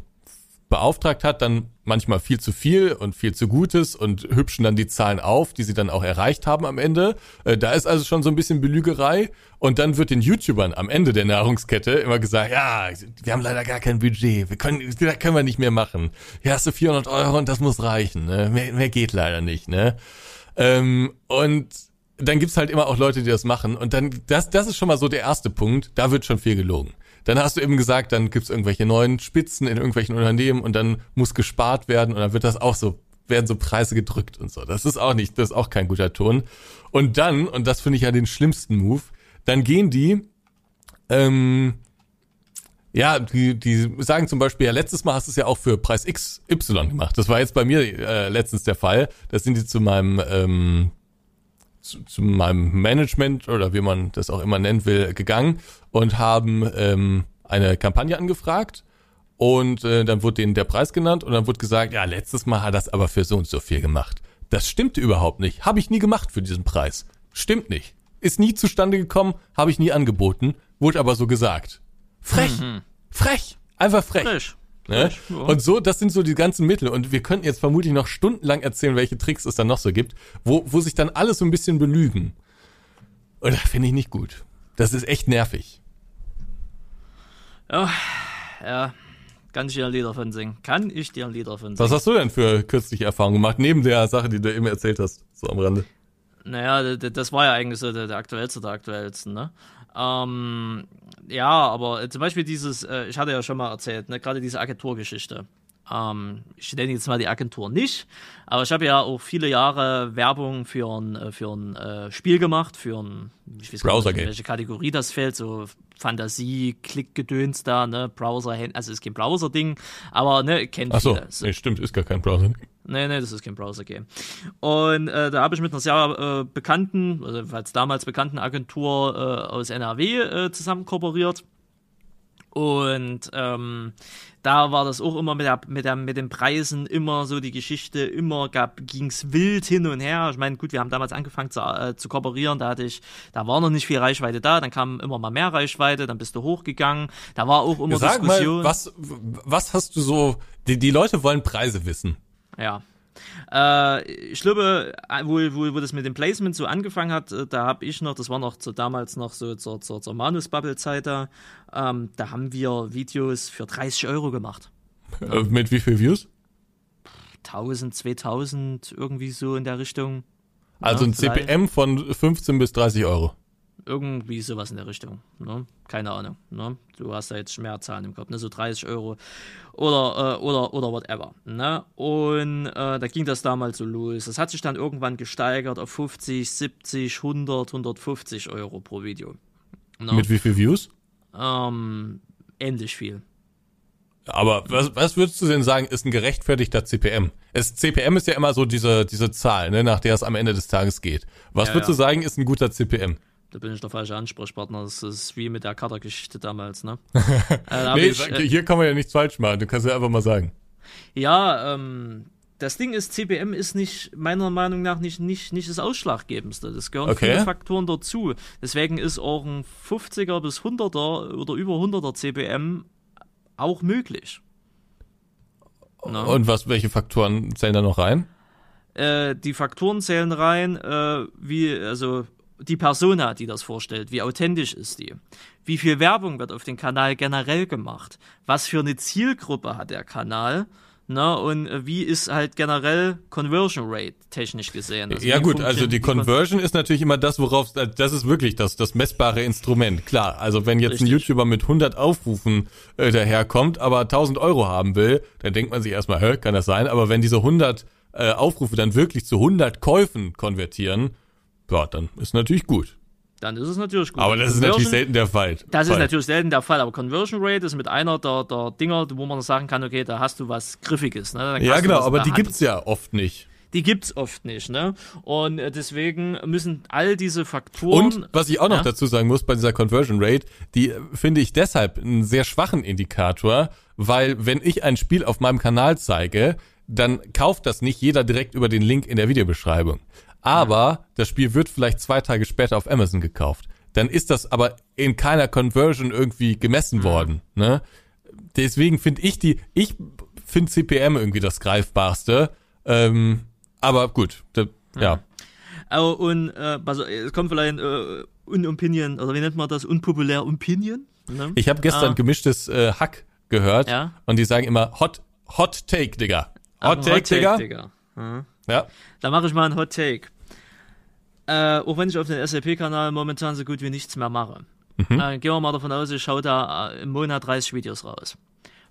beauftragt hat, dann manchmal viel zu viel und viel zu Gutes und hübschen dann die Zahlen auf, die sie dann auch erreicht haben am Ende. Äh, da ist also schon so ein bisschen Belügerei. Und dann wird den YouTubern am Ende der Nahrungskette immer gesagt, ja, wir haben leider gar kein Budget, wir können, da können wir nicht mehr machen. Hier hast du 400 Euro und das muss reichen, ne? mehr, mehr geht leider nicht. Ne? Ähm, und dann gibt's halt immer auch Leute, die das machen. Und dann, das, das ist schon mal so der erste Punkt, da wird schon viel gelogen. Dann hast du eben gesagt, dann gibt's irgendwelche neuen Spitzen in irgendwelchen Unternehmen und dann muss gespart werden und dann wird das auch so, werden so Preise gedrückt und so. Das ist auch nicht, das ist auch kein guter Ton. Und dann, und das finde ich ja den schlimmsten Move, dann gehen die, ähm, ja, die, die sagen zum Beispiel, ja, letztes Mal hast du es ja auch für Preis XY gemacht. Das war jetzt bei mir äh, letztens der Fall. Da sind die zu meinem ähm, zu, zu meinem Management oder wie man das auch immer nennen will, gegangen und haben ähm, eine Kampagne angefragt und äh, dann wurde denen der Preis genannt und dann wurde gesagt, ja, letztes Mal hat das aber für so und so viel gemacht. Das stimmte überhaupt nicht. Habe ich nie gemacht für diesen Preis. Stimmt nicht. Ist nie zustande gekommen, habe ich nie angeboten, wurde aber so gesagt. Frech. Mhm. Frech. Einfach frech. Frisch. Ne? Und so, das sind so die ganzen Mittel. Und wir könnten jetzt vermutlich noch stundenlang erzählen, welche Tricks es dann noch so gibt, wo, wo sich dann alles so ein bisschen belügen. Und das finde ich nicht gut. Das ist echt nervig. Ja, ja. Kann ich dir ein Lied davon singen? Kann ich dir ein Lied davon singen? Was hast du denn für kürzliche Erfahrungen gemacht, neben der Sache, die du eben erzählt hast, so am Rande? Naja, das war ja eigentlich so der, der aktuellste der aktuellsten, ne? Ähm, ja, aber zum Beispiel dieses, äh, ich hatte ja schon mal erzählt, ne, gerade diese Agenturgeschichte. Ähm, ich nenne jetzt mal die Agentur nicht, aber ich habe ja auch viele Jahre Werbung für ein, äh, für ein äh, Spiel gemacht, für ein, ich weiß Browser nicht, welche Kategorie das fällt, so Fantasie, Klickgedöns da, ne, Browser, also ist kein Browser-Ding, aber ne, kennt Ach so, so. Nee, stimmt, ist gar kein Browser. Nee, nee, das ist kein Browser-Game. Und äh, da habe ich mit einer sehr äh, bekannten, also als damals bekannten Agentur äh, aus NRW äh, zusammen kooperiert. Und ähm, da war das auch immer mit, der, mit, der, mit den Preisen immer so die Geschichte, immer gab, ging's wild hin und her. Ich meine, gut, wir haben damals angefangen zu, äh, zu kooperieren, da hatte ich, da war noch nicht viel Reichweite da, dann kam immer mal mehr Reichweite, dann bist du hochgegangen, da war auch immer Sag Diskussion. Mal, was, was hast du so, die, die Leute wollen Preise wissen. Ja. Äh, ich glaube, wo, wo, wo das mit dem Placement so angefangen hat, äh, da habe ich noch, das war noch zu, damals noch so zur, zur, zur Manus-Bubble-Zeit da, ähm, da haben wir Videos für 30 Euro gemacht. Äh, mit wie viel Views? 1000, 2000, irgendwie so in der Richtung. Also Ja, ein vielleicht. CPM von 15 bis 30 Euro. Irgendwie sowas in der Richtung. Ne? Keine Ahnung. Ne? Du hast da jetzt mehr Zahlen im Kopf, ne? so 30 Euro oder, äh, oder, oder whatever. Ne? Und äh, da ging das damals so los. Das hat sich dann irgendwann gesteigert auf 50, 70, 100, 150 Euro pro Video. Ne? Mit wie viel Views? ähm, ähnlich viel. Aber was, was würdest du denn sagen, ist ein gerechtfertigter CPM? Es, CPM ist ja immer so diese, diese Zahl, ne, nach der es am Ende des Tages geht. Was Ja, würdest ja. du sagen, ist ein guter CPM? Da bin ich der falsche Ansprechpartner. Das ist wie mit der Kader-Geschichte damals. Ne? äh, Nee, ich, äh, hier kann man ja nichts falsch machen. Du kannst ja einfach mal sagen. Ja, ähm, das Ding ist, CPM ist nicht, meiner Meinung nach, nicht, nicht, nicht das Ausschlaggebendste. Das gehören Okay. viele Faktoren dazu. Deswegen ist auch ein 50er bis 100er oder über 100er CPM auch möglich. Na? Und was, welche Faktoren zählen da noch rein? Äh, die Faktoren zählen rein, äh, wie, also die Persona, die das vorstellt, wie authentisch ist die? Wie viel Werbung wird auf den Kanal generell gemacht? Was für eine Zielgruppe hat der Kanal? Na, und äh, wie ist halt generell Conversion Rate technisch gesehen? Also ja gut, also die Conversion ist natürlich immer das, worauf, das ist wirklich das, das messbare Instrument. Klar, also wenn jetzt ein Richtig. YouTuber mit 100 Aufrufen äh, daherkommt, aber 1000 Euro haben will, dann denkt man sich erstmal, hä, kann das sein? Aber wenn diese 100 äh, Aufrufe dann wirklich zu 100 Käufen konvertieren, ja, dann ist natürlich gut. Dann ist es natürlich gut. Aber das ist natürlich selten der Fall. Das ist Fall. natürlich selten der Fall, aber Conversion Rate ist mit einer der, der Dinger, wo man sagen kann, okay, da hast du was Griffiges. Ne? Ja, genau, aber die Hand. gibt's ja oft nicht. Die gibt's oft nicht, ne? Und äh, deswegen müssen all diese Faktoren. Und was ich auch noch Ja? dazu sagen muss bei dieser Conversion Rate, die äh, finde ich deshalb einen sehr schwachen Indikator, weil wenn ich ein Spiel auf meinem Kanal zeige, dann kauft das nicht jeder direkt über den Link in der Videobeschreibung. Aber das Spiel wird vielleicht zwei Tage später auf Amazon gekauft. Dann ist das aber in keiner Conversion irgendwie gemessen worden. Ne? Deswegen finde ich die, ich finde CPM irgendwie das greifbarste. Ähm, aber gut, da, ja. Oh, und äh, also, es kommt vielleicht äh, Unopinion, oder wie nennt man das? Unpopulär Opinion? Ne? Ich habe gestern Ah. gemischtes äh, Hack gehört Ja. und die sagen immer Hot Hot Take, Digga. Hot, Ah, take, Digga. Digga. Mhm. Ja. Da mache ich mal einen Hot Take. Äh, auch wenn ich auf den SAP-Kanal momentan so gut wie nichts mehr mache. Mhm. Äh, gehen wir mal davon aus, ich schaue da äh, im Monat 30 Videos raus.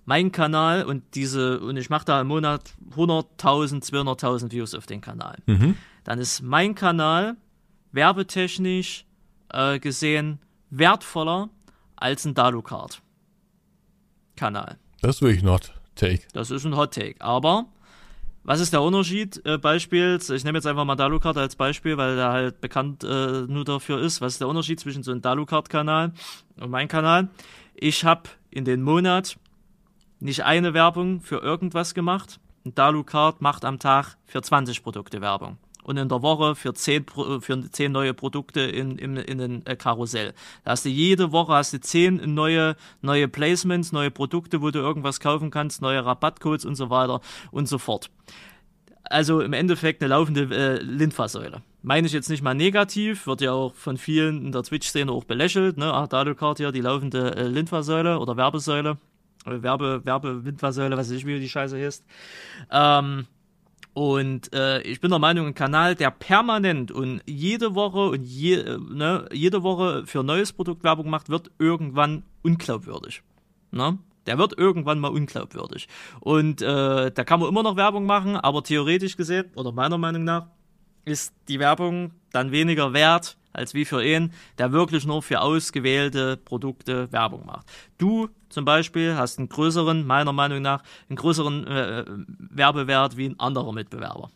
Mein Kanal und diese, und ich mache da im Monat 100.000, 200.000 Views auf den Kanal. Mhm. Dann ist mein Kanal werbetechnisch äh, gesehen wertvoller als ein Dalucard. Kanal. Das ist wirklich not Take. Das ist ein Hot Take. Aber was ist der Unterschied? Äh, Beispiel, ich nehme jetzt einfach mal Dalucard als Beispiel, weil der halt bekannt äh, nur dafür ist. Was ist der Unterschied zwischen so einem Dalucard-Kanal und meinem Kanal? Ich habe in den Monat nicht eine Werbung für irgendwas gemacht. Ein Dalucard macht am Tag für 20 Produkte Werbung. Und in der Woche für 10, Pro- für 10 neue Produkte in, in, in den äh, Karussell. Da hast du jede Woche hast du 10 neue, neue Placements, neue Produkte, wo du irgendwas kaufen kannst, neue Rabattcodes und so weiter und so fort. Also im Endeffekt eine laufende äh, Lindfahrsäule. Meine ich jetzt nicht mal negativ, wird ja auch von vielen in der Twitch-Szene auch belächelt. Ne? Ach, Dalucard hier, die laufende äh, Lindfahrsäule oder Werbesäule. Äh, Werbe, Werbe, Lindfahrsäule, was weiß ich, wie die Scheiße heißt. Ähm, und äh, ich bin der Meinung, ein Kanal, der permanent und jede Woche und je, äh, ne, jede Woche für neues Produkt Werbung macht, wird irgendwann unglaubwürdig. Ne? Der wird irgendwann mal unglaubwürdig. Und äh, da kann man immer noch Werbung machen, aber theoretisch gesehen, oder meiner Meinung nach, ist die Werbung dann weniger wert, als wie für ihn, der wirklich nur für ausgewählte Produkte Werbung macht. Du zum Beispiel hast einen größeren, meiner Meinung nach, einen größeren äh, Werbewert wie ein anderer Mitbewerber.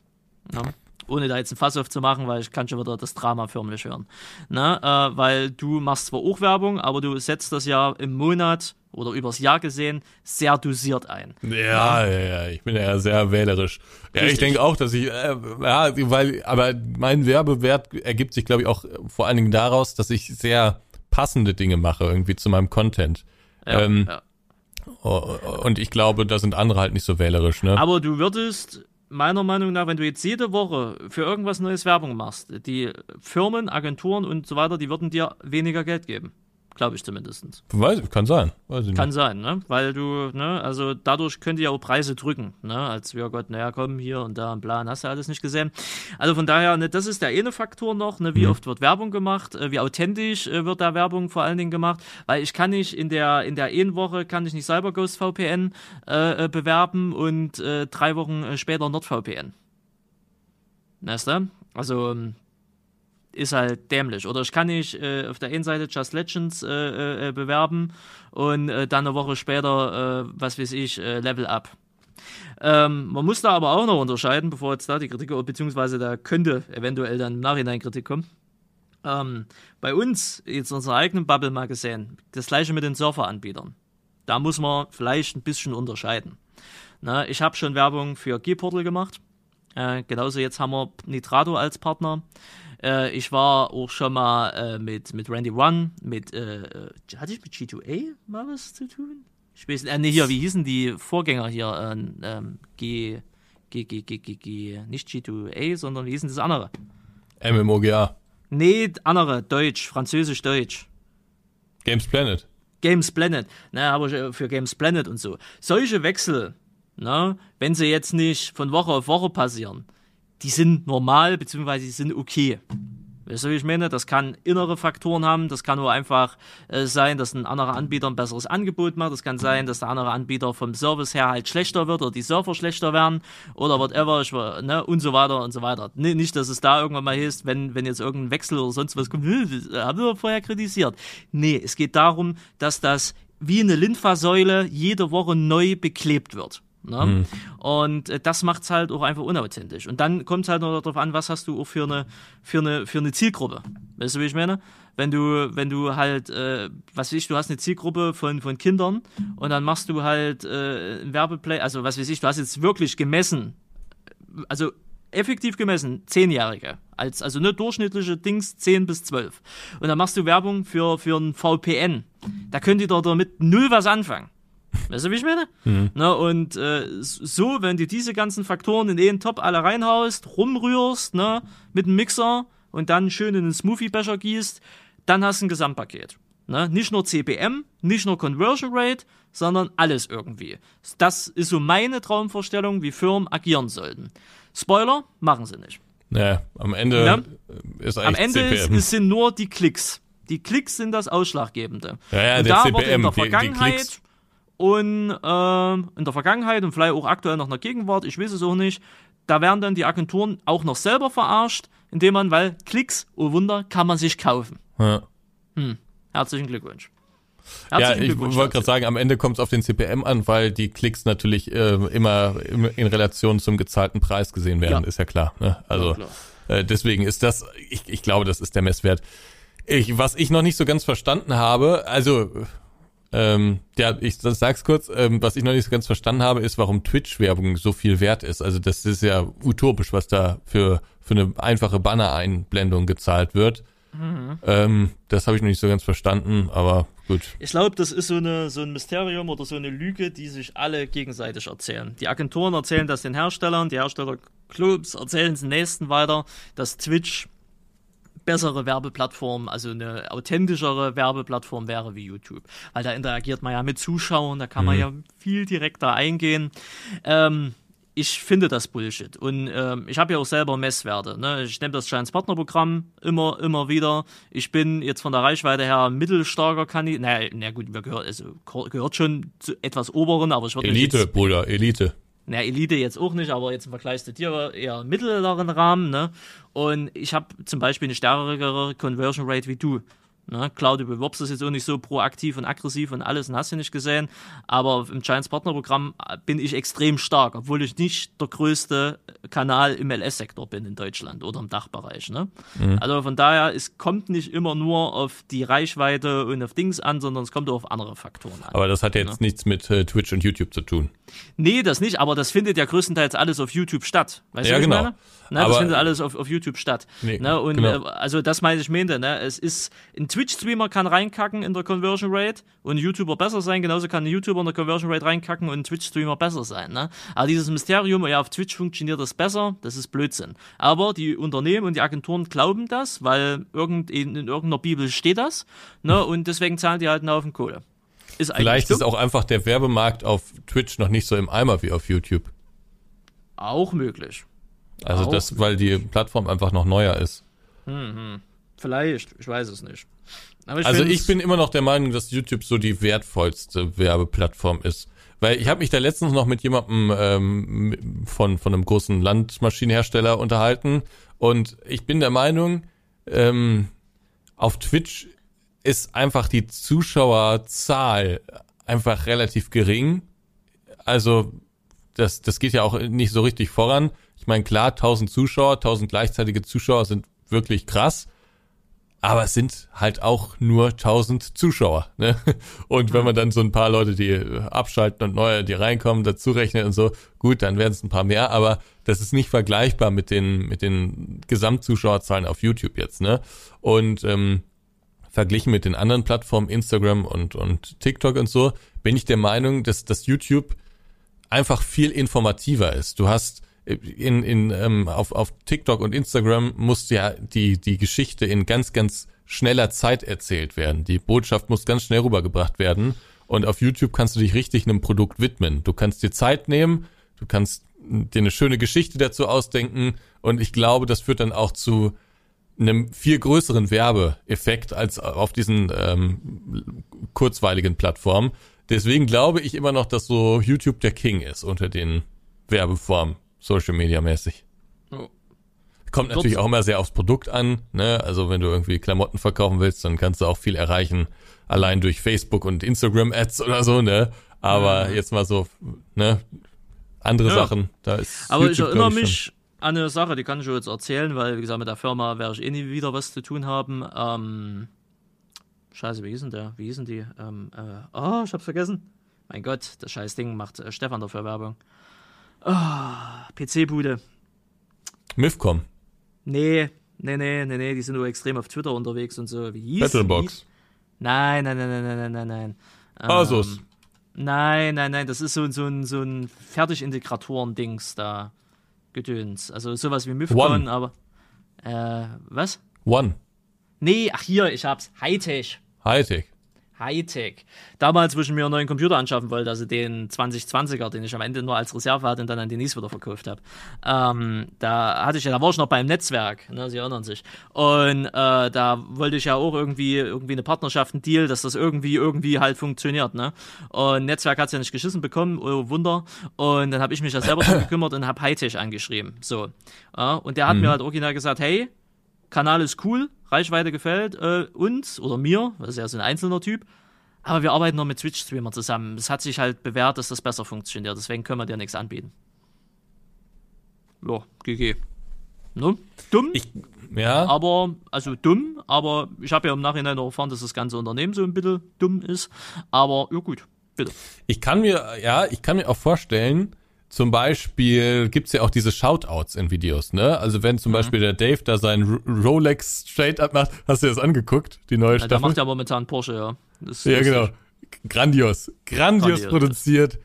Ja? Ohne da jetzt ein Fass aufzumachen, weil ich kann schon wieder das Drama förmlich hören. Ne? Äh, weil du machst zwar auch Werbung, aber du setzt das ja im Monat oder übers Jahr gesehen sehr dosiert ein. Ja, ja, ja, ich bin ja sehr wählerisch. Ja, ich denke auch, dass ich, äh, ja, weil, aber mein Werbewert ergibt sich, glaube ich, auch vor allen Dingen daraus, dass ich sehr passende Dinge mache irgendwie zu meinem Content. Ja, Ähm, ja. Und ich glaube, da sind andere halt nicht so wählerisch, ne? Aber du würdest meiner Meinung nach, wenn du jetzt jede Woche für irgendwas Neues Werbung machst, die Firmen, Agenturen und so weiter, die würden dir weniger Geld geben. Glaube ich zumindest. Weiß, kann sein. Weiß ich Kann sein, ne? Weil du, ne, also dadurch könnt ihr auch Preise drücken, ne? Als wir Gott, naja, komm, hier und da und bla, hast du alles nicht gesehen. Also von daher, ne, das ist der eine Faktor noch, ne, wie oft wird Werbung gemacht, äh, wie authentisch äh, wird da Werbung vor allen Dingen gemacht, weil ich kann nicht in der, in der einen Woche kann ich nicht selber Ghost VPN äh, äh, bewerben und äh, drei Wochen später NordVPN. Weißt du? Also, ähm, ist halt dämlich. Oder ich kann nicht äh, auf der einen Seite Just Legends äh, äh, bewerben und äh, dann eine Woche später, äh, was weiß ich, äh, Level Up. Ähm, man muss da aber auch noch unterscheiden, bevor jetzt da die Kritik, beziehungsweise da könnte eventuell dann im Nachhinein Kritik kommen. Ähm, bei uns, jetzt in unserer eigenen Bubble mal gesehen, das gleiche mit den Surferanbietern. Da muss man vielleicht ein bisschen unterscheiden. Na, ich habe schon Werbung für G-Portal gemacht. Äh, genauso jetzt haben wir Nitrato als Partner. Äh, ich war auch schon mal äh, mit, mit Randy One, mit, äh, äh, hatte ich mit G2A mal was zu tun? Ich weiß nicht, äh, nee, hier, wie hießen die Vorgänger hier? Äh, ähm, G, G, G, G, G, G, nicht G2A, sondern wie hießen das andere? MMOGA. Nee, andere, Deutsch, Französisch-Deutsch. Games Planet. Games Planet, ne, habe ich äh, für Games Planet und so. Solche Wechsel, ne, wenn sie jetzt nicht von Woche auf Woche passieren, die sind normal, beziehungsweise die sind okay. Weißt du, wie ich meine? Das kann innere Faktoren haben, das kann nur einfach äh, sein, dass ein anderer Anbieter ein besseres Angebot macht, das kann sein, dass der andere Anbieter vom Service her halt schlechter wird oder die Server schlechter werden oder whatever, ich, ne, und so weiter und so weiter. Nee, nicht, dass es da irgendwann mal heißt, wenn, wenn jetzt irgendein Wechsel oder sonst was kommt, "Hm, das haben wir vorher kritisiert. Nee, es geht darum, dass das wie eine Lymphasäule jede Woche neu beklebt wird. Ne? Und äh, das macht's halt auch einfach unauthentisch. Und dann kommt es halt noch darauf an, was hast du auch für eine, für eine, für eine Zielgruppe. Weißt du, wie ich meine? Wenn du, wenn du halt, äh, was weiß ich, du hast eine Zielgruppe von, von Kindern und dann machst du halt äh, ein Werbeplay, also was weiß ich, du hast jetzt wirklich gemessen, also effektiv gemessen, Zehnjährige. Als, also ne, durchschnittliche Dings 10 bis 12. Und dann machst du Werbung für, für ein VPN. Da könnt ihr doch damit null was anfangen. Weißt du, wie ich meine? Ne, und äh, so, wenn du diese ganzen Faktoren in den Top alle reinhaust, rumrührst, ne, mit dem Mixer und dann schön in den Smoothie-Becher gießt, dann hast du ein Gesamtpaket. Ne? Nicht nur CPM, nicht nur Conversion Rate, sondern alles irgendwie. Das ist so meine Traumvorstellung, wie Firmen agieren sollten. Spoiler, machen sie nicht. Ja, am Ende Ja. ist eigentlich Am Ende ist, CPM. es sind nur die Klicks. Die Klicks sind das Ausschlaggebende. Ja, ja, und der da CPM, wurde in der die- die Vergangenheit Klicks. Und ähm, in der Vergangenheit und vielleicht auch aktuell noch in der Gegenwart, ich weiß es auch nicht, da werden dann die Agenturen auch noch selber verarscht, indem man, weil Klicks, oh Wunder, kann man sich kaufen. ja. Herzlichen Glückwunsch. Ja, Herzlichen ich Glückwunsch wollte gerade sagen, am Ende kommt es auf den CPM an, weil die Klicks natürlich äh, immer im- in Relation zum gezahlten Preis gesehen werden, Ja. ist ja klar. Ne? Also Ja, klar. äh, deswegen ist das, ich, ich glaube, das ist der Messwert. Ich, was ich noch nicht so ganz verstanden habe, also ähm, ja, ich sag's kurz, ähm, was ich noch nicht so ganz verstanden habe, ist, warum Twitch-Werbung so viel wert ist. Also das ist ja utopisch, was da für, für eine einfache Banner-Einblendung gezahlt wird. Ähm, das habe ich noch nicht so ganz verstanden, aber gut. Ich glaube, das ist so, eine, so ein Mysterium oder so eine Lüge, die sich alle gegenseitig erzählen. Die Agenturen erzählen das den Herstellern, die Herstellerclubs erzählen es den nächsten weiter, dass Twitch bessere Werbeplattform, also eine authentischere Werbeplattform wäre wie YouTube. Weil da interagiert man ja mit Zuschauern, da kann man ja viel direkter eingehen. Ähm, ich finde das Bullshit. Und ähm, ich habe ja auch selber Messwerte. Ne? Ich nehme das Giants Partnerprogramm immer, immer wieder. Ich bin jetzt von der Reichweite her ein mittelstarker Kandidat. Naja, na gut, wir gehört, also, gehört schon zu etwas oberen, aber ich würde Elite, jetzt Bruder, Elite. Na, Elite jetzt auch nicht, aber jetzt im Vergleich zu dir eher mittleren Rahmen, ne? Und ich habe zum Beispiel eine stärkere Conversion Rate wie du. Ne? Du bewirbst das jetzt auch nicht so proaktiv und aggressiv und alles und hast du nicht gesehen, aber im Giants Partnerprogramm bin ich extrem stark, obwohl ich nicht der größte Kanal im LS-Sektor bin in Deutschland oder im Dachbereich. Ne? Also von daher, es kommt nicht immer nur auf die Reichweite und auf Dings an, sondern es kommt auch auf andere Faktoren an. Aber das hat jetzt nichts mit äh, Twitch und YouTube zu tun. Nee, das nicht, aber das findet ja größtenteils alles auf YouTube statt. Weißt Ja, du, genau. ich meine? Ne, Aber- das findet alles auf, auf YouTube statt. Nee, ne, und genau. äh, also das meine ich meinte, ne? Es ist ein Twitch-Streamer kann reinkacken in der Conversion Rate und ein YouTuber besser sein, genauso kann ein YouTuber in der Conversion Rate reinkacken und ein Twitch-Streamer besser sein. Ne? Aber dieses Mysterium, ja, auf Twitch funktioniert das besser, das ist Blödsinn. Aber die Unternehmen und die Agenturen glauben das, weil irgend, in, in irgendeiner Bibel steht das, ne? und deswegen zahlen die halt einen Haufen Kohle. Ist Vielleicht ist auch einfach der Werbemarkt auf Twitch noch nicht so im Eimer wie auf YouTube. Auch möglich. Also auch das, weil die Plattform einfach noch neuer ist. Hm, Vielleicht, ich weiß es nicht. Ich also ich bin immer noch der Meinung, dass YouTube so die wertvollste Werbeplattform ist. Weil ich habe mich da letztens noch mit jemandem ähm, von, von einem großen Landmaschinenhersteller unterhalten und ich bin der Meinung, ähm, auf Twitch ist einfach die Zuschauerzahl einfach relativ gering. Also das, das geht ja auch nicht so richtig voran. Ich meine, klar, 1000 Zuschauer, 1000 gleichzeitige Zuschauer sind wirklich krass. Aber es sind halt auch nur 1000 Zuschauer. Ne? Und wenn man dann so ein paar Leute, die abschalten und neue, die reinkommen, dazu rechnet und so, gut, dann werden es ein paar mehr. Aber das ist nicht vergleichbar mit den mit den Gesamtzuschauerzahlen auf YouTube jetzt. Ne? Und ähm, verglichen mit den anderen Plattformen, Instagram und und TikTok und so, bin ich der Meinung, dass das YouTube einfach viel informativer ist. Du hast in, in, ähm, auf, auf TikTok und Instagram muss ja die, die Geschichte in ganz, ganz schneller Zeit erzählt werden. Die Botschaft muss ganz schnell rübergebracht werden. Und auf YouTube kannst du dich richtig einem Produkt widmen. Du kannst dir Zeit nehmen, du kannst dir eine schöne Geschichte dazu ausdenken. Und ich glaube, das führt dann auch zu einem viel größeren Werbeeffekt als auf diesen ähm, kurzweiligen Plattformen. Deswegen glaube ich immer noch, dass so YouTube der King ist unter den Werbeformen. Social Media mäßig. Oh. Kommt natürlich auch immer sehr aufs Produkt an, ne? Also wenn du irgendwie Klamotten verkaufen willst, dann kannst du auch viel erreichen, allein durch Facebook und Instagram Ads oder so, ne? Aber ja. jetzt mal so, ne? Andere ja. Sachen, da ist. Aber YouTube, ich erinnere ich, mich an eine Sache, die kann ich jetzt erzählen, weil, wie gesagt, mit der Firma werde ich eh nie wieder was zu tun haben. Ähm, Scheiße, wie hieß denn der? Wie hießen die? Ähm, äh, oh, ich hab's vergessen. Mein Gott, das scheiß Ding macht äh, Stefan dafür Werbung. Oh, PC-Bude. Mifcom. Nee, nee, nee, nee, nee, die sind nur extrem auf Twitter unterwegs und so. Wie hieß Battlebox. Nein, nein, nein, nein, nein, nein, nein. Asus. Ähm, nein, nein, nein, das ist so, so ein, so ein Fertigintegratoren-Dings da. Gedöns. Also sowas wie Mifcon, One. aber. Äh, was? One. Nee, ach hier, ich hab's. Hightech. Hightech. Hightech. Damals, wo ich mir einen neuen Computer anschaffen wollte, also den 2020er, den ich am Ende nur als Reserve hatte und dann an Denise wieder verkauft habe, ähm, da hatte ich ja, da war ich noch beim Netzwerk, ne, Sie erinnern sich. Und äh, da wollte ich ja auch irgendwie irgendwie eine Partnerschaft, einen Deal, dass das irgendwie irgendwie halt funktioniert, ne? Und Netzwerk hat es ja nicht geschissen bekommen, oh Wunder. Und dann habe ich mich ja selber drum gekümmert und habe Hightech angeschrieben. So. Ja, und der hat mhm. mir halt original gesagt, hey, Kanal ist cool, Reichweite gefällt äh, uns oder mir, das ist ja so ein einzelner Typ. Aber wir arbeiten noch mit Twitch-Streamer zusammen. Es hat sich halt bewährt, dass das besser funktioniert. Deswegen können wir dir nichts anbieten. Ja, GG. Ne? Dumm. Ich, ja. Aber, also dumm, aber ich habe ja im Nachhinein noch erfahren, dass das ganze Unternehmen so ein bisschen dumm ist. Aber ja gut, bitte. Ich kann mir, ja, ich kann mir auch vorstellen, zum Beispiel gibt's ja auch diese Shoutouts in Videos, ne? Also wenn zum mhm. Beispiel der Dave da sein Rolex straight up macht, hast du das angeguckt, die neue ja, Staffel? Der macht ja momentan Porsche, ja. ja, genau. Grandios. Grandios, Grandios produziert.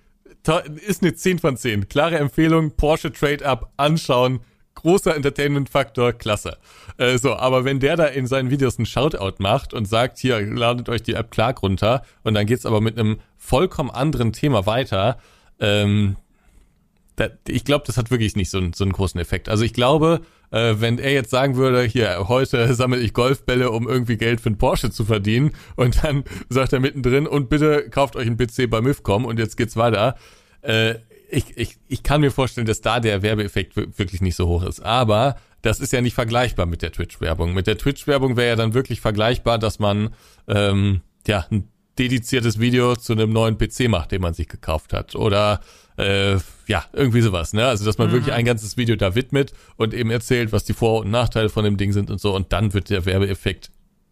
Ist eine 10 von 10. Klare Empfehlung, Porsche Trade Up anschauen. Großer Entertainment-Faktor, klasse. Äh, so, aber wenn der da in seinen Videos einen Shoutout macht und sagt, hier, ladet euch die App Clark runter und dann geht's aber mit einem vollkommen anderen Thema weiter, ähm, ich glaube, das hat wirklich nicht so, so einen großen Effekt. Also ich glaube, äh, wenn er jetzt sagen würde, hier, heute sammle ich Golfbälle, um irgendwie Geld für einen Porsche zu verdienen und dann sagt er mittendrin, und bitte kauft euch einen PC bei MIFCOM und jetzt geht's weiter. Äh, ich, ich, ich kann mir vorstellen, dass da der Werbeeffekt wirklich nicht so hoch ist. Aber das ist ja nicht vergleichbar mit der Twitch-Werbung. Mit der Twitch-Werbung wäre ja dann wirklich vergleichbar, dass man ähm, ja ein dediziertes Video zu einem neuen PC macht, den man sich gekauft hat. Oder äh, ja, irgendwie sowas, ne? Also, dass man mhm. wirklich ein ganzes Video da widmet und eben erzählt, was die Vor- und Nachteile von dem Ding sind und so. Und dann wird der Werbeeffekt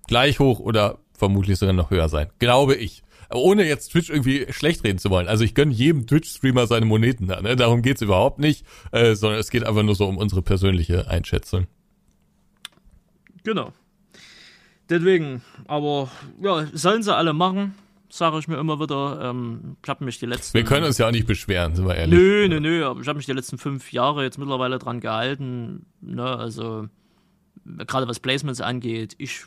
gleich hoch oder vermutlich sogar noch höher sein. Glaube ich. Ohne jetzt Twitch irgendwie schlecht reden zu wollen. Also ich gönne jedem Twitch-Streamer seine Moneten da, ne? Darum geht's überhaupt nicht, äh, sondern es geht einfach nur so um unsere persönliche Einschätzung. Genau. deswegen, aber ja, sollen sie alle machen, sage ich mir immer wieder. Ähm, ich habe mich die letzten. Wir können uns ja auch nicht beschweren, sind wir ehrlich. Nö, nö, nö, aber ich habe mich die letzten fünf Jahre jetzt mittlerweile dran gehalten. Ne, also, gerade was Placements angeht, ich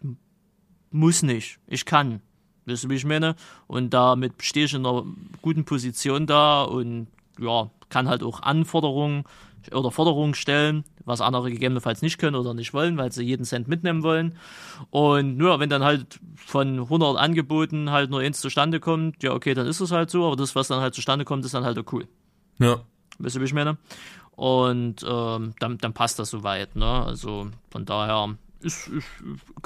muss nicht, ich kann. Wisst ihr, wie ich meine? Und damit stehe ich in einer guten Position da und ja, kann halt auch Anforderungen oder Forderungen stellen, was andere gegebenenfalls nicht können oder nicht wollen, weil sie jeden Cent mitnehmen wollen. Und nur, wenn dann halt von 100 Angeboten halt nur eins zustande kommt, ja, okay, dann ist es halt so, aber das, was dann halt zustande kommt, ist dann halt auch cool. Ja. Wisst ihr, wie ich meine? Und ähm, dann, dann passt das soweit, ne? Also von daher ist, ist,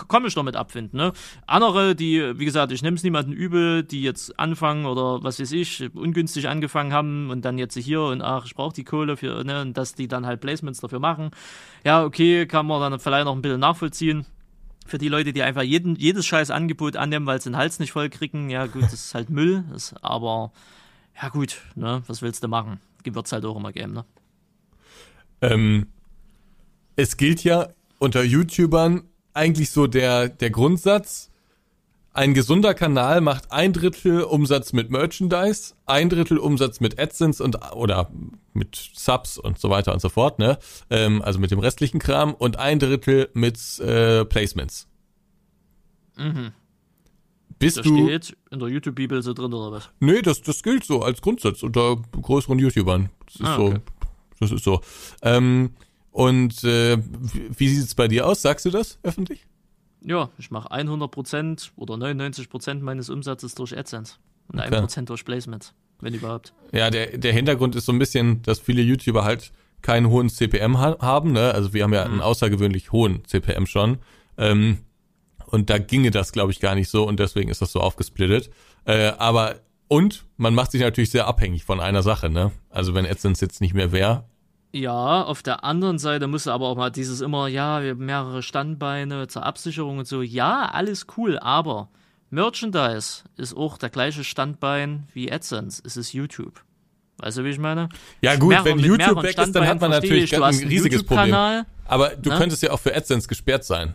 kann ich damit abfinden. Ne? Andere, die, wie gesagt, ich nehme es niemanden übel, die jetzt anfangen oder was weiß ich, ungünstig angefangen haben und dann jetzt hier und ach, ich brauche die Kohle für, ne, und dass die dann halt Placements dafür machen. Ja, okay, kann man dann vielleicht noch ein bisschen nachvollziehen. Für die Leute, die einfach jeden, jedes scheiß Angebot annehmen, weil sie den Hals nicht voll kriegen, ja gut, das ist halt Müll, ist, aber ja gut, ne, was willst du machen? Wird es halt auch immer geben, ne? Ähm, es gilt ja unter YouTubern eigentlich so der, der Grundsatz, ein gesunder Kanal macht ein Drittel Umsatz mit Merchandise, ein Drittel Umsatz mit AdSense und oder mit Subs und so weiter und so fort, ne? Ähm, also mit dem restlichen Kram und ein Drittel mit äh, Placements. Mhm. Bist Das du? steht in der YouTube-Bibel so drin oder was? Nee, das, das gilt so als Grundsatz unter größeren YouTubern. Das ist Ah, so. okay. Das ist so. Ähm, und äh, wie, wie sieht's bei dir aus? Sagst du das öffentlich? Ja, ich mache 100% oder 99% meines Umsatzes durch AdSense und Okay. 1% durch Placements, wenn überhaupt. Ja, der, der Hintergrund ist so ein bisschen, dass viele YouTuber halt keinen hohen CPM ha haben. Ne? Also wir haben ja einen außergewöhnlich hohen CPM schon. Ähm, und da ginge das, glaube ich, gar nicht so und deswegen ist das so aufgesplittet. Äh, aber und man macht sich natürlich sehr abhängig von einer Sache. Ne? Also wenn AdSense jetzt nicht mehr wäre, Ja, auf der anderen Seite musst du aber auch mal dieses immer, ja, wir haben mehrere Standbeine zur Absicherung und so. Ja, alles cool, aber Merchandise ist auch der gleiche Standbein wie AdSense. Es ist YouTube. Weißt du, wie ich meine? Ja gut, Mehrere- wenn YouTube weg ist, dann hat man natürlich ich, ein riesiges Problem. Aber du Ne? könntest ja auch für AdSense gesperrt sein.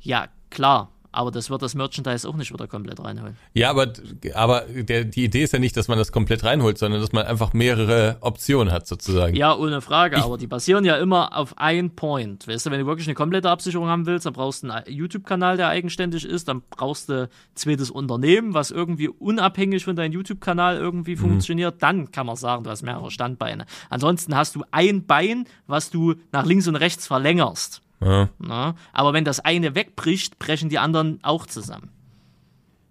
Ja, klar. Aber das wird das Merchandise auch nicht wieder komplett reinholen. Ja, aber, aber der, die Idee ist ja nicht, dass man das komplett reinholt, sondern dass man einfach mehrere Optionen hat sozusagen. Ja, ohne Frage, aber die basieren ja immer auf ein Point. Weißt du, wenn du wirklich eine komplette Absicherung haben willst, dann brauchst du einen YouTube-Kanal, der eigenständig ist, dann brauchst du ein zweites Unternehmen, was irgendwie unabhängig von deinem YouTube-Kanal irgendwie funktioniert, dann kann man sagen, du hast mehrere Standbeine. Ansonsten hast du ein Bein, was du nach links und rechts verlängerst. Ja, Na? Aber wenn das eine wegbricht, brechen die anderen auch zusammen.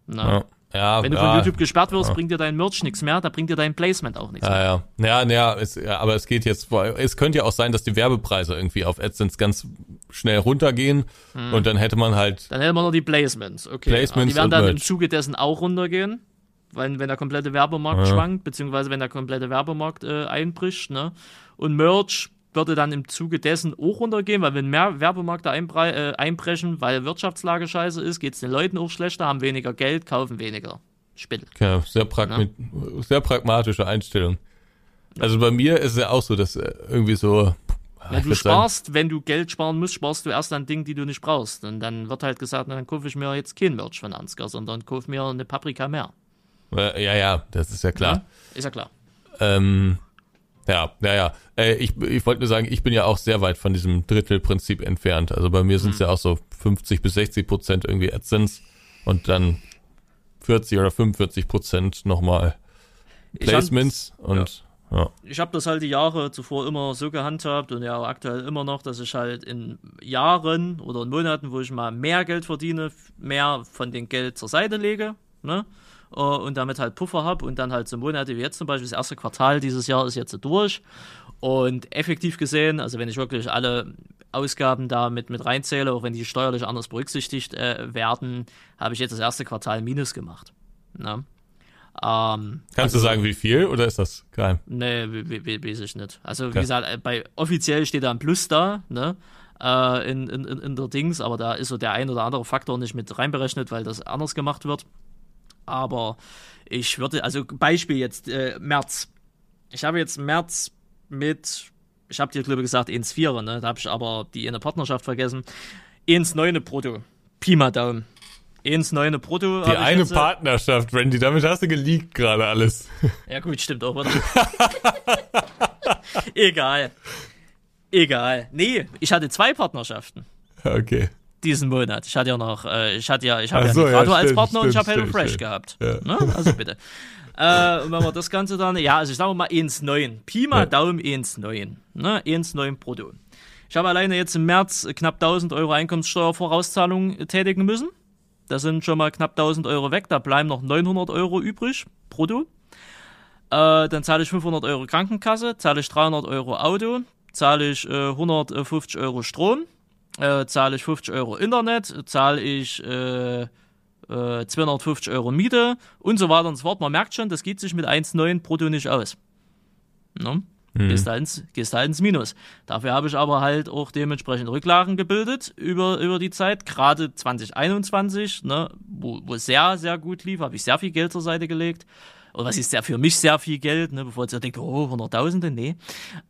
Na? ja, ja, Wenn du ja, von YouTube gesperrt wirst, bringt dir dein Merch nichts mehr, da bringt dir dein Placement auch nichts mehr. Ja, ja. Ja, ja, es, ja, aber es geht jetzt, vor- es könnte ja auch sein, dass die Werbepreise irgendwie auf AdSense ganz schnell runtergehen und dann hätte man halt, Dann hätten wir noch die Placements. Okay. Placements die werden dann im Merch. Zuge dessen auch runtergehen. Weil, wenn der komplette Werbemarkt Ja. schwankt, beziehungsweise wenn der komplette Werbemarkt äh, einbricht, ne? Und Merch würde dann im Zuge dessen auch runtergehen, weil wenn mehr Werbemärkte einbre äh, einbrechen, weil Wirtschaftslage scheiße ist, geht es den Leuten auch schlechter, haben weniger Geld, kaufen weniger. Spittel. ja, sehr, pragmi sehr pragmatische Einstellung. Also bei mir ist es ja auch so, dass äh, irgendwie so, Wenn ich du würd sagen, sparst, wenn du Geld sparen musst, sparst du erst an Dingen, die du nicht brauchst. Und dann wird halt gesagt, na, dann kaufe ich mir jetzt kein Merch von Ansgar, sondern kaufe mir eine Paprika mehr. ja, ja, das ist ja klar. Ja? Ist ja klar. Ähm, ja, ja, ja. Äh, ich ich wollte nur sagen, ich bin ja auch sehr weit von diesem Drittelprinzip entfernt. Also bei mir sind Mhm. es ja auch so 50 bis 60 Prozent irgendwie AdSense und dann 40 oder 45 Prozent nochmal Placements und ja. ich habe das halt die Jahre zuvor immer so gehandhabt und ja auch aktuell immer noch, dass ich halt in Jahren oder in Monaten, wo ich mal mehr Geld verdiene, mehr von dem Geld zur Seite lege, ne? Äh, Und damit halt Puffer habe und dann halt so Monate wie jetzt zum Beispiel, das erste Quartal dieses Jahr ist jetzt so durch. Und effektiv gesehen, also wenn ich wirklich alle Ausgaben da mit, mit reinzähle, auch wenn die steuerlich anders berücksichtigt äh, werden, habe ich jetzt das erste Quartal Minus gemacht. Ne? Ähm, Kannst du sagen, wie viel oder ist das geheim? Nee, we- we- we- weiß ich nicht. Also, wie Okay. gesagt, äh, bei offiziell steht da ein Plus da, ne? Äh, in, in in der Dings, aber da ist so der ein oder andere Faktor nicht mit reinberechnet, weil das anders gemacht wird. Aber ich würde, also Beispiel jetzt, äh, März. Ich habe jetzt März mit, ich habe dir, glaube ich, gesagt, 1,4, ne? Da habe ich aber die in der Partnerschaft vergessen. 1,9 brutto Pi mal Daumen. 1,9 brutto. Die eine jetzt, äh, Partnerschaft, Randy, damit hast du geleakt gerade alles. Ja gut, stimmt auch, oder? Egal. Egal. Nee, ich hatte zwei Partnerschaften Okay. Diesen Monat. Ich hatte ja noch, äh, ich hatte ja, ich habe Ach ja so, ja, als stimmt, Partner und ich stimmt, habe stimmt, HelloFresh stimmt. gehabt. Ja. Ne? Also bitte. äh, und wenn wir das Ganze dann, ja, also ich sage mal 1,9. Pi mal Ja. Daumen 1,9. Ne? 1,9 brutto. Ich habe alleine jetzt im März knapp 1000 Euro Einkommenssteuervorauszahlung tätigen müssen. Da sind schon mal knapp 1000 Euro weg. Da bleiben noch 900 Euro übrig, brutto. Äh, dann zahle ich 500 Euro Krankenkasse, zahle ich 300 Euro Auto, zahle ich äh, 150 Euro Strom, äh, zahle ich 50 Euro Internet, zahle ich äh, äh, 250 Euro Miete und so weiter und so fort. Man merkt schon, das geht sich mit 1,9 brutto nicht aus. Ne? Gehst, halt ins, gehst halt ins Minus. Dafür habe ich aber halt auch dementsprechend Rücklagen gebildet über, über die Zeit. Gerade 2021, ne, wo, wo sehr, sehr gut lief, habe ich sehr viel Geld zur Seite gelegt. Und was ist ja für mich sehr viel Geld, ne, bevor ihr denkt, oh, Hunderttausende, nee.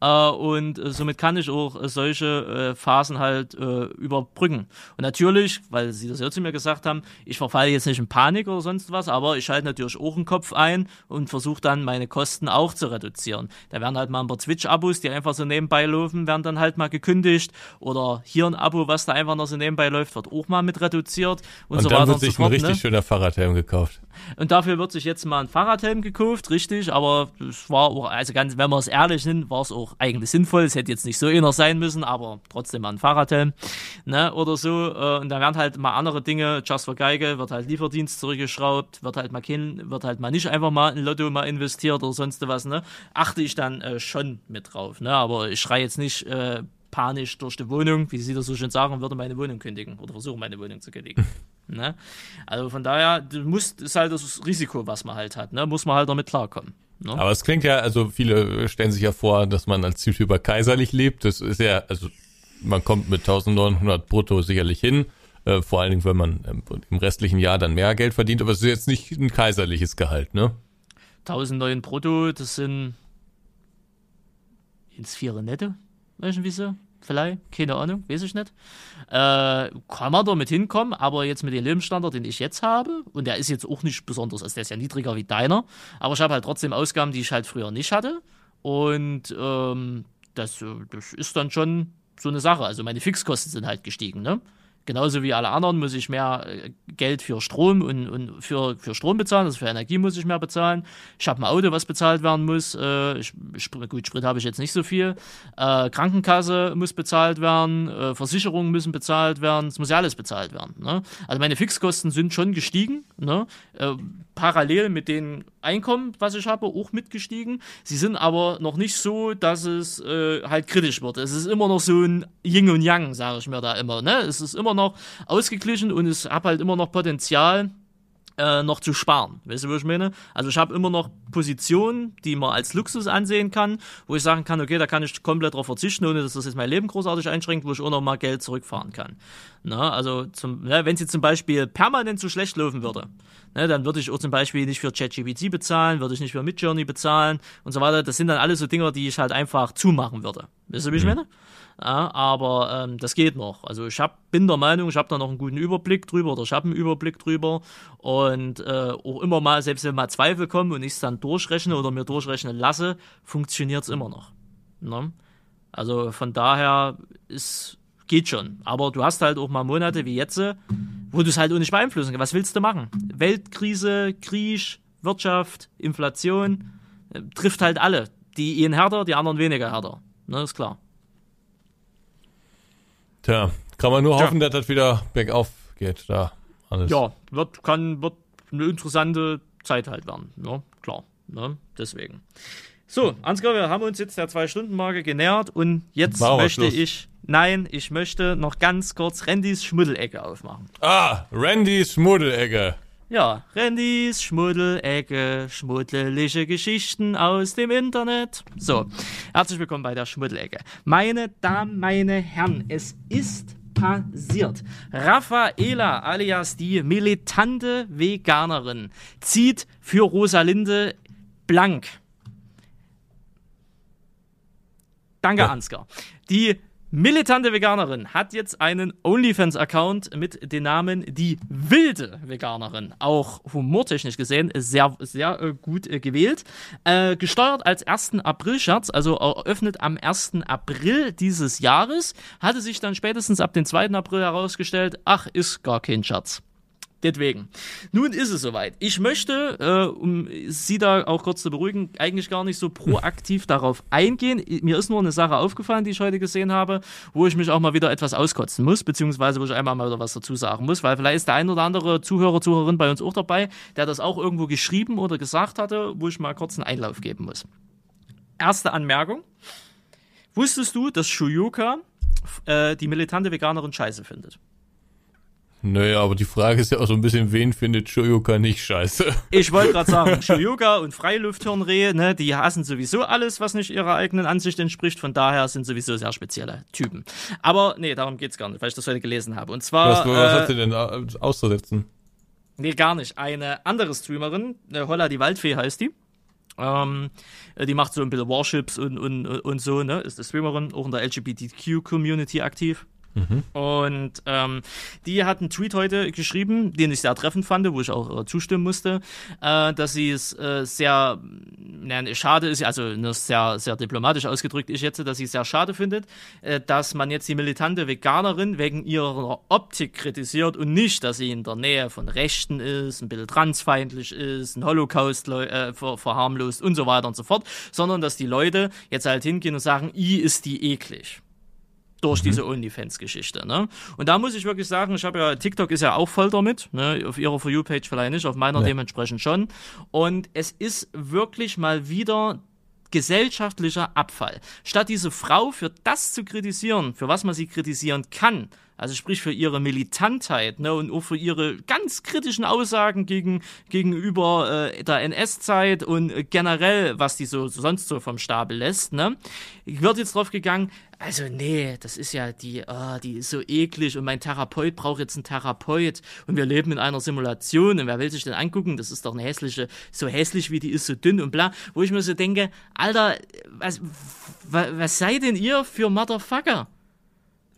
Äh, und äh, somit kann ich auch äh, solche äh, Phasen halt äh, überbrücken. Und natürlich, weil Sie das ja zu mir gesagt haben, ich verfalle jetzt nicht in Panik oder sonst was, aber ich schalte natürlich auch einen Kopf ein und versuche dann meine Kosten auch zu reduzieren. Da werden halt mal ein paar Twitch-Abos, die einfach so nebenbei laufen, werden dann halt mal gekündigt. Oder hier ein Abo, was da einfach noch so nebenbei läuft, wird auch mal mit reduziert und, Und so dann weiter wird und so sich ein fort. richtig Ne? schöner Fahrradhelm gekauft. Und dafür wird sich jetzt mal ein Fahrradhelm gekauft, richtig, aber es war auch, also ganz, wenn wir es ehrlich sind, war es auch eigentlich sinnvoll. Es hätte jetzt nicht so einer sein müssen, aber trotzdem mal ein Fahrradhelm, ne, oder so. äh, Und dann werden halt mal andere Dinge, Just for Geige, wird halt Lieferdienst zurückgeschraubt, wird halt mal kein, wird halt mal nicht einfach mal in Lotto mal investiert oder sonst was, ne. Achte ich dann äh, schon mit drauf, ne, aber ich schreie jetzt nicht, äh, panisch durch die Wohnung, wie Sie das so schön sagen, würde meine Wohnung kündigen oder versuche meine Wohnung zu kündigen. Ne? Also von daher, du musst, ist halt das Risiko, was man halt hat, ne? Muss man halt damit klarkommen. Ne? Aber es klingt ja, also viele stellen sich ja vor, dass man als YouTuber kaiserlich lebt. Das ist ja, also man kommt mit 1900 brutto sicherlich hin. Äh, vor allen Dingen, wenn man ähm, im restlichen Jahr dann mehr Geld verdient. Aber es ist jetzt nicht ein kaiserliches Gehalt, ne? 1009 brutto, das sind ins Vierer netto, weißt du wieso? Vielleicht, keine Ahnung, weiß ich nicht. Äh, kann man damit hinkommen, aber jetzt mit dem Lebensstandard, den ich jetzt habe, und der ist jetzt auch nicht besonders, also der ist ja niedriger wie deiner, aber ich habe halt trotzdem Ausgaben, die ich halt früher nicht hatte. Und ähm, das, äh, das ist dann schon so eine Sache. Also meine Fixkosten sind halt gestiegen, ne? Genauso wie alle anderen muss ich mehr äh, Geld für Strom und, und für, für Strom bezahlen, also für Energie muss ich mehr bezahlen. Ich habe ein Auto, was bezahlt werden muss. Äh, ich, gut, Sprit habe ich jetzt nicht so viel. Äh, Krankenkasse muss bezahlt werden, äh, Versicherungen müssen bezahlt werden, es muss ja alles bezahlt werden. Ne? Also meine Fixkosten sind schon gestiegen, ne? äh, parallel mit dem Einkommen, was ich habe, auch mitgestiegen. Sie sind aber noch nicht so, dass es äh, halt kritisch wird. Es ist immer noch so ein Yin und Yang, sage ich mir da immer. Ne? Es ist immer noch ausgeglichen und es hat halt immer noch Potenzial, äh, noch zu sparen. Weißt du, was ich meine? Also ich habe immer noch Positionen, die man als Luxus ansehen kann, wo ich sagen kann, okay, da kann ich komplett drauf verzichten, ohne dass das jetzt mein Leben großartig einschränkt, wo ich auch noch mal Geld zurückfahren kann. Na, also zum, ne, wenn sie zum Beispiel permanent so schlecht laufen würde, ne, dann würde ich auch zum Beispiel nicht für ChatGPT bezahlen, würde ich nicht für Midjourney bezahlen und so weiter. Das sind dann alles so Dinge, die ich halt einfach zumachen würde. Weißt du, wie ich meine? Ja, aber ähm, das geht noch. Also ich hab, bin der Meinung, ich habe da noch einen guten Überblick drüber oder ich habe einen Überblick drüber und äh, auch immer mal, selbst wenn mal Zweifel kommen und ich es dann durchrechne oder mir durchrechnen lasse, funktioniert es immer noch. Ne? Also von daher ist geht schon. Aber du hast halt auch mal Monate wie jetzt, wo du es halt auch nicht beeinflussen kannst. Was willst du machen? Weltkrise, Krieg, Wirtschaft, Inflation, äh, trifft halt alle. Die einen härter, die anderen weniger härter. Ne, ist klar. Tja, kann man nur Tja. hoffen, dass das wieder bergauf geht, da alles. Ja, wird, kann, wird eine interessante Zeit halt werden. Ne? Klar. Ne? Deswegen. So, Ansgar, wir haben uns jetzt der Zwei-Stunden-Marke genähert und jetzt möchte Schluss. ich, nein, ich möchte noch ganz kurz Randys Schmuddelecke aufmachen. Ah, Randys Schmuddelecke. Ja, Randys Schmuddelecke, schmuddelige Geschichten aus dem Internet. So, herzlich willkommen bei der Schmuddelecke. Meine Damen, meine Herren, es ist passiert. Raffaela alias die militante Veganerin zieht für Rosalinde blank. Danke, Ja. Ansgar. Die Militante Veganerin hat jetzt einen OnlyFans-Account mit dem Namen Die Wilde Veganerin. Auch humortechnisch gesehen sehr, sehr äh, gut äh, gewählt. Äh, gesteuert als 1. April-Scherz, also eröffnet am 1. April dieses Jahres, hatte sich dann spätestens ab dem 2. April herausgestellt, ach, ist gar kein Scherz. Deswegen. Nun ist es soweit. Ich möchte, äh, um Sie da auch kurz zu beruhigen, eigentlich gar nicht so proaktiv darauf eingehen. Mir ist nur eine Sache aufgefallen, die ich heute gesehen habe, wo ich mich auch mal wieder etwas auskotzen muss, beziehungsweise wo ich einmal mal wieder was dazu sagen muss, weil vielleicht ist der ein oder andere Zuhörer, Zuhörerin bei uns auch dabei, der das auch irgendwo geschrieben oder gesagt hatte, wo ich mal kurz einen Einlauf geben muss. Erste Anmerkung. Wusstest du, dass Shuyuka äh, die militante Veganerin scheiße findet? Naja, aber die Frage ist ja auch so ein bisschen, wen findet Shoyuka nicht scheiße? Ich wollte gerade sagen, Shoyuka und Freilufthirnrehe, ne, die hassen sowieso alles, was nicht ihrer eigenen Ansicht entspricht. Von daher sind sowieso sehr spezielle Typen. Aber nee, darum geht's gar nicht, weil ich das heute gelesen habe. Und zwar. Was, was äh, hat sie denn auszusetzen? Nee, gar nicht. Eine andere Streamerin, äh, Holla die Waldfee heißt die. Ähm, die macht so ein bisschen Warships und, und, und so, ne? Ist eine Streamerin, auch in der LGBTQ-Community aktiv. Mhm. Und ähm, die hat einen Tweet heute geschrieben, den ich sehr treffend fand, wo ich auch äh, zustimmen musste, äh, dass sie es äh, sehr na, schade ist, also ne, sehr, sehr diplomatisch ausgedrückt ist jetzt, dass sie es sehr schade findet, äh, dass man jetzt die militante Veganerin wegen ihrer Optik kritisiert und nicht, dass sie in der Nähe von Rechten ist, ein bisschen transfeindlich ist, ein Holocaust äh, ver verharmlost und so weiter und so fort, sondern dass die Leute jetzt halt hingehen und sagen, i ist die eklig durch mhm. diese OnlyFans-Geschichte. Ne? Und da muss ich wirklich sagen, ich habe ja, TikTok ist ja auch voll damit, ne? auf ihrer For You-Page vielleicht nicht, auf meiner ja. dementsprechend schon. Und es ist wirklich mal wieder gesellschaftlicher Abfall. Statt diese Frau für das zu kritisieren, für was man sie kritisieren kann, also sprich für ihre Militantheit ne, und auch für ihre ganz kritischen Aussagen gegen, gegenüber äh, der NS-Zeit und äh, generell, was die so sonst so vom Stapel lässt, ne, wird jetzt drauf gegangen, also nee, das ist ja die, oh, die ist so eklig und mein Therapeut braucht jetzt einen Therapeut und wir leben in einer Simulation und wer will sich denn angucken? Das ist doch eine hässliche, so hässlich wie die ist, so dünn und bla, wo ich mir so denke, Alter, was, was, was sei denn ihr für Motherfucker?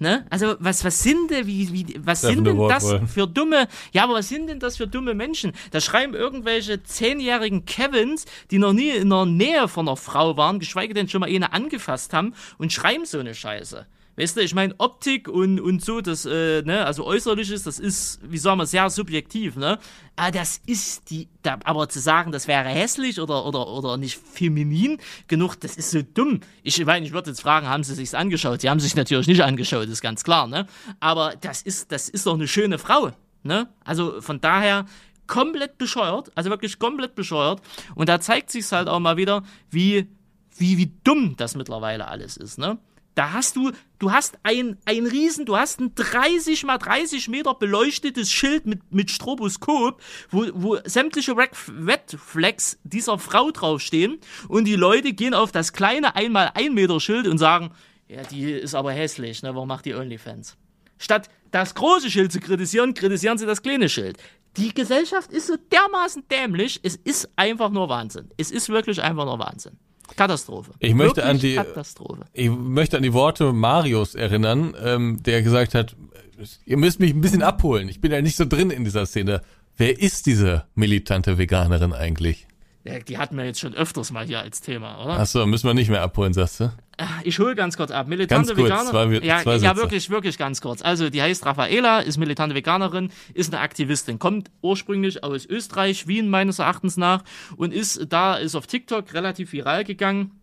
Ne? Also was, was sind denn, wie, wie, was sind denn das wollen. für dumme, ja, aber was sind denn das für dumme Menschen? Da schreiben irgendwelche zehnjährigen Kevins, die noch nie in der Nähe von einer Frau waren, geschweige denn schon mal eine angefasst haben und schreiben so eine Scheiße. Weißt du, ich meine, Optik und, und so, das, äh, ne, also Äußerliches, das ist, wie sagen wir, sehr subjektiv, ne? Aber ah, das ist die, da, aber zu sagen, das wäre hässlich oder, oder, oder nicht feminin genug, das ist so dumm. Ich meine, ich würde jetzt fragen, haben sie sich's angeschaut? Sie haben sich natürlich nicht angeschaut, ist ganz klar, ne? Aber das ist, das ist doch eine schöne Frau, ne? Also von daher, komplett bescheuert, also wirklich komplett bescheuert. Und da zeigt sich's halt auch mal wieder, wie, wie, wie dumm das mittlerweile alles ist, ne? Da hast du, du hast ein, ein Riesen, du hast ein 30 mal 30 Meter beleuchtetes Schild mit, mit Stroboskop, wo, wo sämtliche Red Flags dieser Frau draufstehen und die Leute gehen auf das kleine einmal ein Meter Schild und sagen, ja, die ist aber hässlich, ne, warum macht die Onlyfans? Statt das große Schild zu kritisieren, kritisieren sie das kleine Schild. Die Gesellschaft ist so dermaßen dämlich, es ist einfach nur Wahnsinn. Es ist wirklich einfach nur Wahnsinn. Katastrophe. Ich möchte an die Katastrophe. Ich möchte an die Worte Marius erinnern, ähm, der gesagt hat, ihr müsst mich ein bisschen abholen. Ich bin ja nicht so drin in dieser Szene. Wer ist diese militante Veganerin eigentlich? Die hatten wir jetzt schon öfters mal hier als Thema, oder? Achso, müssen wir nicht mehr abholen, sagst du? Ah, ich hole ganz kurz ab. Militante ganz kurz, Veganerin. Zwei, ja, zwei ja, wirklich, wirklich ganz kurz. Also, die heißt Raffaela, ist militante Veganerin, ist eine Aktivistin, kommt ursprünglich aus Österreich, Wien meines Erachtens nach, und ist da, ist auf TikTok relativ viral gegangen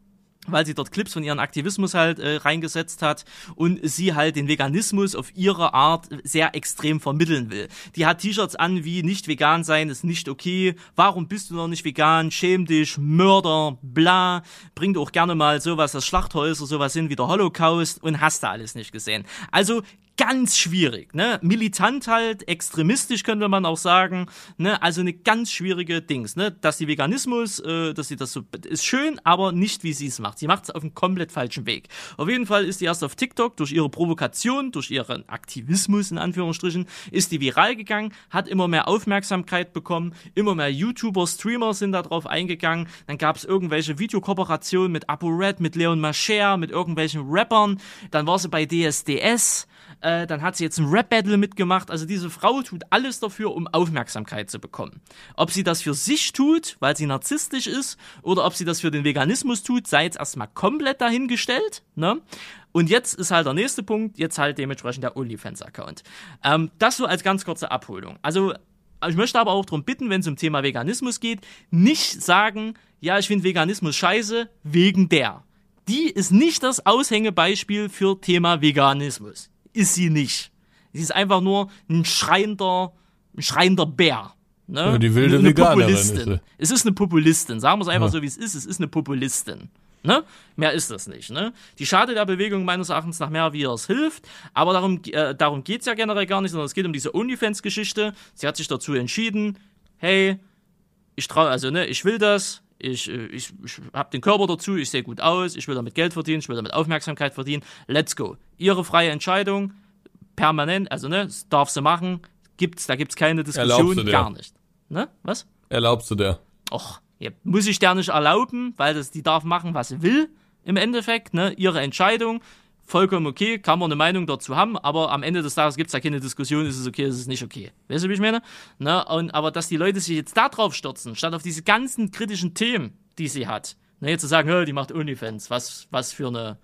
weil sie dort Clips von ihrem Aktivismus halt äh, reingesetzt hat und sie halt den Veganismus auf ihre Art sehr extrem vermitteln will. Die hat T-Shirts an wie nicht vegan sein ist nicht okay, warum bist du noch nicht vegan, schäm dich, Mörder, bla, bringt auch gerne mal sowas, dass Schlachthäuser sowas sind wie der Holocaust und hast da alles nicht gesehen. Also ganz schwierig, ne? Militant halt, extremistisch könnte man auch sagen, ne? Also eine ganz schwierige Dings, ne? Dass die Veganismus, äh, dass sie das so ist schön, aber nicht wie sie es macht. Sie macht es auf einem komplett falschen Weg. Auf jeden Fall ist die erst auf TikTok durch ihre Provokation, durch ihren Aktivismus in Anführungsstrichen, ist die viral gegangen, hat immer mehr Aufmerksamkeit bekommen, immer mehr YouTuber, Streamer sind da drauf eingegangen. Dann gab es irgendwelche Videokooperationen mit ApoRed, mit Leon Mascher, mit irgendwelchen Rappern. Dann war sie bei DSDS äh, dann hat sie jetzt ein Rap-Battle mitgemacht. Also diese Frau tut alles dafür, um Aufmerksamkeit zu bekommen. Ob sie das für sich tut, weil sie narzisstisch ist, oder ob sie das für den Veganismus tut, sei jetzt erstmal komplett dahingestellt. Ne? Und jetzt ist halt der nächste Punkt, jetzt halt dementsprechend der OnlyFans-Account. Ähm, das so als ganz kurze Abholung. Also ich möchte aber auch darum bitten, wenn es um Thema Veganismus geht, nicht sagen, ja, ich finde Veganismus scheiße, wegen der. Die ist nicht das Aushängebeispiel für Thema Veganismus ist sie nicht. Sie ist einfach nur ein schreiender, ein schreiender Bär. Ne? Ja, die wilde eine Veganerin Populistin. Ist es ist eine Populistin. Sagen wir es einfach ja. so, wie es ist. Es ist eine Populistin. Ne? Mehr ist das nicht. Ne? Die schadet der Bewegung meines Erachtens nach mehr, wie es hilft. Aber darum, äh, darum geht es ja generell gar nicht, sondern es geht um diese OnlyFans-Geschichte. Sie hat sich dazu entschieden, hey, ich traue, also ne, ich will das, ich, äh, ich, ich habe den Körper dazu, ich sehe gut aus, ich will damit Geld verdienen, ich will damit Aufmerksamkeit verdienen. Let's go. Ihre freie Entscheidung, permanent, also ne, darf sie machen, gibt's, da gibt's keine Diskussion, gar nicht. Ne? Was? Erlaubst du der? Och, ja, muss ich der nicht erlauben, weil das, die darf machen, was sie will, im Endeffekt, ne? Ihre Entscheidung vollkommen okay, kann man eine Meinung dazu haben, aber am Ende des Tages gibt es da keine Diskussion, ist es okay, ist es nicht okay. Weißt du, wie ich meine? Ne? Und, aber dass die Leute sich jetzt da drauf stürzen, statt auf diese ganzen kritischen Themen, die sie hat, ne, jetzt zu sagen, die macht OnlyFans, was, was für eine,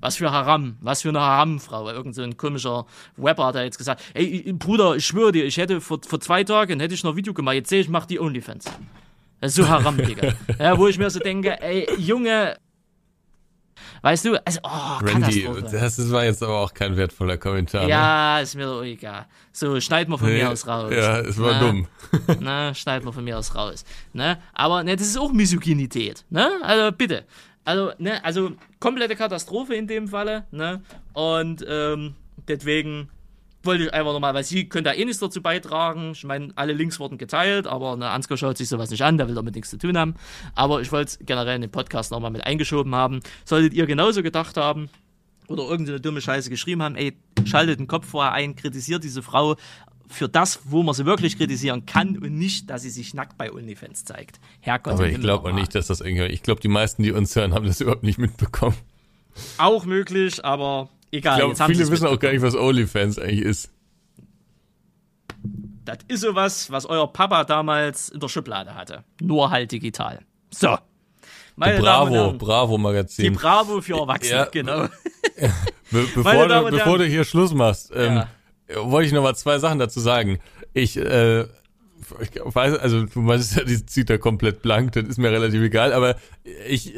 was für Haram, was für eine Haramfrau. Irgend so ein komischer Rapper hat da jetzt gesagt, ey, Bruder, ich schwöre dir, ich hätte vor, vor zwei Tagen, hätte ich noch ein Video gemacht, jetzt sehe ich, mach die OnlyFans. So Haram, Digga. ja, wo ich mir so denke, ey, Junge, Weißt du, also, oh, Randy, das war jetzt aber auch kein wertvoller Kommentar. Ja, ne? ist mir doch egal. So, schneid mal von nee, mir aus raus. Ja, es war na, dumm. Na, schneid mal von mir aus raus. Ne? Aber, ne, das ist auch Misogynität. Ne? Also, bitte. Also, ne, also, komplette Katastrophe in dem Falle, ne? Und, ähm, deswegen, wollte ich einfach nochmal, weil sie könnte da eh nichts dazu beitragen. Ich meine, alle Links wurden geteilt, aber ne, Ansgar schaut sich sowas nicht an, der will damit nichts zu tun haben. Aber ich wollte es generell in den Podcast nochmal mit eingeschoben haben. Solltet ihr genauso gedacht haben oder irgendeine dumme Scheiße geschrieben haben, ey, schaltet den Kopf vorher ein, kritisiert diese Frau für das, wo man sie wirklich kritisieren kann und nicht, dass sie sich nackt bei OnlyFans zeigt. Herrgott. Aber ich glaube auch nicht, dass das irgendwie, ich glaube, die meisten, die uns hören, haben das überhaupt nicht mitbekommen. Auch möglich, aber Egal. Ich glaube, viele wissen auch gar nicht, was OnlyFans eigentlich ist. Das ist sowas, was euer Papa damals in der Schublade hatte. Nur halt digital. So. Meine die Bravo, Herren, Bravo Magazin. Die Bravo für Erwachsene, ja. genau. Be bevor, du, bevor du hier Schluss machst, ähm, ja. wollte ich noch mal zwei Sachen dazu sagen. Ich, äh, ich weiß, also du meinst ja, die zieht da komplett blank, das ist mir relativ egal, aber ich,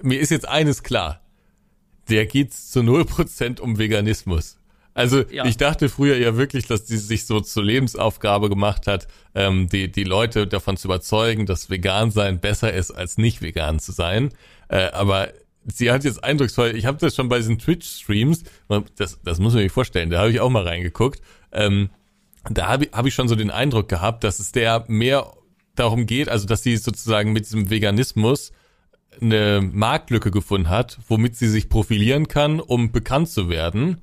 mir ist jetzt eines klar der geht's zu null Prozent um Veganismus. Also ja. ich dachte früher ja wirklich, dass die sich so zur Lebensaufgabe gemacht hat, ähm, die, die Leute davon zu überzeugen, dass vegan sein besser ist, als nicht vegan zu sein. Äh, aber sie hat jetzt eindrucksvoll, ich habe das schon bei diesen Twitch-Streams, das, das muss man sich vorstellen, da habe ich auch mal reingeguckt. Ähm, da habe ich, hab ich schon so den Eindruck gehabt, dass es der mehr darum geht, also dass sie sozusagen mit diesem Veganismus eine Marktlücke gefunden hat, womit sie sich profilieren kann, um bekannt zu werden.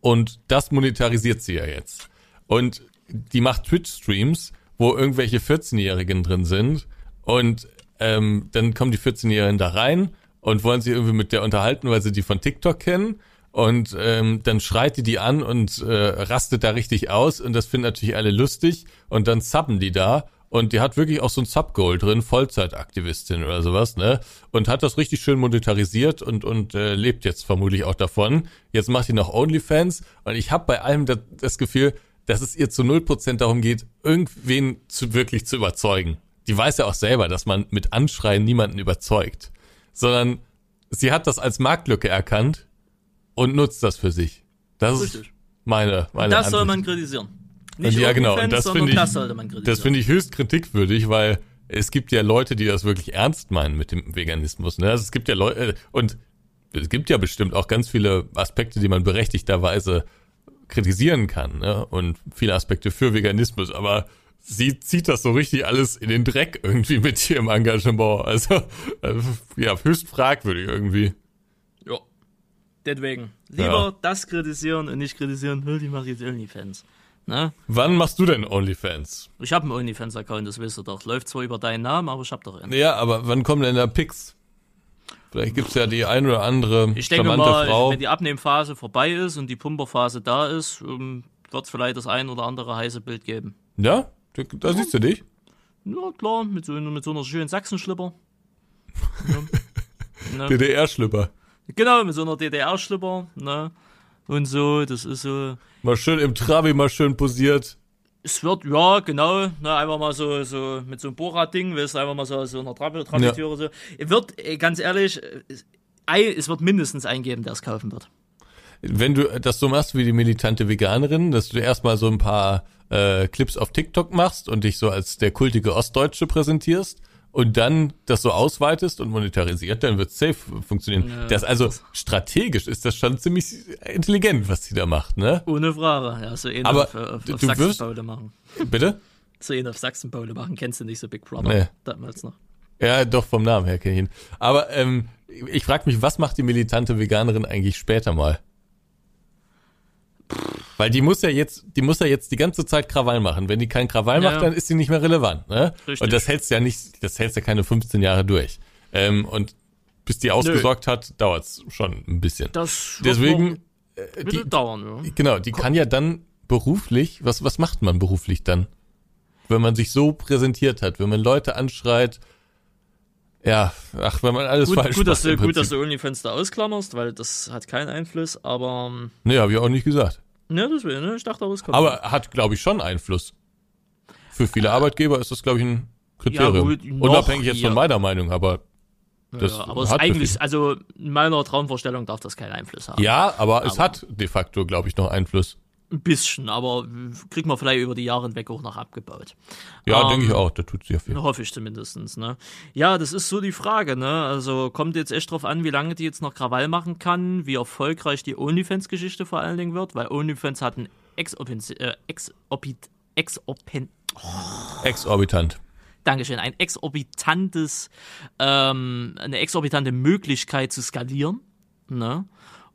Und das monetarisiert sie ja jetzt. Und die macht Twitch-Streams, wo irgendwelche 14-Jährigen drin sind. Und ähm, dann kommen die 14-Jährigen da rein und wollen sich irgendwie mit der unterhalten, weil sie die von TikTok kennen. Und ähm, dann schreit die die an und äh, rastet da richtig aus. Und das finden natürlich alle lustig. Und dann zappen die da und die hat wirklich auch so ein Subgoal drin, Vollzeitaktivistin oder sowas, ne? Und hat das richtig schön monetarisiert und und äh, lebt jetzt vermutlich auch davon. Jetzt macht die noch OnlyFans und ich habe bei allem das, das Gefühl, dass es ihr zu null Prozent darum geht, irgendwen zu wirklich zu überzeugen. Die weiß ja auch selber, dass man mit Anschreien niemanden überzeugt, sondern sie hat das als Marktlücke erkannt und nutzt das für sich. Das Richtig. ist meine meine Das Ansicht. soll man kritisieren. Nicht ja, genau. Und das finde ich, das finde ich höchst kritikwürdig, weil es gibt ja Leute, die das wirklich ernst meinen mit dem Veganismus. Ne? Also es gibt ja Leute, und es gibt ja bestimmt auch ganz viele Aspekte, die man berechtigterweise kritisieren kann ne? und viele Aspekte für Veganismus, aber sie zieht das so richtig alles in den Dreck irgendwie mit ihrem Engagement. Also äh, ja, höchst fragwürdig irgendwie. Ja. Deswegen. Lieber Ja. das kritisieren und nicht kritisieren, "Hö, die mache jetzt Onlyfans. Ne? Wann machst du denn OnlyFans? Ich habe einen Onlyfans-Account, das weißt du doch. Läuft zwar über deinen Namen, aber ich hab doch einen. Ja, aber wann kommen denn da Pics? Vielleicht gibt's ja die ein oder andere Ich denke mal, Frau. wenn die Abnehmphase vorbei ist und die Pumperphase da ist, wird es vielleicht das ein oder andere heiße Bild geben. Ja, da, da siehst du dich. Ja, klar, mit so, mit so einer schönen Sachsenschlipper. ja. ne? DDR-Schlipper. Genau, mit so einer DDR-Schlipper, ne? Und so, das ist so. Mal schön im Trabi, mal schön posiert. Es wird, ja, genau, ne, einfach mal so, so mit so einem Bohrrad-Ding, weißt du, einfach mal so, so einer Trabi- Trabitüre so. Es wird, äh, ganz ehrlich, äh, es- wird mindestens eingeben, der es kaufen wird. Wenn du das so machst wie die militante Veganerin, dass du erstmal so ein paar äh, Clips auf TikTok machst und dich so als der kultige Ostdeutsche präsentierst und dann das so ausweitest und monetarisiert, dann wird safe funktionieren. Ja, das also strategisch ist das schon ziemlich intelligent, was sie da macht, ne? Ohne Frage, ja, so einen Aber auf, auf, du- auf du wirst- Sachsenbaule machen. Bitte? So einen auf Sachsenbaule machen, kennst du nicht so Big Brother Nee. damals noch. Ja, doch vom Namen her kenne ich ihn. Aber ähm, ich frage mich, was macht die militante Veganerin eigentlich später mal? Weil die muss ja jetzt, die muss ja jetzt die ganze Zeit Krawall machen. Wenn die keinen Krawall Ja. macht, dann ist sie nicht mehr relevant. Ne? Richtig. Und das hältst ja nicht, das hältst ja keine 15 Jahre durch. Ähm, und bis die ausgesorgt hat, dauert's schon ein bisschen. Das Deswegen, äh, die, dauern, ja. genau, die kann ja dann beruflich, was, was macht man beruflich dann? Wenn man sich so präsentiert hat, wenn man Leute anschreit, ja, ach, wenn man alles Gut, falsch gut, dass macht. du, im gut, dass du OnlyFans da ausklammerst, weil das hat keinen Einfluss, aber ähm, Nee, habe ich auch nicht gesagt. Ne, das will, ne, ich dachte, aber es kommt. Aber hat, glaube ich, schon Einfluss. Für viele Arbeitgeber ist das, glaube ich, ein Kriterium. Ja, gut, Unabhängig jetzt hier. von meiner Meinung, aber das ja, aber es eigentlich, also in meiner Traumvorstellung darf das keinen Einfluss haben. ja, aber, es Aber- hat de facto, glaube ich, noch Einfluss. Ein bisschen, aber kriegt man vielleicht über die Jahre hinweg auch noch abgebaut. Ja, Ähm, denke ich auch. Da tut sie ja viel. Hoffe ich zumindestens, ne? Ja, das ist so die Frage, ne? Also kommt jetzt echt drauf an, wie lange die jetzt noch Krawall machen kann, wie erfolgreich die OnlyFans-Geschichte vor allen Dingen wird, weil OnlyFans hat ein Exopin, äh, Exopit, Exopen, Exorbitant. Dankeschön, ein exorbitantes, ähm, eine exorbitante Möglichkeit zu skalieren, ne?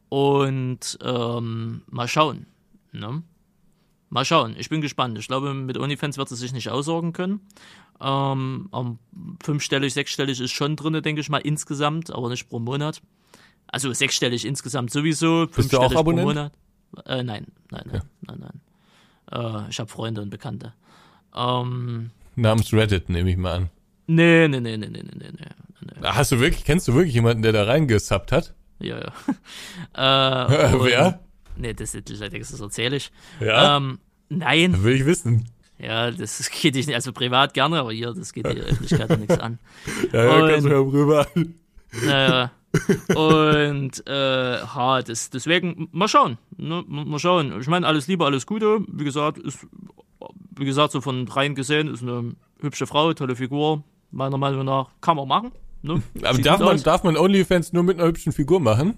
Und ähm, mal schauen, ne? Mal schauen, ich bin gespannt. Ich glaube, mit OnlyFans wird sie sich nicht aussorgen können. Ähm, fünfstellig, sechsstellig ist schon drin, denke ich mal, insgesamt, aber nicht pro Monat. Also sechsstellig insgesamt sowieso. Bist du auch fünfstellig pro Abonnent? Monat. Äh, nein, nein, nein, nein, nein. Äh, ich habe Freunde und Bekannte. Ähm, Namens Reddit, nehme ich mal an. nee, nee, nee, nee, nee, nee, nee, nee. nee. Hast du wirklich, kennst du wirklich jemanden, der da reingesubbt hat? Ja, ja. äh, Wer? Nee, das, das, das erzähle ich. Ja? Ähm, nein, Will ich wissen. ja, das geht dich nicht, also privat gerne, aber hier, das geht die Öffentlichkeit nichts an. Ja, ja, Und- kannst du ja rüber. Naja. Und äh, ha, das, deswegen, mal schauen. Ne, mal schauen. Ich meine, alles Liebe, alles Gute. Wie gesagt, ist, wie gesagt, so von rein gesehen, ist eine hübsche Frau, tolle Figur. Meiner Meinung nach kann man machen. Ne? Aber Sieht darf man, aus. darf man OnlyFans nur mit einer hübschen Figur machen?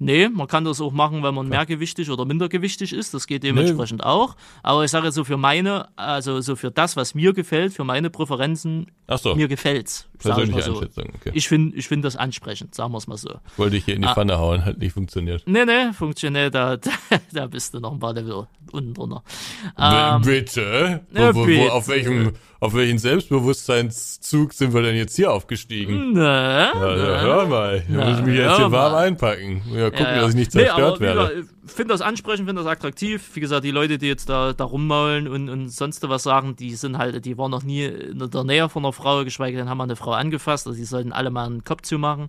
Nee, man kann das auch machen, wenn man mehrgewichtig oder mindergewichtig ist. Das geht dementsprechend auch. Aber ich sage jetzt so für meine, also so für das, was mir gefällt, für meine Präferenzen, Ach so, mir gefällt's. Ich persönliche so. Einschätzung. Okay. Ich finde ich find das ansprechend, sagen wir es mal so. Wollte ich hier in die Ah. Pfanne hauen, hat nicht funktioniert. Nee, nee, funktioniert, da, da, da bist du noch ein paar Level unten drunter. B- Ähm, bitte? Wo, ja, wo, wo, bitte. auf welchem, auf welchen Selbstbewusstseinszug sind wir denn jetzt hier aufgestiegen? ne, Ja, ja, hör mal, da muss ich mich jetzt hier warm mal. einpacken. Ja, gucken, dass ich nicht Nee, zerstört wie werde. ich finde das ansprechend, finde das attraktiv. Wie gesagt, die Leute, die jetzt da, da rummaulen und, und sonst was sagen, die sind halt, die waren noch nie in der Nähe von einer Frau, geschweige denn haben wir eine Frau angefasst. Also die sollten alle mal einen Kopf zu machen.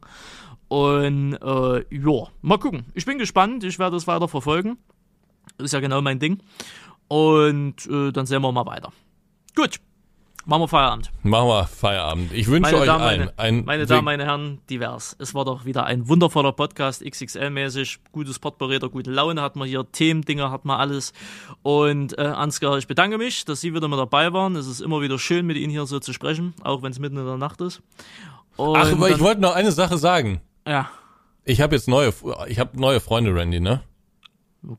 Und äh, ja, mal gucken. Ich bin gespannt, ich werde es weiter verfolgen. Ist ja genau mein Ding. Und äh, dann sehen wir mal weiter. Gut, machen wir Feierabend. Machen wir Feierabend. Ich wünsche Meine euch Damen, allen meine, ein meine Damen, meine Herren, divers. Es war doch wieder ein wundervoller Podcast, XXL-mäßig, gutes Portberäter, gute Laune hat man hier, Themendinger hat man alles. Und äh, Ansgar, ich bedanke mich, dass Sie wieder mit dabei waren. Es ist immer wieder schön, mit Ihnen hier so zu sprechen, auch wenn es mitten in der Nacht ist. Und Ach, aber ich dann- wollte noch eine Sache sagen. Ja, Ich habe jetzt neue, ich habe neue Freunde, Randy, ne?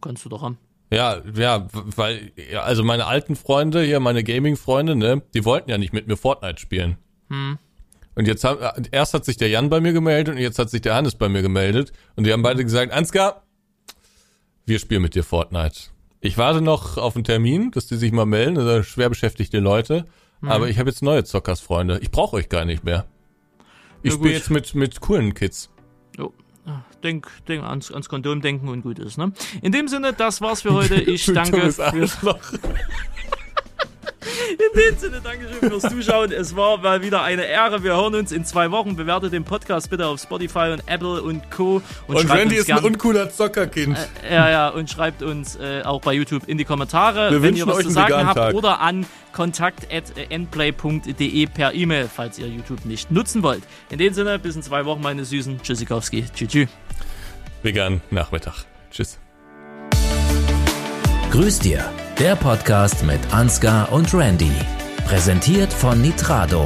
kannst du doch haben. Ja, ja, weil, ja, also meine alten Freunde hier, meine Gaming-Freunde, ne, die wollten ja nicht mit mir Fortnite spielen. Hm. Und jetzt haben, erst hat sich der Jan bei mir gemeldet und jetzt hat sich der Hannes bei mir gemeldet. Und die haben beide gesagt, Ansgar, wir spielen mit dir Fortnite. Ich warte noch auf einen Termin, dass die sich mal melden, also schwer beschäftigte Leute. Mhm. Aber ich habe jetzt neue Zockersfreunde. Ich brauche euch gar nicht mehr. Ich spiele jetzt mit, mit coolen Kids. Denk, denk ans, ans Kondom denken und gut ist, ne? In dem Sinne, das war's für heute. Ich danke. Für In dem Sinne, Dankeschön fürs Zuschauen. Es war mal wieder eine Ehre. Wir hören uns in zwei Wochen. Bewertet den Podcast bitte auf Spotify und Apple und Co. Und, und Randy ist ein uncooler Zockerkind. Äh, ja, ja, und schreibt uns äh, auch bei YouTube in die Kommentare, Wir wenn ihr was zu sagen habt oder an kontakt.nplay.de per E-Mail, falls ihr YouTube nicht nutzen wollt. In dem Sinne, bis in zwei Wochen, meine Süßen. Tschüssikowski. Tschüss. tschüss. Vegan Nachmittag. Tschüss. Grüß dir, der Podcast mit Ansgar und Randy. Präsentiert von Nitrado.